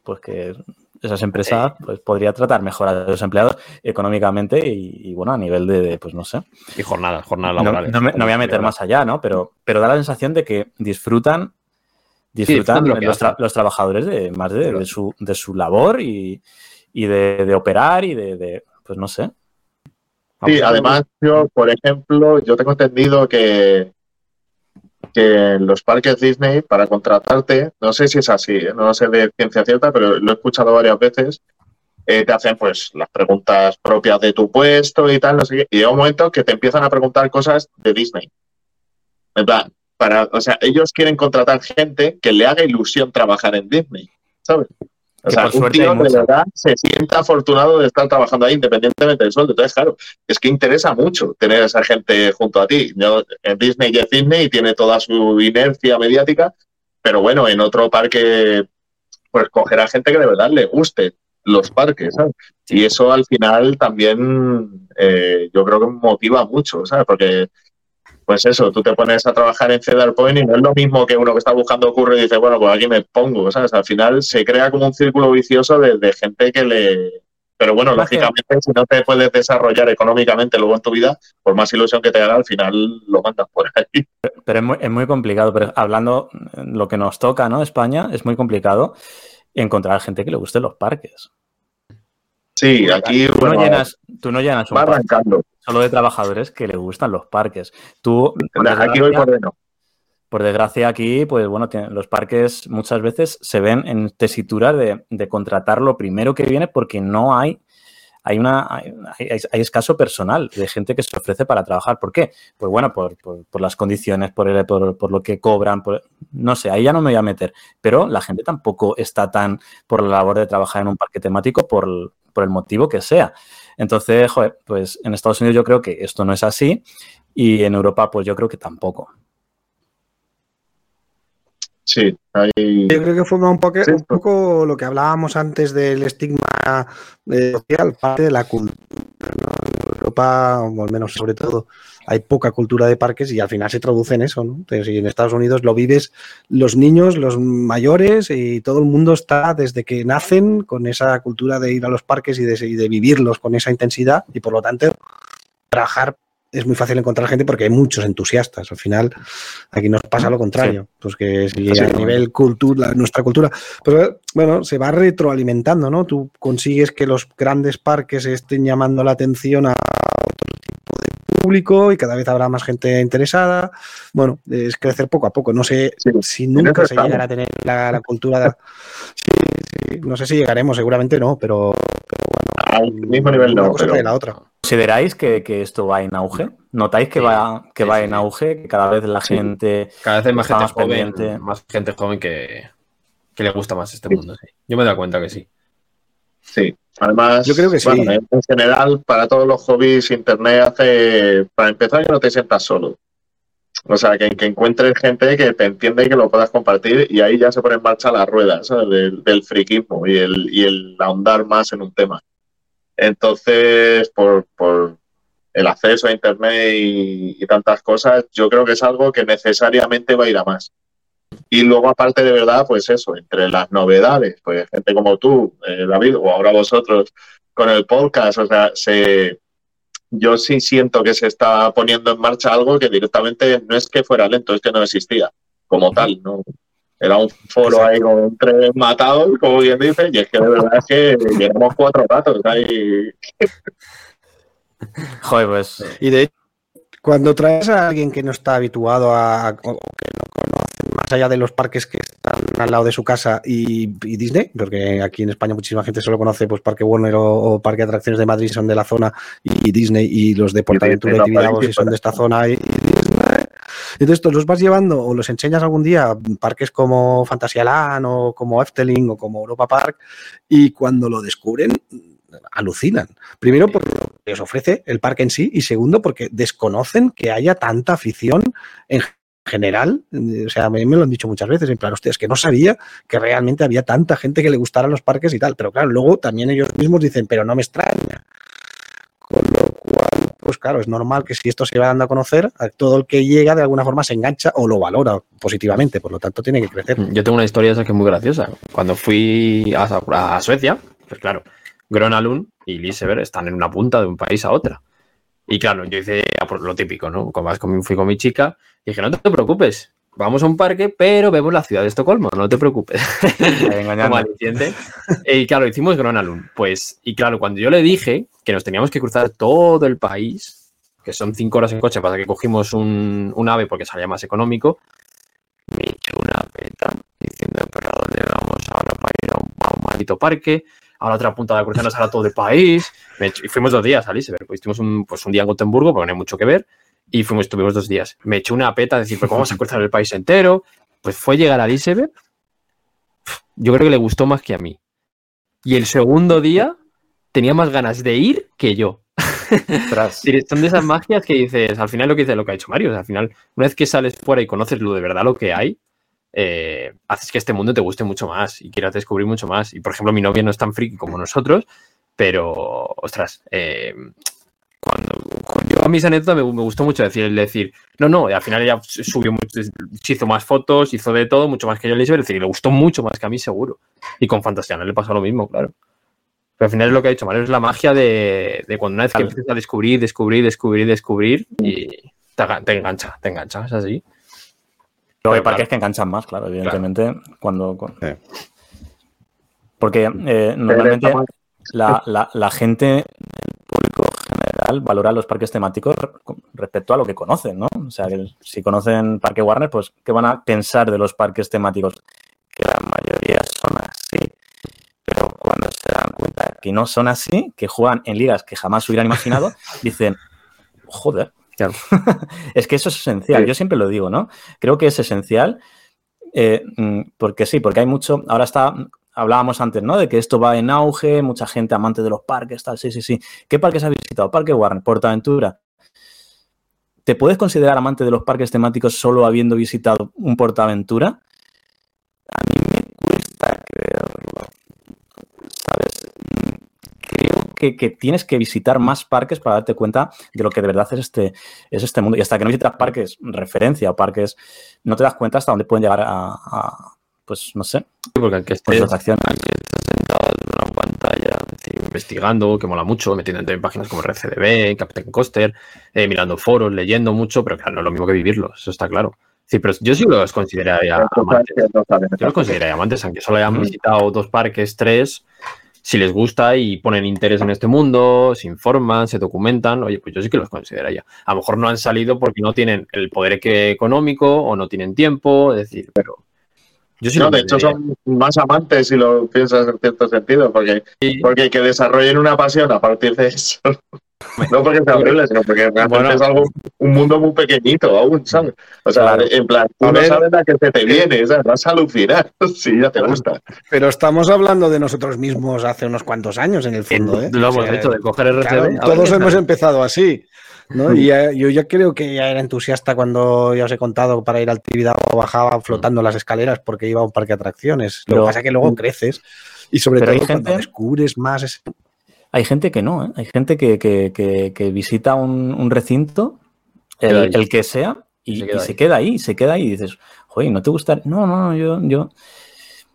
pues que esas empresas pues, podría tratar mejor a los empleados económicamente y, bueno, a nivel de, pues no sé. Y jornadas, jornadas laborales. No, voy a meter más allá, ¿no? Pero, pero da la sensación de que disfrutan, disfrutan los, trabajadores de más de, su, de su labor y, de, operar y de, pues no sé. Sí, además yo, por ejemplo, yo tengo entendido que, que los parques Disney, para contratarte, no sé si es así, ¿eh? no sé de ciencia cierta, pero lo he escuchado varias veces, eh, te hacen pues las preguntas propias de tu puesto y tal, no sé qué, y llega un momento que te empiezan a preguntar cosas de Disney. En plan, para, o sea, ellos quieren contratar gente que le haga ilusión trabajar en Disney, ¿sabes? O sea, un tío de verdad se sienta afortunado de estar trabajando ahí independientemente del sueldo. Entonces, claro, es que interesa mucho tener a esa gente junto a ti. en Disney y Disney tiene toda su inercia mediática, pero bueno, en otro parque, pues cogerá gente que de verdad le guste los parques, ¿sabes? Y eso al final también eh, yo creo que motiva mucho, ¿sabes? Porque pues eso, tú te pones a trabajar en Cedar Point y no es lo mismo que uno que está buscando curro y dice, bueno, pues aquí me pongo, ¿sabes? Al final se crea como un círculo vicioso de, gente que le... Pero bueno, lógicamente, si no te puedes desarrollar económicamente luego en tu vida, por más ilusión que te haga, al final lo mandas por ahí. Pero es muy, es muy complicado, pero hablando lo que nos toca, ¿no? España, es muy complicado encontrar gente que le guste los parques. Sí, aquí Tú no llenas, tú no llenas un va parque arrancando. solo de trabajadores que le gustan los parques. Tú, por Aquí voy desgracia, por dentro. por desgracia, aquí, pues bueno, los parques muchas veces se ven en tesitura de, de contratar lo primero que viene porque no hay, hay una, hay, hay- hay escaso personal de gente que se ofrece para trabajar. ¿Por qué? Pues bueno, por, por- por las condiciones, por, el- por, por lo que cobran, por- no sé, ahí ya no me voy a meter. Pero la gente tampoco está tan por la labor de trabajar en un parque temático por, por el motivo que sea. Entonces, joder, pues en Estados Unidos yo creo que esto no es así y en Europa pues yo creo que tampoco. Sí, hay... Yo creo que forma un poco, Sí, un poco lo que hablábamos antes del estigma eh, social, parte de la cultura. Europa, o al menos sobre todo, hay poca cultura de parques y al final se traduce en eso. ¿no? Entonces, en Estados Unidos lo vives los niños, los mayores y todo el mundo está desde que nacen con esa cultura de ir a los parques y de vivirlos con esa intensidad y por lo tanto trabajar es muy fácil encontrar gente porque hay muchos entusiastas. Al final, aquí nos pasa lo contrario. Pues que si Sí, a sí. nivel cultura, nuestra cultura. Pero bueno, se va retroalimentando, ¿no? Tú consigues que los grandes parques estén llamando la atención a otro tipo de público y cada vez habrá más gente interesada. Bueno, es crecer poco a poco. No sé Sí, si nunca se llegará a tener la, la cultura. de- Sí, sí, no sé si llegaremos, seguramente no, pero, Al mismo nivel no, cosa pero trae la otra. ¿Consideráis que, que esto va en auge? ¿Notáis que Sí, va, que sí, va sí. en auge? Que cada vez la Sí. gente Cada vez hay más gente más joven, pendiente. más gente joven que, que le gusta más este Sí. mundo. sí. Yo me doy cuenta que sí. sí. Además, Yo creo que sí. bueno, en en general, para todos los hobbies, Internet hace, para empezar, que no te sientas solo. O sea, que, que encuentres gente que te entiende y que lo puedas compartir y ahí ya se pone en marcha la rueda ¿sabes? Del, del friquismo y el, y el ahondar más en un tema. Entonces, por, por el acceso a Internet y, y tantas cosas, yo creo que es algo que necesariamente va a ir a más. Y luego, aparte de verdad, pues eso, entre las novedades, pues gente como tú, eh, David, o ahora vosotros con el podcast, o sea, se, yo sí siento que se está poniendo en marcha algo que directamente no es que fuera lento, es que no existía como tal, ¿no? Era un foro ahí con tres matados, como bien dice, y es que de verdad es que llevamos cuatro ratos ahí. Joder, pues Y de hecho, cuando traes a alguien que no está habituado a, o que no conoce más allá de los parques que están al lado de su casa y, y Disney, porque aquí en España muchísima gente solo conoce pues Parque Warner o, o Parque de Atracciones de Madrid son de la zona y Disney y los de Portaventura y no, son de esta zona y, y Disney. Entonces, tú los vas llevando o los enseñas algún día parques como Fantasyland o como Efteling o como Europa Park y cuando lo descubren alucinan. Primero por lo que os ofrece el parque en sí y segundo porque desconocen que haya tanta afición en general. O sea, me, me lo han dicho muchas veces, en plan, hostia, es que no sabía que realmente había tanta gente que le gustaran los parques y tal. Pero claro, luego también ellos mismos dicen, pero no me extraña. Claro, es normal que si esto se va dando a conocer, todo el que llega de alguna forma se engancha o lo valora positivamente, por lo tanto tiene que crecer. Yo tengo una historia que es muy graciosa. Cuando fui a, Suecia, pues claro, Gronalund y Liseberg están en una punta de un país a otra. Y claro, yo hice por lo típico, ¿no? Fui con mi chica y dije, no te preocupes, vamos a un parque, pero vemos la ciudad de Estocolmo, no te preocupes. Como aliciente. Y claro, hicimos Gronalund. Pues, y claro, cuando yo le dije que nos teníamos que cruzar todo el país, que son cinco horas en coche, pasa que cogimos un, un ave porque salía más económico, me echó una peta diciendo, pero ¿a dónde vamos ahora para ir a un, a un maldito parque? A la otra punta de la cruzarnos ahora todo el país. Y fuimos dos días a Liseberg. Pues hicimos un, pues un día en Gotemburgo, porque no hay mucho que ver. Y fuimos, estuvimos dos días. Me echó una peta decir, pues vamos a cruzar el país entero. Pues fue llegar a Liseberg. Yo creo que le gustó más que a mí. Y el segundo día tenía más ganas de ir que yo. Son de esas magias que dices, al final lo que dice lo que ha hecho Mario, o sea, al final, una vez que sales fuera y conoces lo de verdad lo que hay, eh, haces que este mundo te guste mucho más y quieras descubrir mucho más. Y por ejemplo, mi novia no es tan friki como nosotros, pero, ostras, eh, cuando a mis anécdotas me, me gustó mucho decir, el decir, no, no, al final ella subió mucho, hizo más fotos, hizo de todo, mucho más que yo, Elizabeth, es decir, le gustó mucho más que a mí, seguro. Y con Fantasía no le pasó lo mismo, claro. Pero al final es lo que ha dicho Mario, es la magia de, de cuando una vez que Claro. empiezas a descubrir, descubrir, descubrir, descubrir, y te, te engancha, te engancha, es así. Hay Claro, parques claro. que enganchan más, claro, evidentemente, cuando... cu- Sí. Porque eh, normalmente la, la, la gente, general, valora los parques temáticos respecto a lo que conocen, ¿no? O sea, que si conocen Parque Warner, pues, ¿qué van a pensar de los parques temáticos? Que la mayoría son así. Pero cuando se dan cuenta que no son así, que juegan en ligas que jamás hubieran imaginado, dicen, joder, Claro. es que eso es esencial. Yo siempre lo digo, ¿no? Creo que es esencial eh, mm, porque sí, porque hay mucho. Ahora está. Hablábamos antes, ¿no? De que esto va en auge, mucha gente amante de los parques, tal. Sí, sí, sí. ¿Qué parques has visitado? Parque Warner, Portaventura. ¿Te puedes considerar amante de los parques temáticos solo habiendo visitado un Portaventura? A mí me cuesta creerlo. ¿Sabes? creo que, que, tienes que visitar más parques para darte cuenta de lo que de verdad es este, es este mundo. Y hasta que no visitas parques referencia o parques, no te das cuenta hasta dónde pueden llegar a pues no sé. Sí, porque el que esté, pues, acciones. sentado en una pantalla investigando, que mola mucho, metiéndote en páginas como RCDB, Captain Coaster, eh, mirando foros, leyendo mucho, pero claro, no es lo mismo que vivirlo, eso está claro. Sí, pero yo sí los consideraría amantes. Yo los consideraría amantes, aunque solo hayan visitado dos parques, tres si les gusta y ponen interés en este mundo, se informan, se documentan, oye, pues yo sí que los consideraría. A lo mejor no han salido porque no tienen el poder económico o no tienen tiempo, es decir, pero yo sí no, de hecho son más amantes si lo piensas en cierto sentido, porque, sí. porque que desarrollen una pasión a partir de eso. No porque sea horrible, sino porque realmente bueno, es algo, un mundo muy pequeñito aún, ¿sabes? O sea, claro. en plan, tú no sabes la que se te viene, ¿sabes? Vas a alucinar si ya te gusta. Pero estamos hablando de nosotros mismos hace unos cuantos años, en el fondo, ¿eh? Lo hemos o sea, hecho, de coger RCB. Claro, todos hemos empezado así. ¿No? Y ya, yo ya creo que ya era entusiasta cuando ya os he contado para ir al Tibidabo bajaba flotando las escaleras porque iba a un parque de atracciones. Lo que pasa es que luego creces y sobre todo cuando gente... descubres más ese... Hay gente que no, ¿eh? hay gente que, que, que, que visita un, un recinto, el, el, que sea, y, se queda, y se queda ahí, se queda ahí y dices, oye, ¿no te gusta? No, no, no, yo... yo...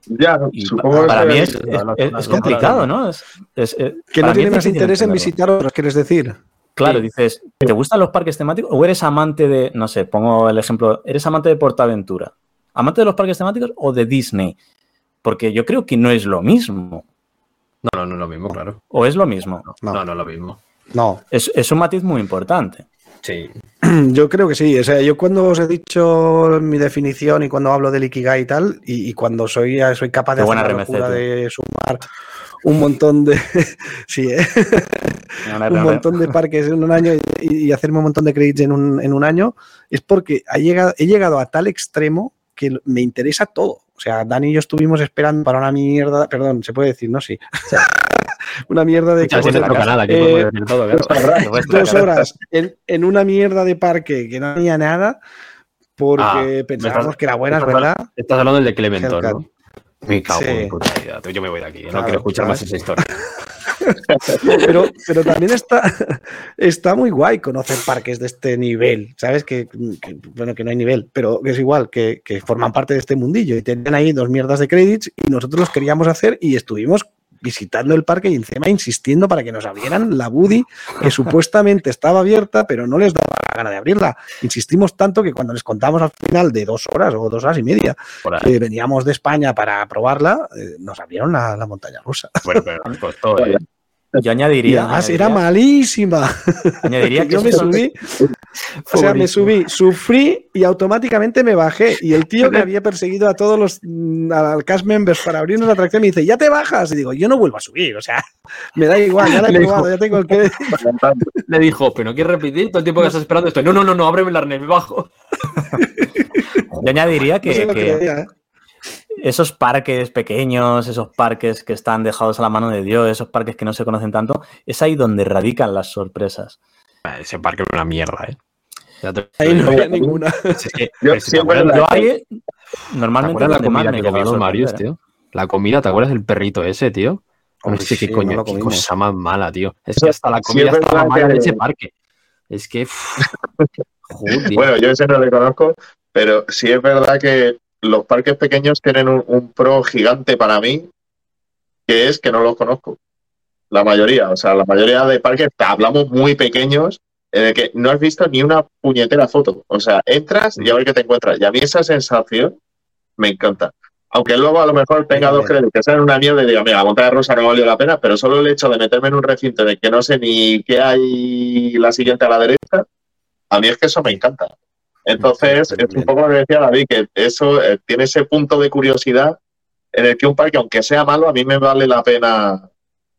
Ya, y supongo para, mí es, es, es, es complicado, ¿no? que no tiene más interés en visitar otros, quieres decir. Claro, sí. dices, ¿te gustan los parques temáticos o eres amante de, no sé, pongo el ejemplo, eres amante de Portaventura? ¿Amante de los parques temáticos o de Disney? Porque yo creo que no es lo mismo. No, no, no es lo mismo, claro. ¿O es lo mismo? No, no, no es lo mismo. No. Es, es, un matiz muy importante. Sí. Yo creo que sí. O sea, yo cuando os he dicho mi definición y cuando hablo del Ikigai y tal, y, y cuando soy, soy capaz de, hacer la locura de sumar un montón de sí, ¿eh? un montón de parques en un año y, y, hacerme un montón de créditos en un, en un año es porque ha llegado, he llegado a tal extremo que me interesa todo. O sea, Dani y yo estuvimos esperando para una mierda, perdón, se puede decir, ¿no? Sí. una mierda de Muchas veces canal, aquí eh, todo, dos horas en, en, una mierda de parque que no había nada porque ah, pensábamos estás, que era buena, ¿verdad? Estás hablando del de Clementor, ¿no? Me cago sí. en puta vida. Yo me voy de aquí. Claro, no quiero escuchar claro. más esa historia. pero, pero también está, está muy guay conocer parques de este nivel, ¿sabes? Que, que, bueno, que no hay nivel, pero es igual, que, que forman parte de este mundillo y tenían ahí dos mierdas de créditos y nosotros los queríamos hacer y estuvimos visitando el parque y encima insistiendo para que nos abrieran la Buddy, que supuestamente estaba abierta, pero no les daba la gana de abrirla. Insistimos tanto que cuando les contamos al final de dos horas o dos horas y media que veníamos de España para probarla, eh, nos abrieron la, la, montaña rusa. Bueno, pero nos costó, ¿eh? Yo añadiría. Además, era malísima. Añadiría que yo me subí. O sea, me subí, sufrí y automáticamente me bajé. Y el tío que había perseguido a todos los mm, al cast members para abrirnos la atracción me dice, ya te bajas. Y digo, yo no vuelvo a subir. O sea, me da igual, ya la he probado, dijo, ya tengo el que. Le dijo, pero no quieres repetir todo el tiempo que estás esperando esto. No, no, no, no, ábreme el arnés, me bajo. Yo añadiría que, no que, que creía, ¿eh? Esos parques pequeños, esos parques que están dejados a la mano de Dios, esos parques que no se conocen tanto, es ahí donde radican las sorpresas. Ese parque es una mierda, ¿eh? Ahí no había ninguna. Yo, yo ahí, normalmente la comida que comimos Marius, tío. La comida, ¿te acuerdas del perrito ese, tío? No sé qué coño, no qué cosa más mala, tío. Es que hasta la comida sí, estaba mala que... en ese parque. Es que. Joder. Bueno, yo ese no le conozco, pero sí es verdad que los parques pequeños tienen un, un, pro gigante para mí, que es que no los conozco. La mayoría, o sea, la mayoría de parques, hablamos muy pequeños, en el que no has visto ni una puñetera foto. O sea, entras y a ver qué te encuentras. Y a mí esa sensación me encanta. Aunque luego a lo mejor tenga dos créditos que sean una mierda y diga, mira, la montaña rusa no valió la pena, pero solo el hecho de meterme en un recinto de que no sé ni qué hay la siguiente a la derecha, a mí es que eso me encanta. Entonces, es un poco lo que decía David, que eso eh, tiene ese punto de curiosidad en el que un parque, aunque sea malo, a mí me vale la pena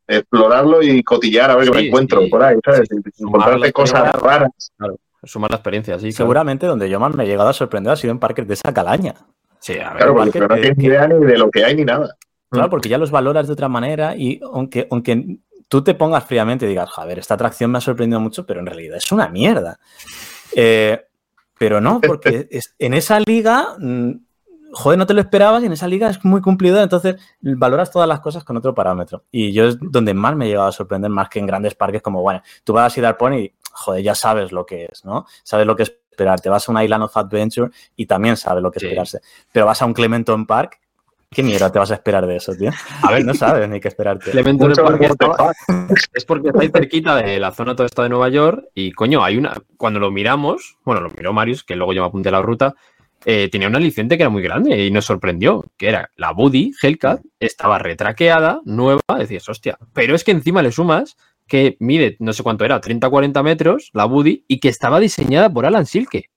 explorarlo y cotillar a ver qué me encuentro por ahí, ¿sabes? Encontrarte cosas raras. Claro, sumar la experiencia, sí. Seguramente donde yo más me he llegado a sorprender ha sido en parques de esa calaña. Sí, a ver, Claro, porque no tienes ni idea ni de lo que hay ni nada. Claro, porque ya los valoras de otra manera y aunque, aunque tú te pongas fríamente y digas, joder, esta atracción me ha sorprendido mucho, pero en realidad es una mierda. Eh, pero no, porque es- en esa liga, mm, joder, no te lo esperabas y en esa liga es muy cumplidor, entonces valoras todas las cosas con otro parámetro. Y yo es donde más me he llegado a sorprender, más que en grandes parques como, bueno, tú vas a Cedar Point y, joder, ya sabes lo que es, ¿no? Sabes lo que esperar. Te vas a una Island of Adventure y también sabes lo que Sí. esperarse. Pero vas a un Clementon Park, ¿qué mierda te vas a esperar de eso, tío? A ver, no sabes ni qué esperarte. Clemente es porque está ahí cerquita de la zona toda esta de Nueva York y coño, hay una, cuando lo miramos, bueno, lo miró Marius, que luego yo me apunté a la ruta, eh, tenía una aliciente que era muy grande y nos sorprendió, que era la Buddy Hellcat, estaba retraqueada, nueva, decías, hostia, pero es que encima le sumas que mide, no sé cuánto era, 30-40 metros, la Buddy, y que estaba diseñada por Alan Silke.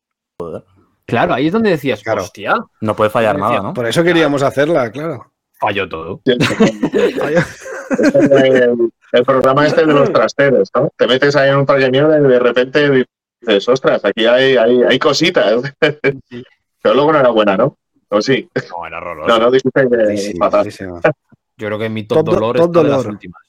Claro, ahí es donde decías, Claro. hostia, No puede fallar Decía, nada, ¿no? Por eso queríamos hacerla, claro. falló todo. el, el programa este de los trasteros, ¿no? Te metes ahí en un parque de mierda y de repente dices, ostras, aquí hay, hay, hay cositas. Pero luego no era buena, ¿no? ¿O sí? No, era horroroso. No, no, dijiste que fatal. malísima. Yo creo que mi top, Top do- dolor top está de las últimas.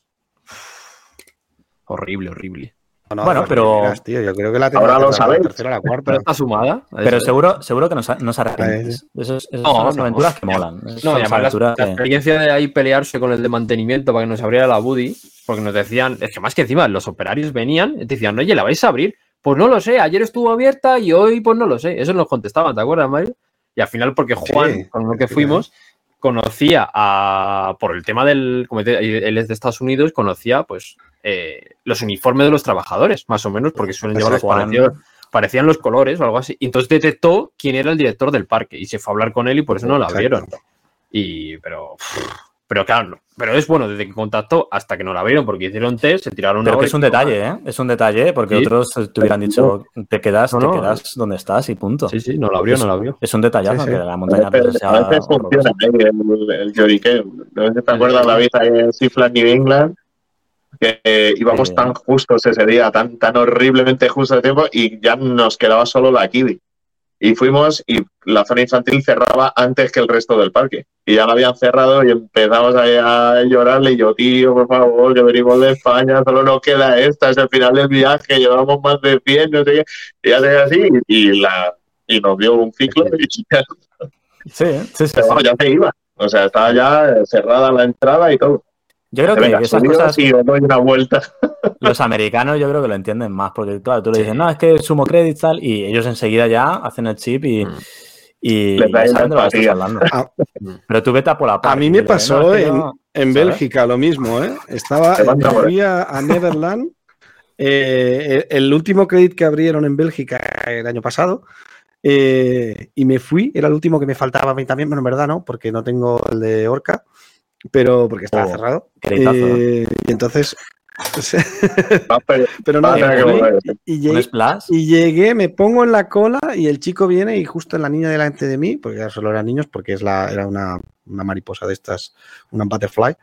Horrible, horrible. No, no, Bueno, pero- primeras, tío, yo creo que la Ahora lo la sabéis. tercera o la Pero cuarta. está sumada. Pero seguro, seguro que no, se arrepientes. Esas, No, son las no. aventuras que molan. Esas No, son y las además la, aventuras la que- experiencia de ahí pelearse con el de mantenimiento para que nos abriera la Buddy, porque nos decían, es que más que encima los operarios venían, y te decían, oye, ¿la vais a abrir? Pues no lo sé, ayer estuvo abierta y hoy pues no lo sé. Eso nos contestaban, ¿te acuerdas, Mario? Y al final, porque Juan, Sí, con lo que fuimos, conocía a, por el tema del, como te- él es de Estados Unidos, conocía pues eh, los uniformes de los trabajadores, más o menos, porque suelen Pues llevar parecidos parecían los colores o algo así. Y entonces detectó quién era el director del parque y se fue a hablar con él y por eso no la abrieron. Y, pero, pero claro, pero es bueno desde que contactó hasta que no la abrieron porque hicieron test, se tiraron una Pero que es un detalle, ¿eh? Es un detalle, porque Sí. otros te hubieran dicho, te quedas, No, te quedas donde estás y punto. Sí, sí, no la abrió, no la abrió. Es un detallazo Sí, sí. que la A montaña rusa veces, sea a veces funciona. ¿eh? el, el lloriqueo. No sé si te acuerdas la vida ahí en Seaflag New England, que eh, íbamos Sí. tan justos ese día, tan, tan horriblemente justo de tiempo, y ya nos quedaba solo la Kiddie. Y fuimos y la zona infantil cerraba antes que el resto del parque. Y ya la habían cerrado y empezamos a llorarle. Y yo, tío, por favor, que venimos de España, solo nos queda esta, es el final del viaje, llevamos más de 100, no sé qué. Y ya así y, la, y nos dio un ciclo y ya, Sí, sí, sí, sí. pero vamos, ya se iba. O sea, estaba ya cerrada la entrada y todo. Yo creo que Venga, esas cosas, y doy una vuelta. los americanos yo creo que lo entienden más, porque claro, tú le dices, no, es que sumo credits tal, y ellos enseguida ya hacen el chip y, Mm. y saben de lo que estás hablando. Ah. Pero tú vete a por la A parte. mí y me pasó en, no- en. Bélgica lo mismo, ¿eh? Estaba, fui a, a Neverland. eh, el, el último crédito que abrieron en Bélgica el año pasado. eh, y me fui, era el último que me faltaba a mí también, pero en verdad no, porque no tengo el de Orca, pero porque estaba Oh, cerrado. Eh, y entonces, Va a per- pero no, y llegué, y llegué, me pongo en la cola y el chico viene y justo en la niña delante de mí, porque ya solo eran niños, porque es la, era una, una mariposa de estas, una butterfly,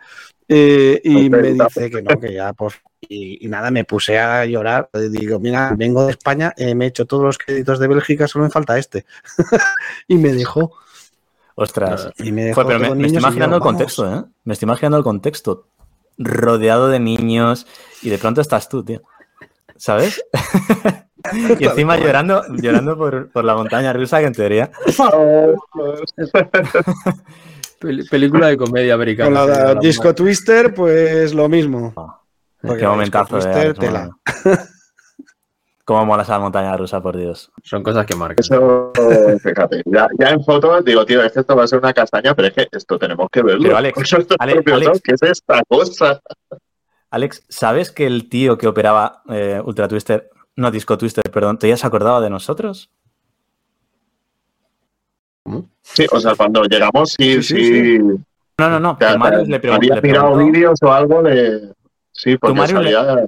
eh, y me dice que no, que ya, pues, y, y nada, me puse a llorar. Digo, mira, vengo de España, eh, me he hecho todos los créditos de Bélgica, solo me falta este. y me dejó. Ostras. Y me dejó Joder, pero me, estoy yo, imaginando el contexto, ¿eh? Me estoy imaginando el contexto. Rodeado de niños y de pronto estás tú, tío. ¿Sabes? y encima llorando, llorando por, por la montaña rusa, que en teoría. Pel- película de comedia americana. Con la, Disco Twister, pues lo mismo. Qué Porque momentazo. Disco de Twister, tela. Cómo mola esa montaña rusa, por Dios. Son cosas que marcan. Eso, fíjate, ya, ya en fotos digo, tío, es que esto va a ser una castaña, pero es que esto tenemos que verlo. Pero, Alex, Alex, propios ¿Qué es esta cosa? Alex, ¿sabes que el tío que operaba eh, Ultra Twister, no Disco Twister, perdón, te has acordado de nosotros? Sí, o sea, cuando llegamos, sí, Sí, sí, sí. No, no, no. le pregun- había le tirado preguntó- vídeos o algo de. Sí, porque Mario le- salía.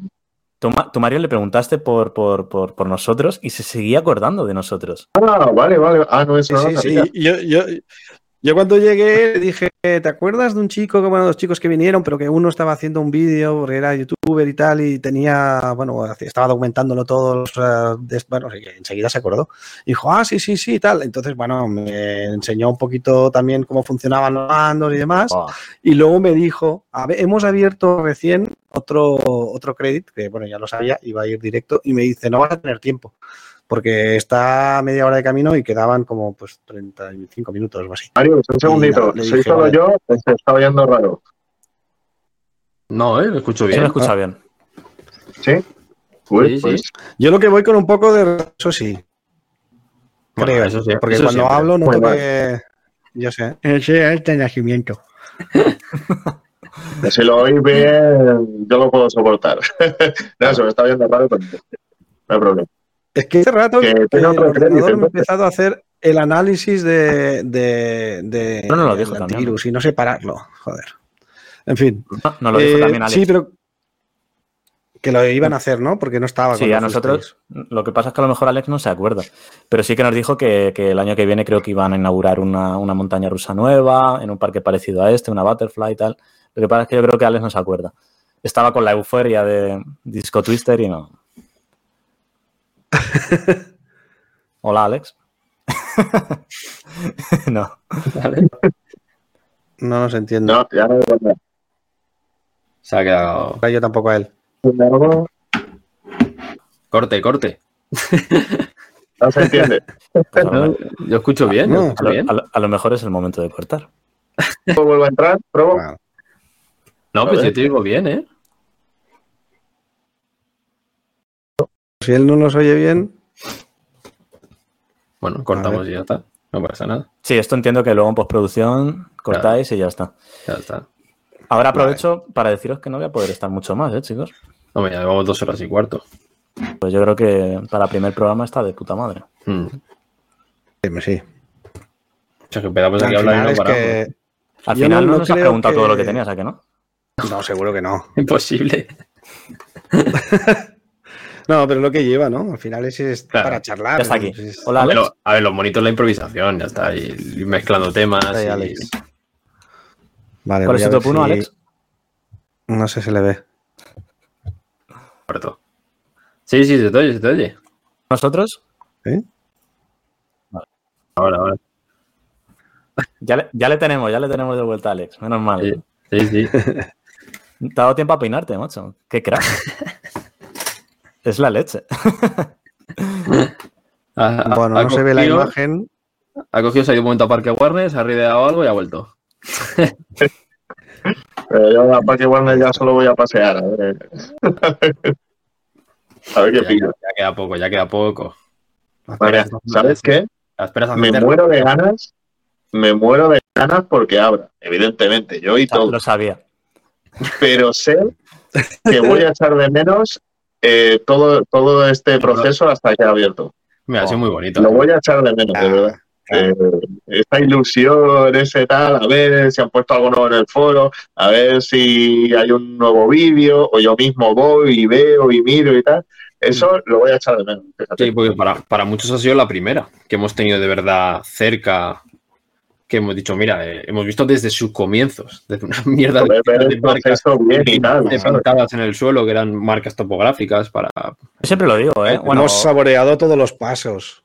Tú, Ma- tú, Mario, le preguntaste por, por, por, por nosotros y se seguía acordando de nosotros. Ah, vale, vale. Ah, no, Sí, eso no sí, sí. sabía. Yo, yo, yo cuando llegué le dije, ¿te acuerdas de un chico, bueno, dos chicos que vinieron, pero que uno estaba haciendo un vídeo porque era youtuber y tal, y tenía, bueno, estaba documentándolo todo, bueno, enseguida se acordó. Y dijo, ah, sí, sí, sí, tal. Entonces, bueno, me enseñó un poquito también cómo funcionaban los mandos y demás. Y luego me dijo, a ver, hemos abierto recién otro, otro credit, que bueno, ya lo sabía, iba a ir directo, y me dice, no vas a tener tiempo, porque está a media hora de camino y quedaban como pues 35 minutos o así. Mario, un segundito. Soy dije, solo yo, se está oyendo raro. No, ¿eh? Lo escucho Sí, bien. lo escucha bien. ¿Sí? Sí, sí. pues, Yo lo que voy con un poco de... Eso sí, Bueno, creo, eso sí, porque eso cuando siempre. hablo noto Bueno. que... Yo sé. Ese es el nacimiento. si lo oís bien, yo lo puedo soportar. no, se me está oyendo raro, pero no hay problema. Es que hace rato Que que, tenga el otro ordenador crédito, me ha entonces. empezado a hacer el análisis de, de, de No, no, lo del dijo antivirus y no separarlo. Joder. En fin. No, nos lo dijo Eh, también Alex. Sí, pero que lo iban a hacer, ¿no? Porque no estaba. Sí, a nosotros lo que pasa es que a lo mejor Alex no se acuerda, pero sí que nos dijo que, que el año que viene creo que iban a inaugurar una, una montaña rusa nueva, en un parque parecido a este, una Butterfly y tal. Lo que pasa es que yo creo que Alex no se acuerda. Estaba con la euforia de Disco Twister y no. Hola, Alex. no. Vale. No nos entiendo. No, ya no. Se ha quedado. Yo tampoco a él. Corte, corte. no se entiende. Pues No, yo escucho bien. No, a escucho lo- bien. a lo- a lo mejor es el momento de cortar. Vuelvo a entrar, probo. Bueno, No, pues yo te digo bien, ¿eh? Si él no nos oye bien, Bueno, cortamos y ya está. No pasa nada. Sí, esto entiendo que luego en postproducción cortáis y ya está. Ya está. Ahora aprovecho para deciros que no voy a poder estar mucho más, ¿eh, chicos? Hombre, ya llevamos dos horas y cuarto. Pues yo creo que para primer programa está de puta madre. Mm. dime, sí. O sea, que empezamos Al aquí a hablar y no es paramos. que. Al Yo final no- no, no nos has preguntado todo lo que que- tenías, ¿a que no? No, seguro que no. Imposible. No, pero lo que lleva, ¿no? Al final es, es Claro. para charlar. Ya está aquí. Es- Hola, A ver, lo- a ver, los monitos la improvisación, ya está. Y, mezclando temas. Ahí, y- Alex. Vale, ¿Cuál es tu top 1, si- Alex? No sé si le ve. Sí, sí, se te oye, se te oye. ¿Nosotros? Ahora, ahora. Ya le, ya le tenemos, ya le tenemos de vuelta a Alex. Menos mal. Sí, sí. sí. Te ha dado tiempo a peinarte, macho. Qué crack. es la leche. Ha- Bueno, ha no se ve la imagen. Ha cogido, se ha ido un momento a Parque Warner, se ha rideado algo y ha vuelto. Pero yo a Parque Warner ya solo voy a pasear. A ver, a ver qué Ya, pillo. ya queda poco, ya queda poco. Vale, ¿Sabes qué? Esperas a Me muero de ganas. Me muero de ganas porque abra, evidentemente, yo y todo. Lo sabía. Pero sé que voy a echar de menos eh, todo, todo este proceso hasta que ha abierto. Mira, ha sido muy bonito. Lo voy a echar de menos, de Ah, verdad. Eh, esta ilusión, ese tal, a ver si han puesto algo nuevo en el foro, a ver si hay un nuevo vídeo, o yo mismo voy y veo y miro y tal. Eso lo voy a echar de menos. fíjate. Sí, porque para, para muchos ha sido la primera que hemos tenido de verdad cerca, que hemos dicho, mira, eh, hemos visto desde sus comienzos, desde una mierda de, marcas en el suelo que eran marcas topográficas para... Yo siempre lo digo, ¿eh? Eh, Bueno, Hemos saboreado todos los pasos.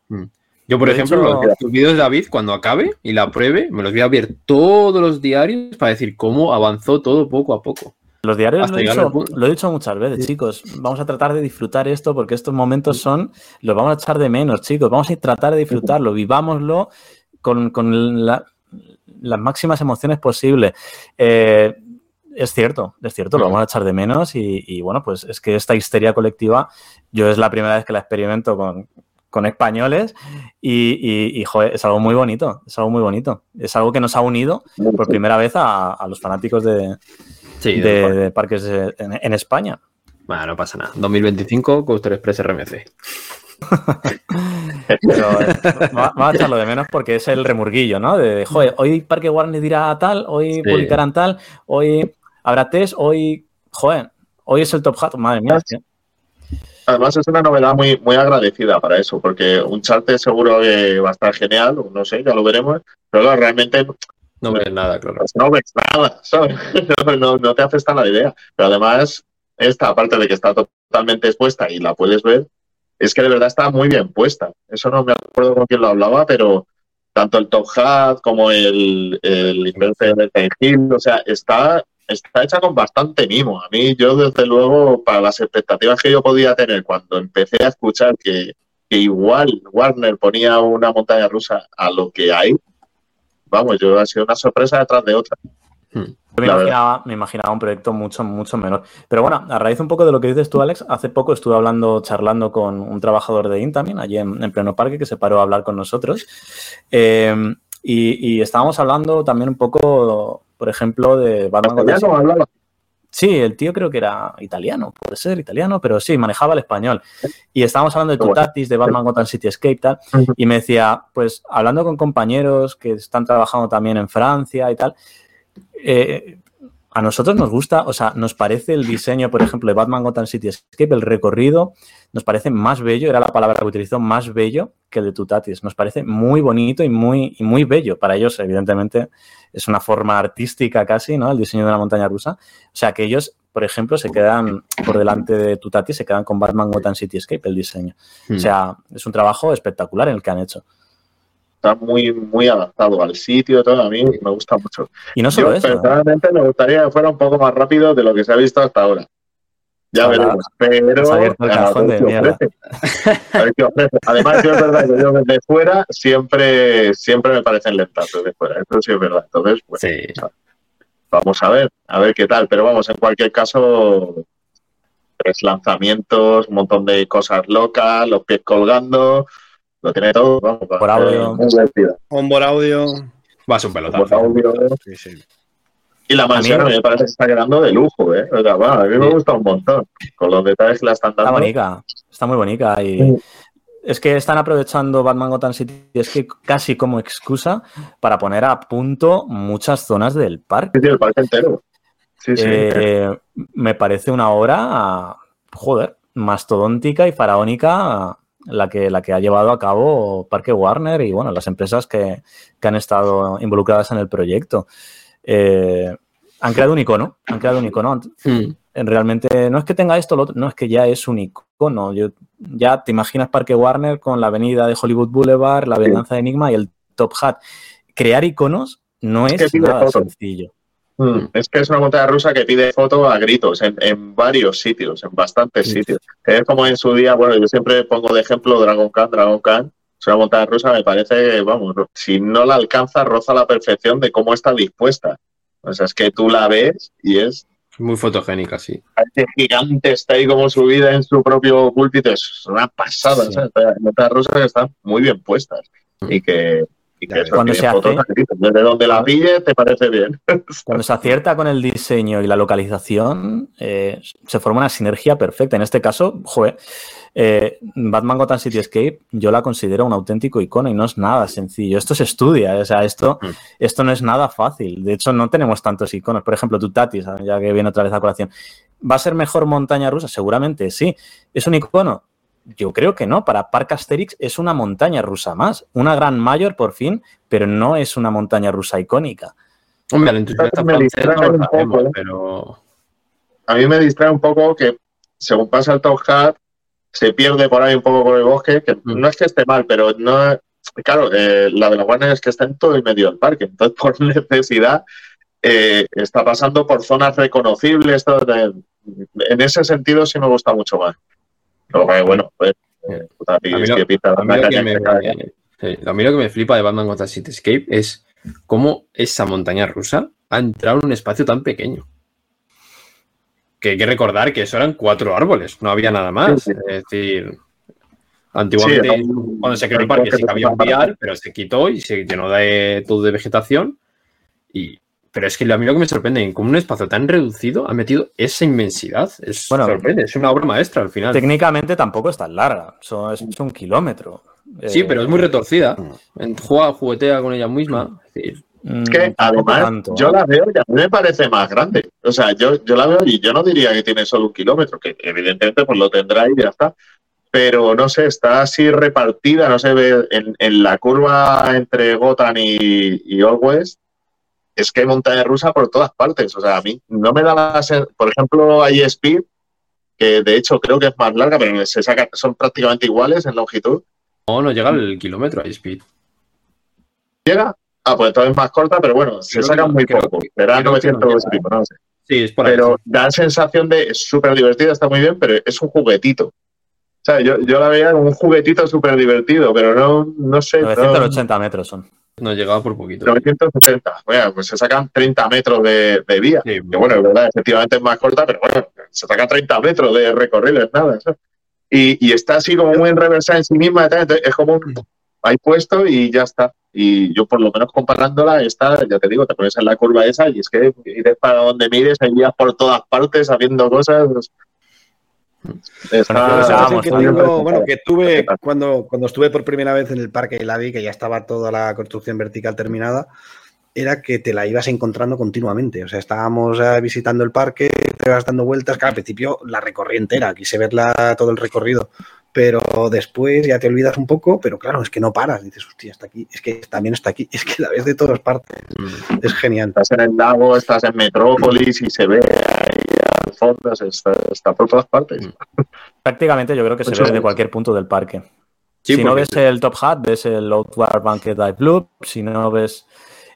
Yo, por De ejemplo, hecho- los, los vídeos de David, cuando acabe y la pruebe, me los voy a ver todos los diarios para decir cómo avanzó todo poco a poco. los diarios hasta lo he, dicho, lo he dicho muchas veces, chicos. Vamos a tratar de disfrutar esto porque estos momentos son, los vamos a echar de menos, chicos. Vamos a tratar de disfrutarlo, vivámoslo con, con la- las máximas emociones posibles. Eh, es cierto, es cierto, lo vamos a echar de menos y, y, bueno, pues es que esta histeria colectiva, yo es la primera vez que la experimento con, con españoles y, y, y, joder, es algo muy bonito, es algo muy bonito. Es algo que nos ha unido por primera vez a, a los fanáticos de, Sí, de, parques en España. Bueno, no pasa nada. 2025, Coaster Express RMC. Pero eh, va, va a echarlo de menos porque es el remurguillo, ¿no? De, joder, hoy Parque Warner dirá tal, hoy Sí. publicarán tal, hoy habrá test, hoy, joder, hoy es el Top Hat, madre mía. tío. Además es una novedad muy, muy agradecida para eso, porque un charte seguro que va a estar genial, no sé, ya lo veremos, pero claro, realmente No ves nada, claro. pues no ves nada, ¿sabes? No, no, no te haces tan la idea. Pero además, esta, aparte de que está totalmente expuesta y la puedes ver, es que de verdad está muy bien puesta. Eso no me acuerdo con quién lo hablaba, pero tanto el Top Hat como el, el Inverse de Time Hill, o sea, está, está hecha con bastante mimo. A mí, yo desde luego, para las expectativas que yo podía tener cuando empecé a escuchar que, que igual Warner ponía una montaña rusa a lo que hay, vamos, yo ha sido una sorpresa detrás de otra. Yo me imaginaba, me imaginaba un proyecto mucho, mucho menor. Pero bueno, a raíz un poco de lo que dices tú, Alex, hace poco estuve hablando, charlando con un trabajador de Intamin, allí en, en pleno parque, que se paró a hablar con nosotros. Eh, y, y estábamos hablando también un poco, por ejemplo, de Batman. Sí, el tío creo que era italiano, puede ser italiano, pero sí, manejaba el español. Y estábamos hablando de. Tutatis, de Batman Gotham City Escape, tal, y me decía, pues hablando con compañeros que están trabajando también en Francia y tal, eh, a nosotros nos gusta, o sea, nos parece el diseño, por ejemplo, de Batman Gotham City Escape, el recorrido, nos parece más bello, era la palabra que utilizó, más bello que el de Tutatis. Nos parece muy bonito y muy, y muy bello. Para ellos, evidentemente, es una forma artística casi, ¿no? El diseño de una montaña rusa. O sea, que ellos, por ejemplo, se quedan por delante de Tutatis, se quedan con Batman Gotham City Escape, el diseño. Hmm. O sea, es un trabajo espectacular el que han hecho. Está muy, muy adaptado al sitio, todo. A mí me gusta mucho. Y no solo Yo, eso. ¿eh? personalmente, me gustaría que fuera un poco más rápido de lo que se ha visto hasta ahora. Ya Ahora, veremos. Pero a ver ofrece. A ver qué ofrece. Además, yo es verdad que yo desde fuera siempre, siempre me parecen lentas desde fuera. Eso sí es verdad. Entonces, Sí. vamos a ver, a ver qué tal. Pero vamos, en cualquier caso, tres lanzamientos, un montón de cosas locas, los pies colgando, lo tiene todo. Vamos, Por audio. divertido. Onboard audio. Va a ser un Por pelotazo. audio. Sí, sí. Y la mansión A mí- me parece que está quedando de lujo, ¿eh? O sea, va, a mí me gusta un montón. Con los detalles que la están Está dando. bonita, está muy bonita. Y Sí. es que están aprovechando Batman Gotham City Escape casi como excusa para poner a punto muchas zonas del parque. Sí, sí, el parque entero. Sí, sí. Eh, me parece una obra, joder, mastodóntica y faraónica la que, la que ha llevado a cabo Parque Warner y bueno, las empresas que, que han estado involucradas en el proyecto. Eh, han creado un icono, han creado un icono. Hmm. En Realmente no es que tenga esto, lo otro, no es que ya es un icono. Yo, ya te imaginas Parque Warner con la avenida de Hollywood Boulevard, la venganza de Enigma y el Top Hat. Crear iconos no es pide nada sencillo. Mm, Es que es una montaña rusa que pide foto a gritos en, en varios sitios, en bastantes Sí. sitios. Es como en su día, bueno, yo siempre pongo de ejemplo Dragon Khan, Dragon Khan. Es una montaña rusa, me parece, vamos, si no la alcanza, roza la perfección de cómo está dispuesta. O sea, es que tú la ves y es Muy fotogénica, sí. este gigante está ahí como subida en su propio púlpito. Es una pasada. Sí. ¿sabes? Montañas rusas que están muy bien puestas y que, y que Ya eso, Cuando se hace-. Desde donde la pille te parece bien. Cuando se acierta con el diseño y la localización, eh, se forma una sinergia perfecta. En este caso, joder, eh, Batman Gotham City Escape yo la considero un auténtico icono y no es nada sencillo. Esto se estudia, o sea, esto, Mm. esto no es nada fácil. De hecho, no tenemos tantos iconos. Por ejemplo, Tutatis, ya que viene otra vez a colación. ¿Va a ser mejor montaña rusa? Seguramente sí. ¿Es un icono? Yo creo que no. Para Park Asterix es una montaña rusa más. Una gran mayor, por fin, pero no es una montaña rusa icónica. Hombre, el entusiasta Me francés no lo sabemos, poco, ¿eh? pero... A mí me distrae un poco que según pasa el Top Hat, se pierde por ahí un poco por el bosque, que Mm. no es que esté mal, pero no. Claro, eh, la de la Warner es que está en todo el medio del parque. Entonces, por necesidad, eh, está pasando por zonas reconocibles. todo, en ese sentido, sí me gusta mucho más. Luego, bueno, pues, puta, A mí es lo- que pinta A mí, lo que me, que cae. sí, a mí lo que me flipa de Batman Gotham City Escape es cómo esa montaña rusa ha entrado en un espacio tan pequeño. Que hay que recordar que eso eran cuatro árboles, no había nada más. Sí, sí. Es decir, antiguamente, Sí, un- cuando se creó el parque, que había un vial, pero se quitó y se llenó de todo de vegetación. Y pero es que a mí lo que me sorprende, con un espacio tan reducido, ha metido esa inmensidad. Es, Bueno, sorprende, es una obra maestra al final. Técnicamente tampoco es tan larga, son, es un kilómetro. Sí, Eh, pero es muy retorcida. En- Juega, juguetea con ella misma. Es decir, mm, Es que además tanto, yo ¿eh? la veo y a mí me parece más grande. O sea, yo, yo la veo y yo no diría que tiene solo un kilómetro, que evidentemente pues lo tendrá y ya está. Pero no sé, está así repartida, no se ve en, en la curva entre Gotham y, y Old West. Es que hay montaña rusa por todas partes. O sea, a mí no me da la Por ejemplo, hay Speed, que de hecho creo que es más larga, pero se saca, son prácticamente iguales en longitud. no, no llega al kilómetro a Speed. ¿Llega? Ah, pues entonces es más corta, pero bueno, se sacan no, muy creo- poco. Será creo que no 900 llega, y pico, no sé. Sí, es por ahí. pero da sensación de es súper divertida, está muy bien, pero es un juguetito. O sea, yo, yo la veía como un juguetito súper divertido, pero no, no sé. no- 980 metros son. No llegaba por poquito. 970. Bueno, pues se sacan 30 metros de, de vía. Sí, Que bueno, es verdad, efectivamente es más corta, pero bueno, se saca 30 metros de recorrido, es nada. ¿sabes? Y, y está así como muy enreversada en sí misma, entonces es como un ahí puesto y ya está. Y yo, por lo menos comparándola, esta, ya te digo, te pones en la curva esa y es que mires para donde mires, hay vías por todas partes haciendo cosas. Está- Bueno, que está bien tengo, bueno, que tuve cuando, cuando estuve por primera vez en el parque y la vi, que ya estaba toda la construcción vertical terminada, era que te la ibas encontrando continuamente. O sea, estábamos eh, visitando el parque, te ibas dando vueltas, que al principio la recorrí entera, quise verla todo el recorrido, pero después ya te olvidas un poco, pero claro, es que no paras, dices, hostia, está aquí, es que también está aquí, es que la ves de todas partes, Mm. es genial. Estás en el lago, estás en Metrópolis y se ve ahí está, está por todas partes. Prácticamente yo creo que se ve desde cualquier punto del parque. Sí, si no ves el Top Hat, ves el Outward Banquet Dive Loop. Si no ves.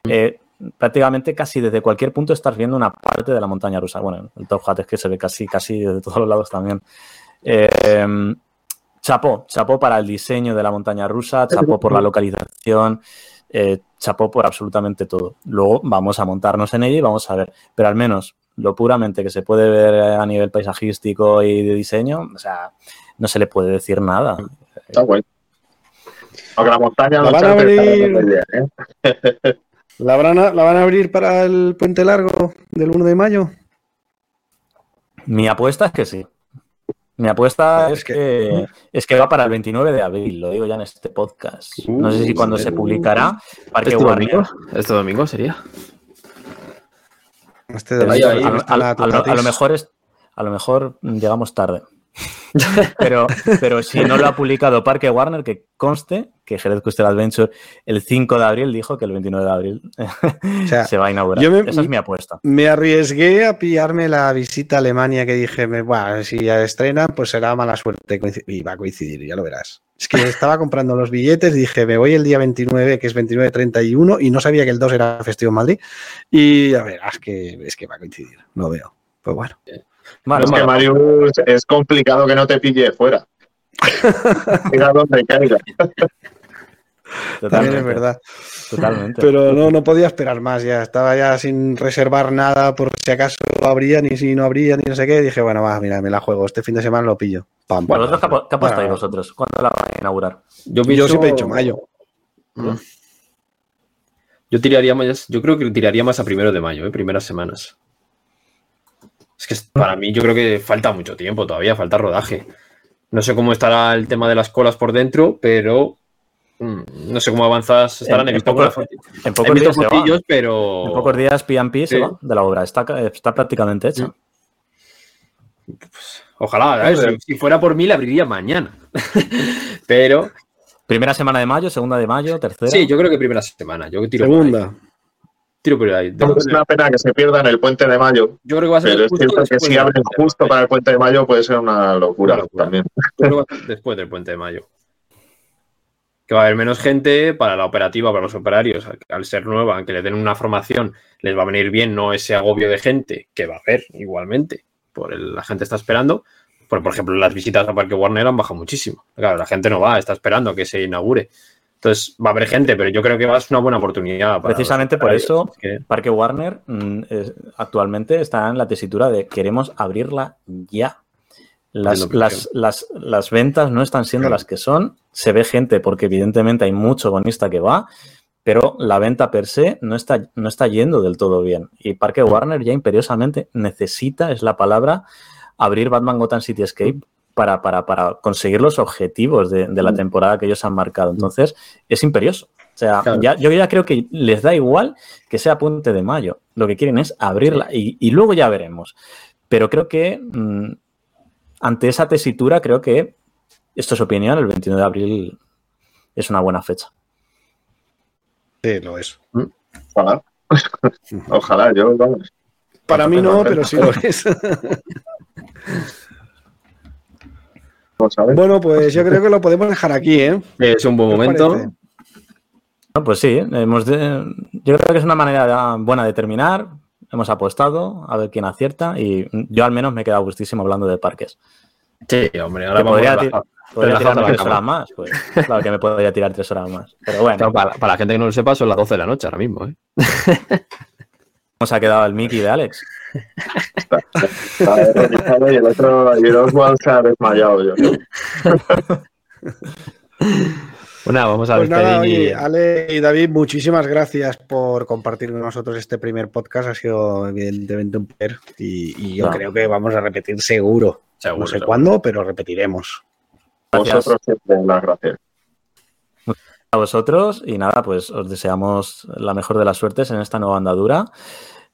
eh, prácticamente casi desde cualquier punto estás viendo una parte de la montaña rusa. Bueno, el Top Hat es que se ve casi, casi de todos los lados también. Eh, em, chapó, chapó para el diseño de la montaña rusa, chapó por la localización, eh, chapó por absolutamente todo. Luego vamos a montarnos en ella y vamos a ver. Pero al menos lo puramente que se puede ver a nivel paisajístico y de diseño, o sea, no se le puede decir nada. Está guay. Aunque la montaña La no van a abrir. ¿eh? ¿La van, a, ¿La van a abrir para el puente largo del 1 de mayo? Mi apuesta es que sí. Mi apuesta Es es que, es que va para el 29 de abril, lo digo ya en este podcast. No sé si cuando se publicará, Parque ¿Este domingo? ¿Este domingo sería? Este Pero de Ahí, a, ahí, a- está a- la a lo, a lo Tutatis. mejor es, a lo mejor llegamos tarde. Pero, pero si no lo ha publicado Parque Warner, que conste que Jerez Coaster Adventure el 5 de abril dijo que el 29 de abril O sea, se va a inaugurar. yo me- Esa es mi apuesta. Me arriesgué a pillarme la visita a Alemania que dije, me- bueno, si ya estrenan, pues será mala suerte. Y va a coincidir, ya lo verás. Es que estaba comprando los billetes, dije, me voy el día 29, que es 29-31, y no sabía que el 2 era festivo en Madrid. Y ya verás que es que va a coincidir, lo veo. Pues bueno. Es que Marius es complicado que no te pille fuera. Mira dónde caiga. También totalmente, es verdad. Totalmente. Pero no, no podía esperar más ya. Estaba ya sin reservar nada por si acaso habría, ni si no habría, ni no sé qué. Dije, bueno, va, mira, me la juego. Este fin de semana lo pillo. Pam, pam. ¿Vosotros qué, apo- qué apostáis Bueno. vosotros? ¿Cuándo la van a inaugurar? Yo, Yo siempre he dicho mayo. Mm. Yo tiraría más, yo creo que tiraría más a primero de mayo, ¿eh? primeras semanas. Es que para mí yo creo que falta mucho tiempo todavía, falta rodaje. No sé cómo estará el tema de las colas por dentro, pero no sé cómo avanzadas estarán. En- en poco- pocos días se fotillos, pero En pocos días P&P se Sí. va de la obra. Está, está prácticamente hecha. ojalá, ¿eh? si, si fuera por mí la abriría mañana. pero Primera semana de mayo, segunda de mayo, tercera. sí, yo creo que primera semana. Yo tiro por. Segunda. Tiro por ahí. Es una pena que se pierdan el puente de mayo, Yo creo que va a ser pero es justo cierto que si abren justo para el puente de mayo puede ser una locura, Una locura. también. Yo creo que va a ser después del puente de mayo. Que va a haber menos gente para la operativa, para los operarios. Al ser nueva, aunque le den una formación, les va a venir bien, no ese agobio de gente que va a haber igualmente. Por el- la gente está esperando. Por, por ejemplo, las visitas a Parque Warner han bajado muchísimo. Claro, la gente no va, está esperando que se inaugure. Entonces va a haber gente, pero yo creo que va a ser una buena oportunidad. para Precisamente por eso, Es que- Parque Warner mm, es- actualmente está en la tesitura de queremos abrirla ya. Las, las, las, las ventas no están siendo Claro. las que son. Se ve gente porque evidentemente hay mucho bonista que va, pero la venta per se no está, no está yendo del todo bien. Y Parque Warner ya imperiosamente necesita, es la palabra, abrir Batman Gotham City Escape para, para, para conseguir los objetivos de, de, la temporada que ellos han marcado. Entonces, es imperioso. O sea, claro. ya, yo ya creo que les da igual que sea puente de mayo. Lo que quieren es abrirla y, y luego ya veremos. Pero creo que mmm, ante esa tesitura, creo que, esto es opinión, el 29 de abril es una buena fecha. Sí, lo es. Ojalá. Ojalá, yo vamos. Para mí no, pero sí lo es. Bueno, pues yo creo que lo podemos dejar aquí, ¿eh? Es un buen momento. No, pues sí, hemos de... yo creo que es una manera buena de terminar. Hemos apostado a ver quién acierta y yo al menos me he quedado gustísimo hablando de parques. Sí, hombre, ahora vamos podría, a podría tirar tres horas más. Pues, claro que me podría tirar tres horas más. Pero bueno. Claro, para, para, la gente que no lo sepa, son las 12 de la noche ahora mismo. ¿eh? ¿Cómo se ha quedado el Mickey de Alex? Está, está y el otro, y el Oswald se ha desmayado yo. Bueno, vamos a pues nada, oye, Ale y David, muchísimas gracias por compartir con nosotros este primer podcast. Ha sido evidentemente un placer y, y yo no. creo que vamos a repetir seguro. seguro no sé seguro. cuándo, pero repetiremos. Gracias. Vosotros siempre las gracias. A vosotros y nada, pues os deseamos la mejor de las suertes en esta nueva andadura.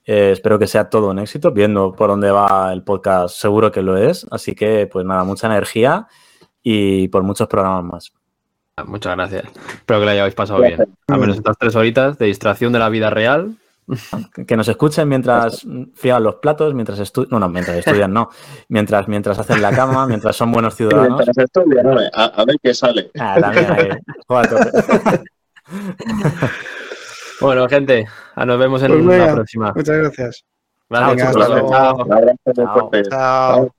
Eh, espero que sea todo un éxito, viendo por dónde va el podcast, seguro que lo es. Así que, pues nada, mucha energía y por muchos programas más. Muchas gracias. Espero que lo hayáis pasado bien. Al menos estas tres horitas de distracción de la vida real. Que nos escuchen mientras frían los platos, mientras estudian. No, no, mientras estudian, no. Mientras, mientras hacen la cama, mientras son buenos ciudadanos. Mientras estudian, a, a, ver qué sale. Ah, también ahí. bueno, gente, nos vemos en pues la próxima. Muchas gracias. Gracias. Venga. Chao. Chao.